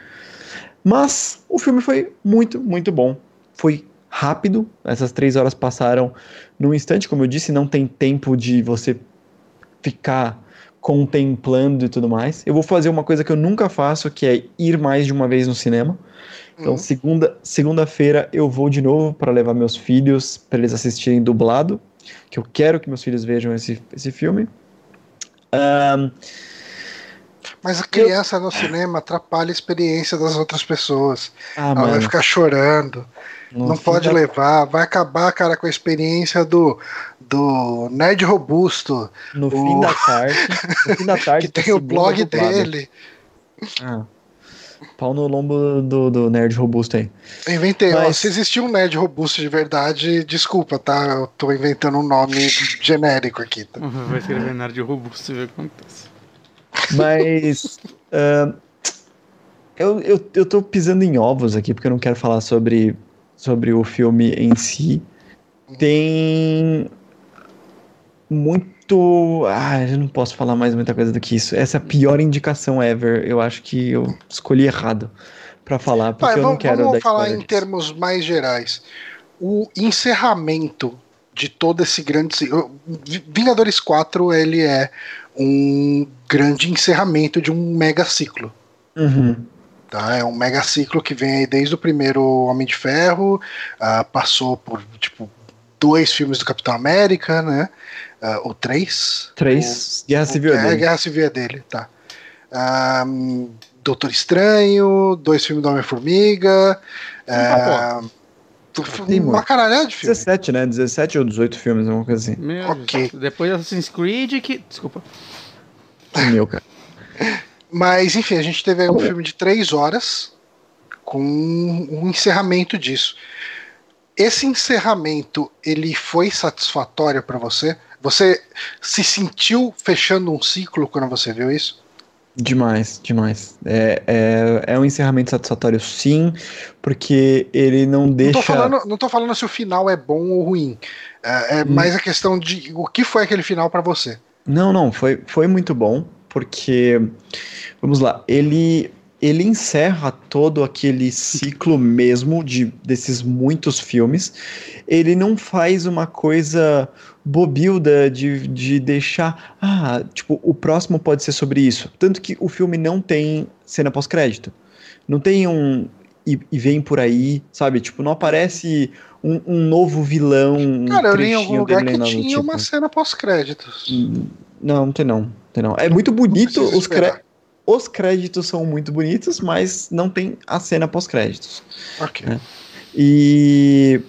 Mas o filme foi muito, muito bom. Foi rápido, essas três horas passaram num instante, como eu disse, não tem tempo de você ficar contemplando e tudo mais. Eu vou fazer uma coisa que eu nunca faço, que é ir mais de uma vez no cinema. Então, uhum. segunda, segunda-feira eu vou de novo para levar meus filhos para eles assistirem dublado, que eu quero que meus filhos vejam esse, esse filme. Um, mas a criança eu... no cinema atrapalha a experiência das outras pessoas. Ah, Ela mano. vai ficar chorando. No não pode da... levar, vai acabar, cara, com a experiência do, do nerd robusto. No o... fim da tarde. No fim da tarde. que tem o blog dele. Ah. Pau no lombo do, do nerd robusto aí. Eu inventei, Mas... ó, se existir um nerd robusto de verdade, desculpa, tá? Eu tô inventando um nome genérico aqui. Tá? Vai escrever nerd robusto e ver o que acontece. Mas. uh, eu, eu, eu tô pisando em ovos aqui, porque eu não quero falar sobre, sobre o filme em si. Tem muito. Ah, eu não posso falar mais muita coisa do que isso. Essa é a pior indicação ever. Eu acho que eu escolhi errado para falar, porque Pai, eu não quero Vamos falar em termos mais gerais. O encerramento de todo esse grande. Vingadores 4 ele é um grande encerramento de um mega ciclo. Uhum. Tá? É um mega ciclo que vem aí desde o primeiro Homem de Ferro, uh, passou por tipo dois filmes do Capitão América, né? Uh, ou três? Três. O, Guerra Civil o, é dele. Guerra Civil é dele, tá. Um, Doutor Estranho, dois filmes do Homem-Formiga. Uh, tem uma caralhada de filmes. 17, né? 17 ou 18 filmes, alguma coisa assim. Meu ok. Depois Assassin's Creed que. Desculpa. Meu, cara. Mas, enfim, a gente teve aí um filme de três horas com um encerramento disso. Esse encerramento, ele foi satisfatório para você? Você se sentiu fechando um ciclo quando você viu isso? Demais, demais. É, é, é um encerramento satisfatório, sim, porque ele não deixa. Não tô falando, não tô falando se o final é bom ou ruim. É, é hum. mais a questão de o que foi aquele final para você. Não, não, foi, foi muito bom, porque. Vamos lá, ele ele encerra todo aquele ciclo mesmo de desses muitos filmes. Ele não faz uma coisa bobilda de, de deixar, ah, tipo, o próximo pode ser sobre isso. Tanto que o filme não tem cena pós-crédito. Não tem um e, e, vem por aí, sabe? Tipo, não aparece um, um novo vilão. Cara, eu li em algum lugar que tinha tipo. uma cena pós-créditos. Não, não tem não. Tem não. É muito bonito os créditos os créditos são muito bonitos, mas não tem a cena pós-créditos. Ok. Né? E.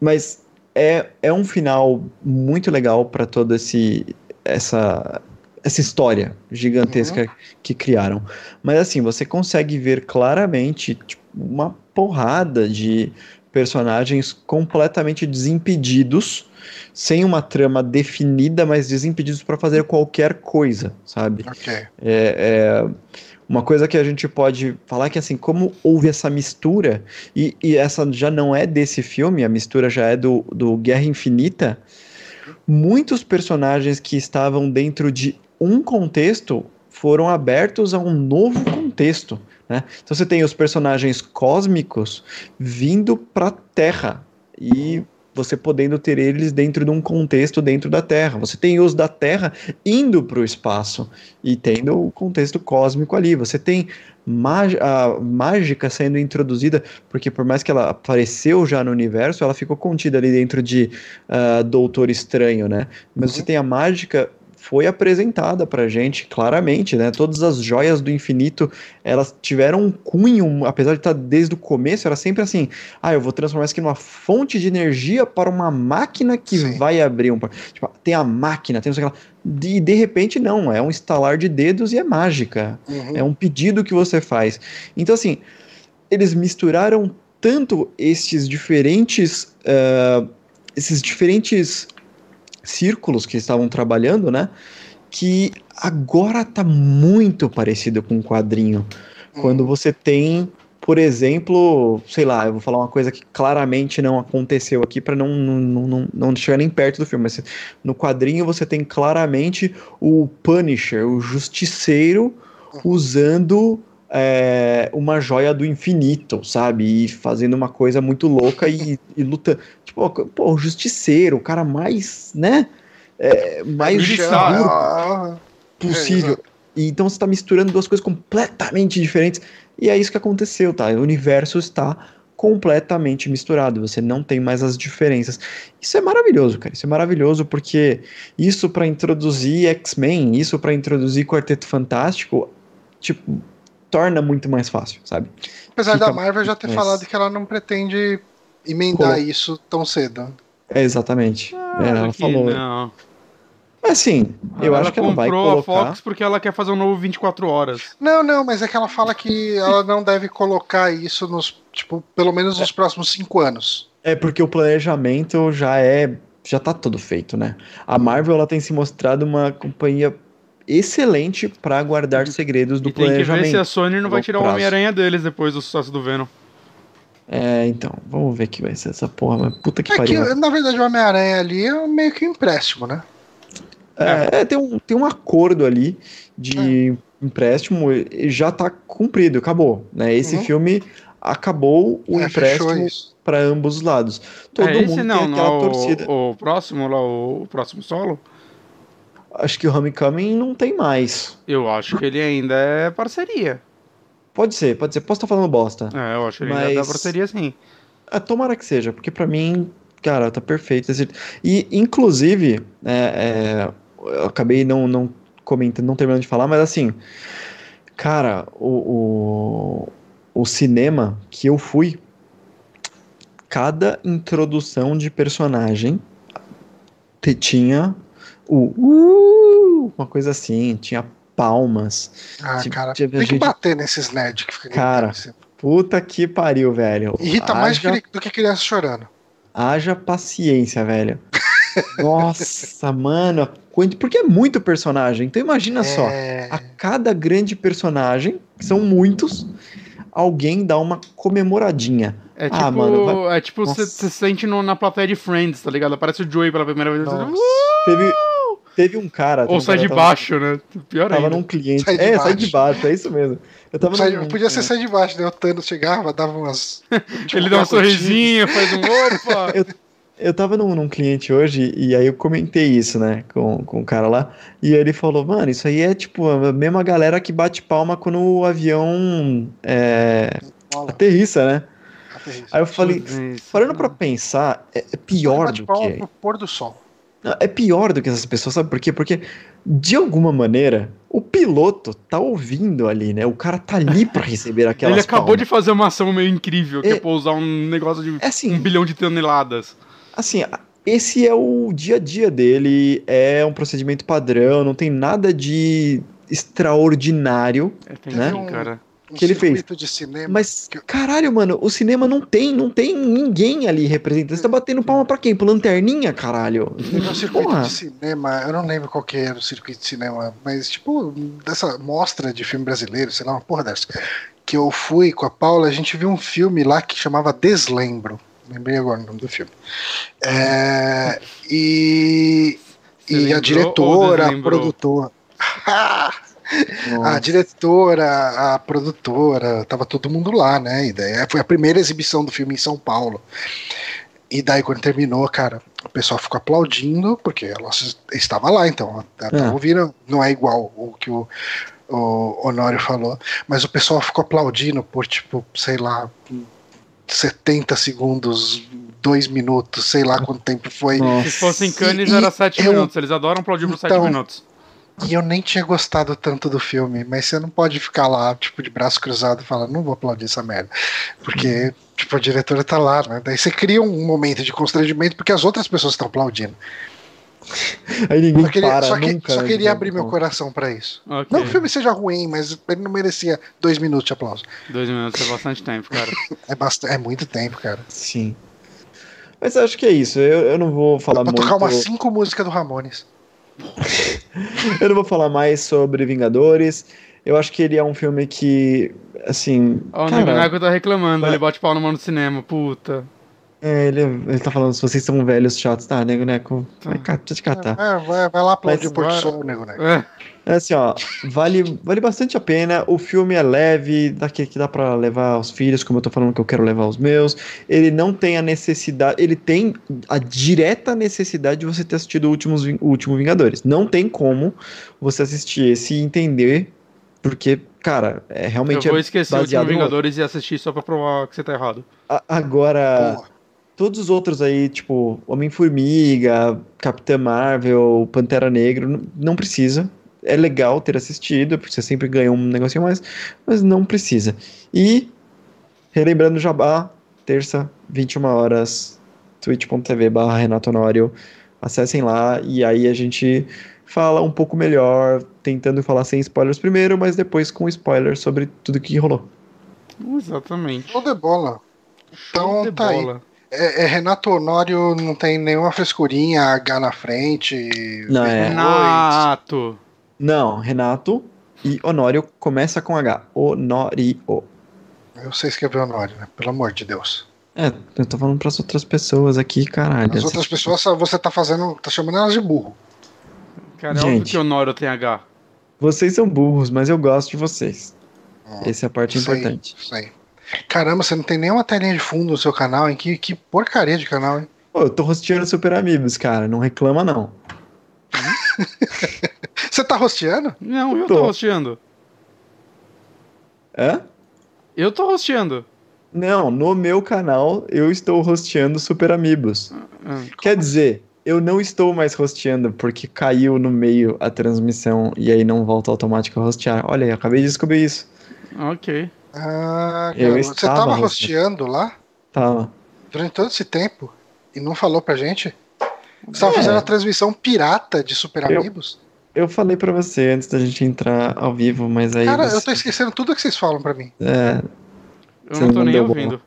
Mas é, é um final muito legal para toda esse, essa, essa história gigantesca uhum. que criaram. Mas assim, você consegue ver claramente tipo, uma porrada de personagens completamente desimpedidos sem uma trama definida, mas desimpedidos para fazer qualquer coisa, sabe? Ok. É, é, uma coisa que a gente pode falar que assim, como houve essa mistura, e, e essa já não é desse filme, a mistura já é do, do Guerra Infinita, muitos personagens que estavam dentro de um contexto foram abertos a um novo contexto. Né? Então você tem os personagens cósmicos vindo para a Terra e você podendo ter eles dentro de um contexto dentro da Terra. Você tem os da Terra indo para o espaço e tendo o contexto cósmico ali. Você tem a mágica sendo introduzida, porque por mais que ela apareceu já no universo, ela ficou contida ali dentro de uh, Doutor Estranho, né? Mas uhum. você tem a mágica foi apresentada pra gente claramente, né? Todas as joias do infinito, elas tiveram um cunho, apesar de estar desde o começo, era sempre assim, ah, eu vou transformar isso aqui numa fonte de energia para uma máquina que Sim. vai abrir um... Tipo, tem a máquina, tem aquela... E de repente não, é um estalar de dedos e é mágica. Uhum. É um pedido que você faz. Então assim, eles misturaram tanto esses diferentes... Uh, esses diferentes círculos que estavam trabalhando, né? Que agora tá muito parecido com um quadrinho. Hum. Quando você tem, por exemplo, sei lá, eu vou falar uma coisa que claramente não aconteceu aqui para não, não, não, não chegar nem perto do filme, mas no quadrinho você tem claramente o Punisher, o Justiceiro, hum. usando é, uma joia do infinito, sabe? E fazendo uma coisa muito louca e, e luta. Tipo, pô, o justiceiro, o cara mais, né? É, mais seguro possível. E então você está misturando duas coisas completamente diferentes. E é isso que aconteceu, tá? O universo está completamente misturado, você não tem mais as diferenças. Isso é maravilhoso, cara. Isso é maravilhoso porque isso para introduzir X-Men, isso para introduzir Quarteto Fantástico, tipo, torna muito mais fácil, sabe? Apesar Fica da Marvel já ter mais... falado que ela não pretende emendar isso tão cedo. É, exatamente. Ah, é, ela falou. Não. Assim, eu ela acho que ela vai colocar... Ela comprou a Fox porque ela quer fazer um novo 24 horas. Não, não, mas é que ela fala que ela não deve colocar isso nos, tipo, pelo menos nos é. próximos cinco anos. É porque o planejamento já é, já tá todo feito, né? A Marvel ela tem se mostrado uma companhia excelente para guardar segredos do e planejamento. Tem que ver se a Sony não vai tirar prazo. o Homem-Aranha deles depois do sucesso do Venom. É, então, vamos ver que vai ser essa porra, mas puta que é pariu. Que, na verdade, o Homem-Aranha ali é meio que um empréstimo, né? É, é, tem, um, tem um acordo ali de é. empréstimo, já tá cumprido, acabou. Né? Esse uhum. filme acabou o é, empréstimo para ambos os lados. Todo é, mundo não, tem aquela não, torcida. O, o, próximo lá, o próximo solo? Acho que o Homecoming não tem mais. Eu acho que ele ainda é parceria. Pode ser, pode ser. Posso estar falando bosta. É, eu acho que ele mas... ainda é parceria sim. É, tomara que seja, porque para mim, cara, tá perfeito. E, inclusive, é, é eu acabei não, não comentando, não terminando de falar, mas assim, cara, o, o, o cinema que eu fui, cada introdução de personagem tinha o uh, uma coisa assim, tinha palmas. Ah, tinha, cara, tinha, tem gente... que bater nesses nerds que ficam Cara, puta que pariu, velho. Irrita haja, mais do que criança chorando. Haja paciência, velho. Nossa, mano, porque é muito personagem. Então imagina é... só, a cada grande personagem, que são muitos, alguém dá uma comemoradinha. É ah, tipo, ah, mano, vai... é tipo você se sente no, na plateia de Friends, tá ligado? Aparece o Joey pela primeira vez. Você... Teve, teve um cara. Ou sai de baixo, tava, né? Pior tava ainda. num cliente. Sai é, baixo. sai de baixo, é isso mesmo. Eu tava sai, num... Podia ser sai de baixo, né? O Thanos chegava, dava umas. Tipo, Ele dá um sorrisinho, faz um opa. eu, eu tava num, num, cliente hoje e aí eu comentei isso, né, com, com o cara lá. E aí ele falou, mano, isso aí é tipo a mesma galera que bate palma quando o avião é, aterrissa, né? Aterrissa. Aí eu falei, parando pra pensar, é, é pior do que. Pro pôr do sol. É pior do que essas pessoas, sabe por quê? Porque, de alguma maneira, o piloto tá ouvindo ali, né? O cara tá ali para receber aquela Ele acabou palmas. de fazer uma ação meio incrível, que é, é pousar um negócio de é assim, um bilhão de toneladas assim, esse é o dia a dia dele, é um procedimento padrão, não tem nada de extraordinário, é, tem né? Um, cara. Um que ele fez. Mas, caralho, mano, o cinema não tem, não tem ninguém ali representando. Você tá batendo palma pra quem? Pro lanterninha, caralho? No circuito Porra. de cinema, eu não lembro qual que era o circuito de cinema, mas tipo, dessa mostra de filme brasileiro, sei lá, uma porra dessa, que eu fui com a Paula, a gente viu um filme lá que chamava Deslembro lembrei agora o nome do filme. É, e e a diretora, a produtora. a diretora, a produtora, tava todo mundo lá, né? E daí foi a primeira exibição do filme em São Paulo. E daí, quando terminou, cara, o pessoal ficou aplaudindo, porque ela estava lá, então ela é. ouvindo, não é igual o que o, o Honório falou, mas o pessoal ficou aplaudindo por, tipo, sei lá, 70 segundos, 2 minutos, sei lá quanto tempo foi. Se fosse em Cannes era 7 minutos, eles adoram aplaudir por 7 então, minutos. E eu nem tinha gostado tanto do filme, mas você não pode ficar lá, tipo, de braço cruzado e falar, não vou aplaudir essa merda. Porque, tipo, a diretora tá lá, né? Daí você cria um momento de constrangimento porque as outras pessoas estão aplaudindo. Aí ninguém só queria, para só, que, nunca, só né, queria abrir meu coração para isso. Okay. Não que o filme seja ruim, mas ele não merecia dois minutos de aplauso. Dois minutos é bastante tempo, cara. é, bastante, é muito tempo, cara. Sim. Mas acho que é isso. Eu, eu não vou falar Dá pra muito... tocar umas cinco músicas do Ramones. eu não vou falar mais sobre Vingadores. Eu acho que ele é um filme que, assim. Ó, o Nego tá reclamando, ele bate pau no mano do cinema, puta. É, ele, ele tá falando se vocês são velhos chatos, tá, nego, neco? Vai, deixa te catar. É, vai, vai lá aplaudir o Porto Sol, nego, neco. É. é. assim, ó, vale, vale bastante a pena. O filme é leve, daqui que dá para levar os filhos, como eu tô falando que eu quero levar os meus. Ele não tem a necessidade, ele tem a direta necessidade de você ter assistido o último, o último Vingadores. Não tem como você assistir esse e entender, porque cara, é realmente. Eu vou esquecer o último Vingadores no... e assistir só pra provar que você tá errado. A, agora. Todos os outros aí, tipo, Homem-Formiga, Capitã Marvel, Pantera Negra, não precisa. É legal ter assistido, porque você sempre ganha um negocinho mais, mas não precisa. E, relembrando Jabá, terça, 21 horas, twitch.tv barra Renato Honório. Acessem lá e aí a gente fala um pouco melhor, tentando falar sem spoilers primeiro, mas depois com spoilers sobre tudo que rolou. Exatamente. Show de bola. Então de tá bola. aí. É, é, Renato Honório não tem nenhuma frescurinha, H na frente. Não, é. Renato. Não, Renato e Honório começa com H. Honório. Eu sei escrever Honório, né? Pelo amor de Deus. É, eu tô falando pras outras pessoas aqui, caralho. As outras pessoas você tá fazendo. tá chamando elas de burro. Cara, é Gente, óbvio que Honório tem H. Vocês são burros, mas eu gosto de vocês. Hum, Essa é a parte sei, importante. Sei. Caramba, você não tem nenhuma telinha de fundo no seu canal, hein? Que, que porcaria de canal, hein? Pô, eu tô rosteando Super Amigos, cara. Não reclama, não. você tá rosteando? Não, eu tô, tô rosteando. Hã? Eu tô rosteando. Não, no meu canal eu estou rosteando Super Amigos. Ah, ah. Quer dizer, eu não estou mais rosteando porque caiu no meio a transmissão e aí não volta automático a rostear. Olha, eu acabei de descobrir isso. Ok. Ah, eu você estava rosteando lá? Tava. Durante todo esse tempo? E não falou pra gente? Você estava é. fazendo a transmissão pirata de Super eu, Amigos? Eu falei pra você antes da gente entrar ao vivo, mas aí. Cara, você... eu tô esquecendo tudo que vocês falam pra mim. É. Eu não tô nem ouvindo.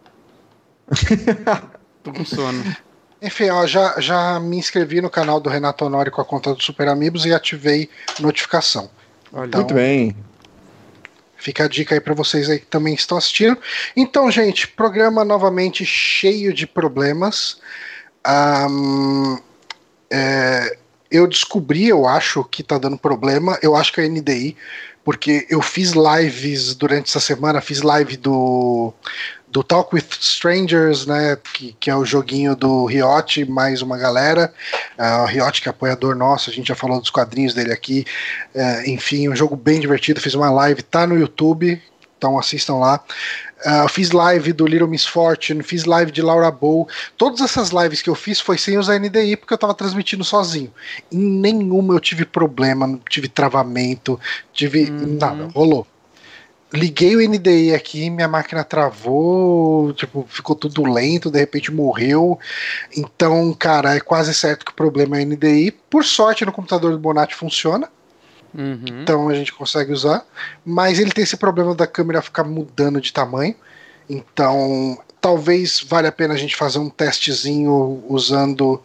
tô com sono. Enfim, ó, já, já me inscrevi no canal do Renato Honório com a conta do Super Amigos e ativei notificação. Olha. Então, Muito bem. Fica a dica aí para vocês aí que também estão assistindo. Então, gente, programa novamente cheio de problemas. Um, é, eu descobri, eu acho que tá dando problema. Eu acho que é NDI, porque eu fiz lives durante essa semana, fiz live do do Talk with Strangers, né, que, que é o joguinho do Riot, mais uma galera. Uh, o Riot, que é apoiador nosso, a gente já falou dos quadrinhos dele aqui. Uh, enfim, um jogo bem divertido. Fiz uma live, tá no YouTube, então assistam lá. Uh, fiz live do Little Miss Fortune, fiz live de Laura Bow. Todas essas lives que eu fiz foi sem usar NDI porque eu tava transmitindo sozinho. Em nenhuma eu tive problema, não tive travamento, tive uhum. nada, rolou liguei o NDI aqui, minha máquina travou, tipo, ficou tudo lento, de repente morreu. Então, cara, é quase certo que o problema é o NDI. Por sorte, no computador do Bonatti funciona. Uhum. Então a gente consegue usar. Mas ele tem esse problema da câmera ficar mudando de tamanho. Então, talvez valha a pena a gente fazer um testezinho usando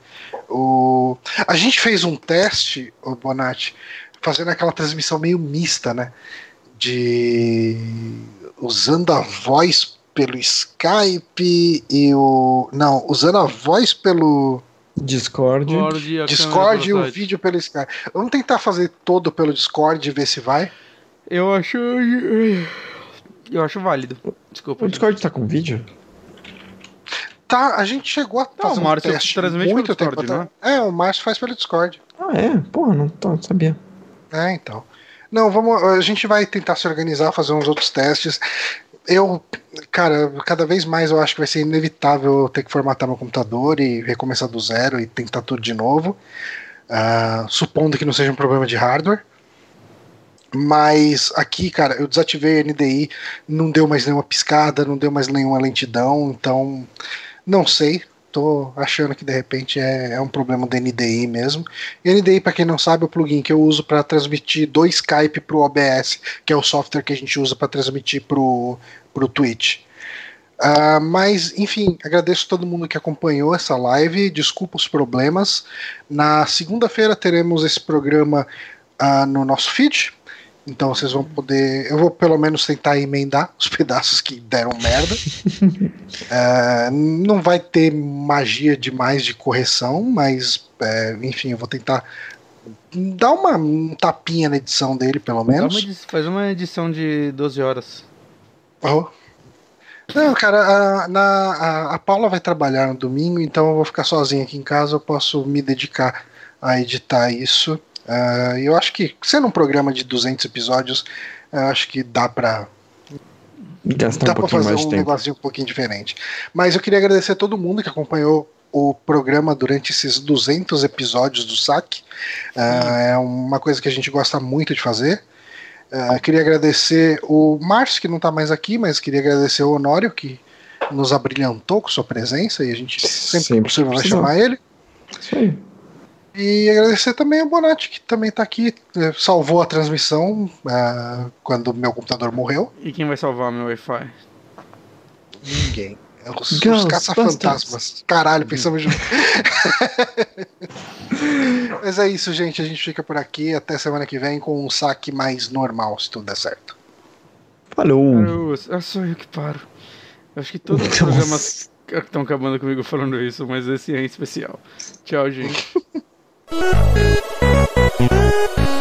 o. A gente fez um teste, o Bonatti, fazendo aquela transmissão meio mista, né? de usando a voz pelo Skype e o não, usando a voz pelo Discord, Discord, Discord e o vídeo pelo Skype. Vamos tentar fazer todo pelo Discord e ver se vai. Eu acho eu acho válido. Desculpa. O Discord tá com vídeo? Tá, a gente chegou a fazer não, um teste muito tempo Discord, né? É, o Márcio faz pelo Discord. Ah, é? Porra, não, não sabia. É, então. Não, vamos. A gente vai tentar se organizar, fazer uns outros testes. Eu, cara, cada vez mais eu acho que vai ser inevitável ter que formatar meu computador e recomeçar do zero e tentar tudo de novo. Uh, supondo que não seja um problema de hardware. Mas aqui, cara, eu desativei a NDI, não deu mais nenhuma piscada, não deu mais nenhuma lentidão, então não sei tô achando que de repente é, é um problema do NDI mesmo. E NDI, para quem não sabe, é o plugin que eu uso para transmitir do Skype pro OBS, que é o software que a gente usa para transmitir pro, pro Twitch. Uh, mas, enfim, agradeço todo mundo que acompanhou essa live. Desculpa os problemas. Na segunda-feira teremos esse programa uh, no nosso feed. Então vocês vão poder. Eu vou pelo menos tentar emendar os pedaços que deram merda. é, não vai ter magia demais de correção, mas é, enfim, eu vou tentar dar uma um tapinha na edição dele, pelo menos. Uma, faz uma edição de 12 horas. Oh. Não, cara, a, na, a, a Paula vai trabalhar no domingo, então eu vou ficar sozinho aqui em casa, eu posso me dedicar a editar isso. Uh, eu acho que, sendo um programa de 200 episódios, acho que dá pra. Gastar dá um pra fazer um negocinho um pouquinho diferente. Mas eu queria agradecer a todo mundo que acompanhou o programa durante esses 200 episódios do SAC. Uh, é uma coisa que a gente gosta muito de fazer. Uh, queria agradecer o Márcio, que não está mais aqui, mas queria agradecer o Honório, que nos abrilhantou com sua presença e a gente sempre, sempre vai chamar ele. Isso aí. E agradecer também ao Bonatti, que também tá aqui, é, salvou a transmissão uh, quando meu computador morreu. E quem vai salvar meu Wi-Fi? Ninguém. É os, os caça-fantasmas. Caralho, pensamos junto. Mas é isso, gente. A gente fica por aqui. Até semana que vem com um saque mais normal, se tudo der certo. Falou! É só eu que paro. Eu acho que todos os programas estão acabando comigo falando isso, mas esse é em especial. Tchau, gente. Thank you.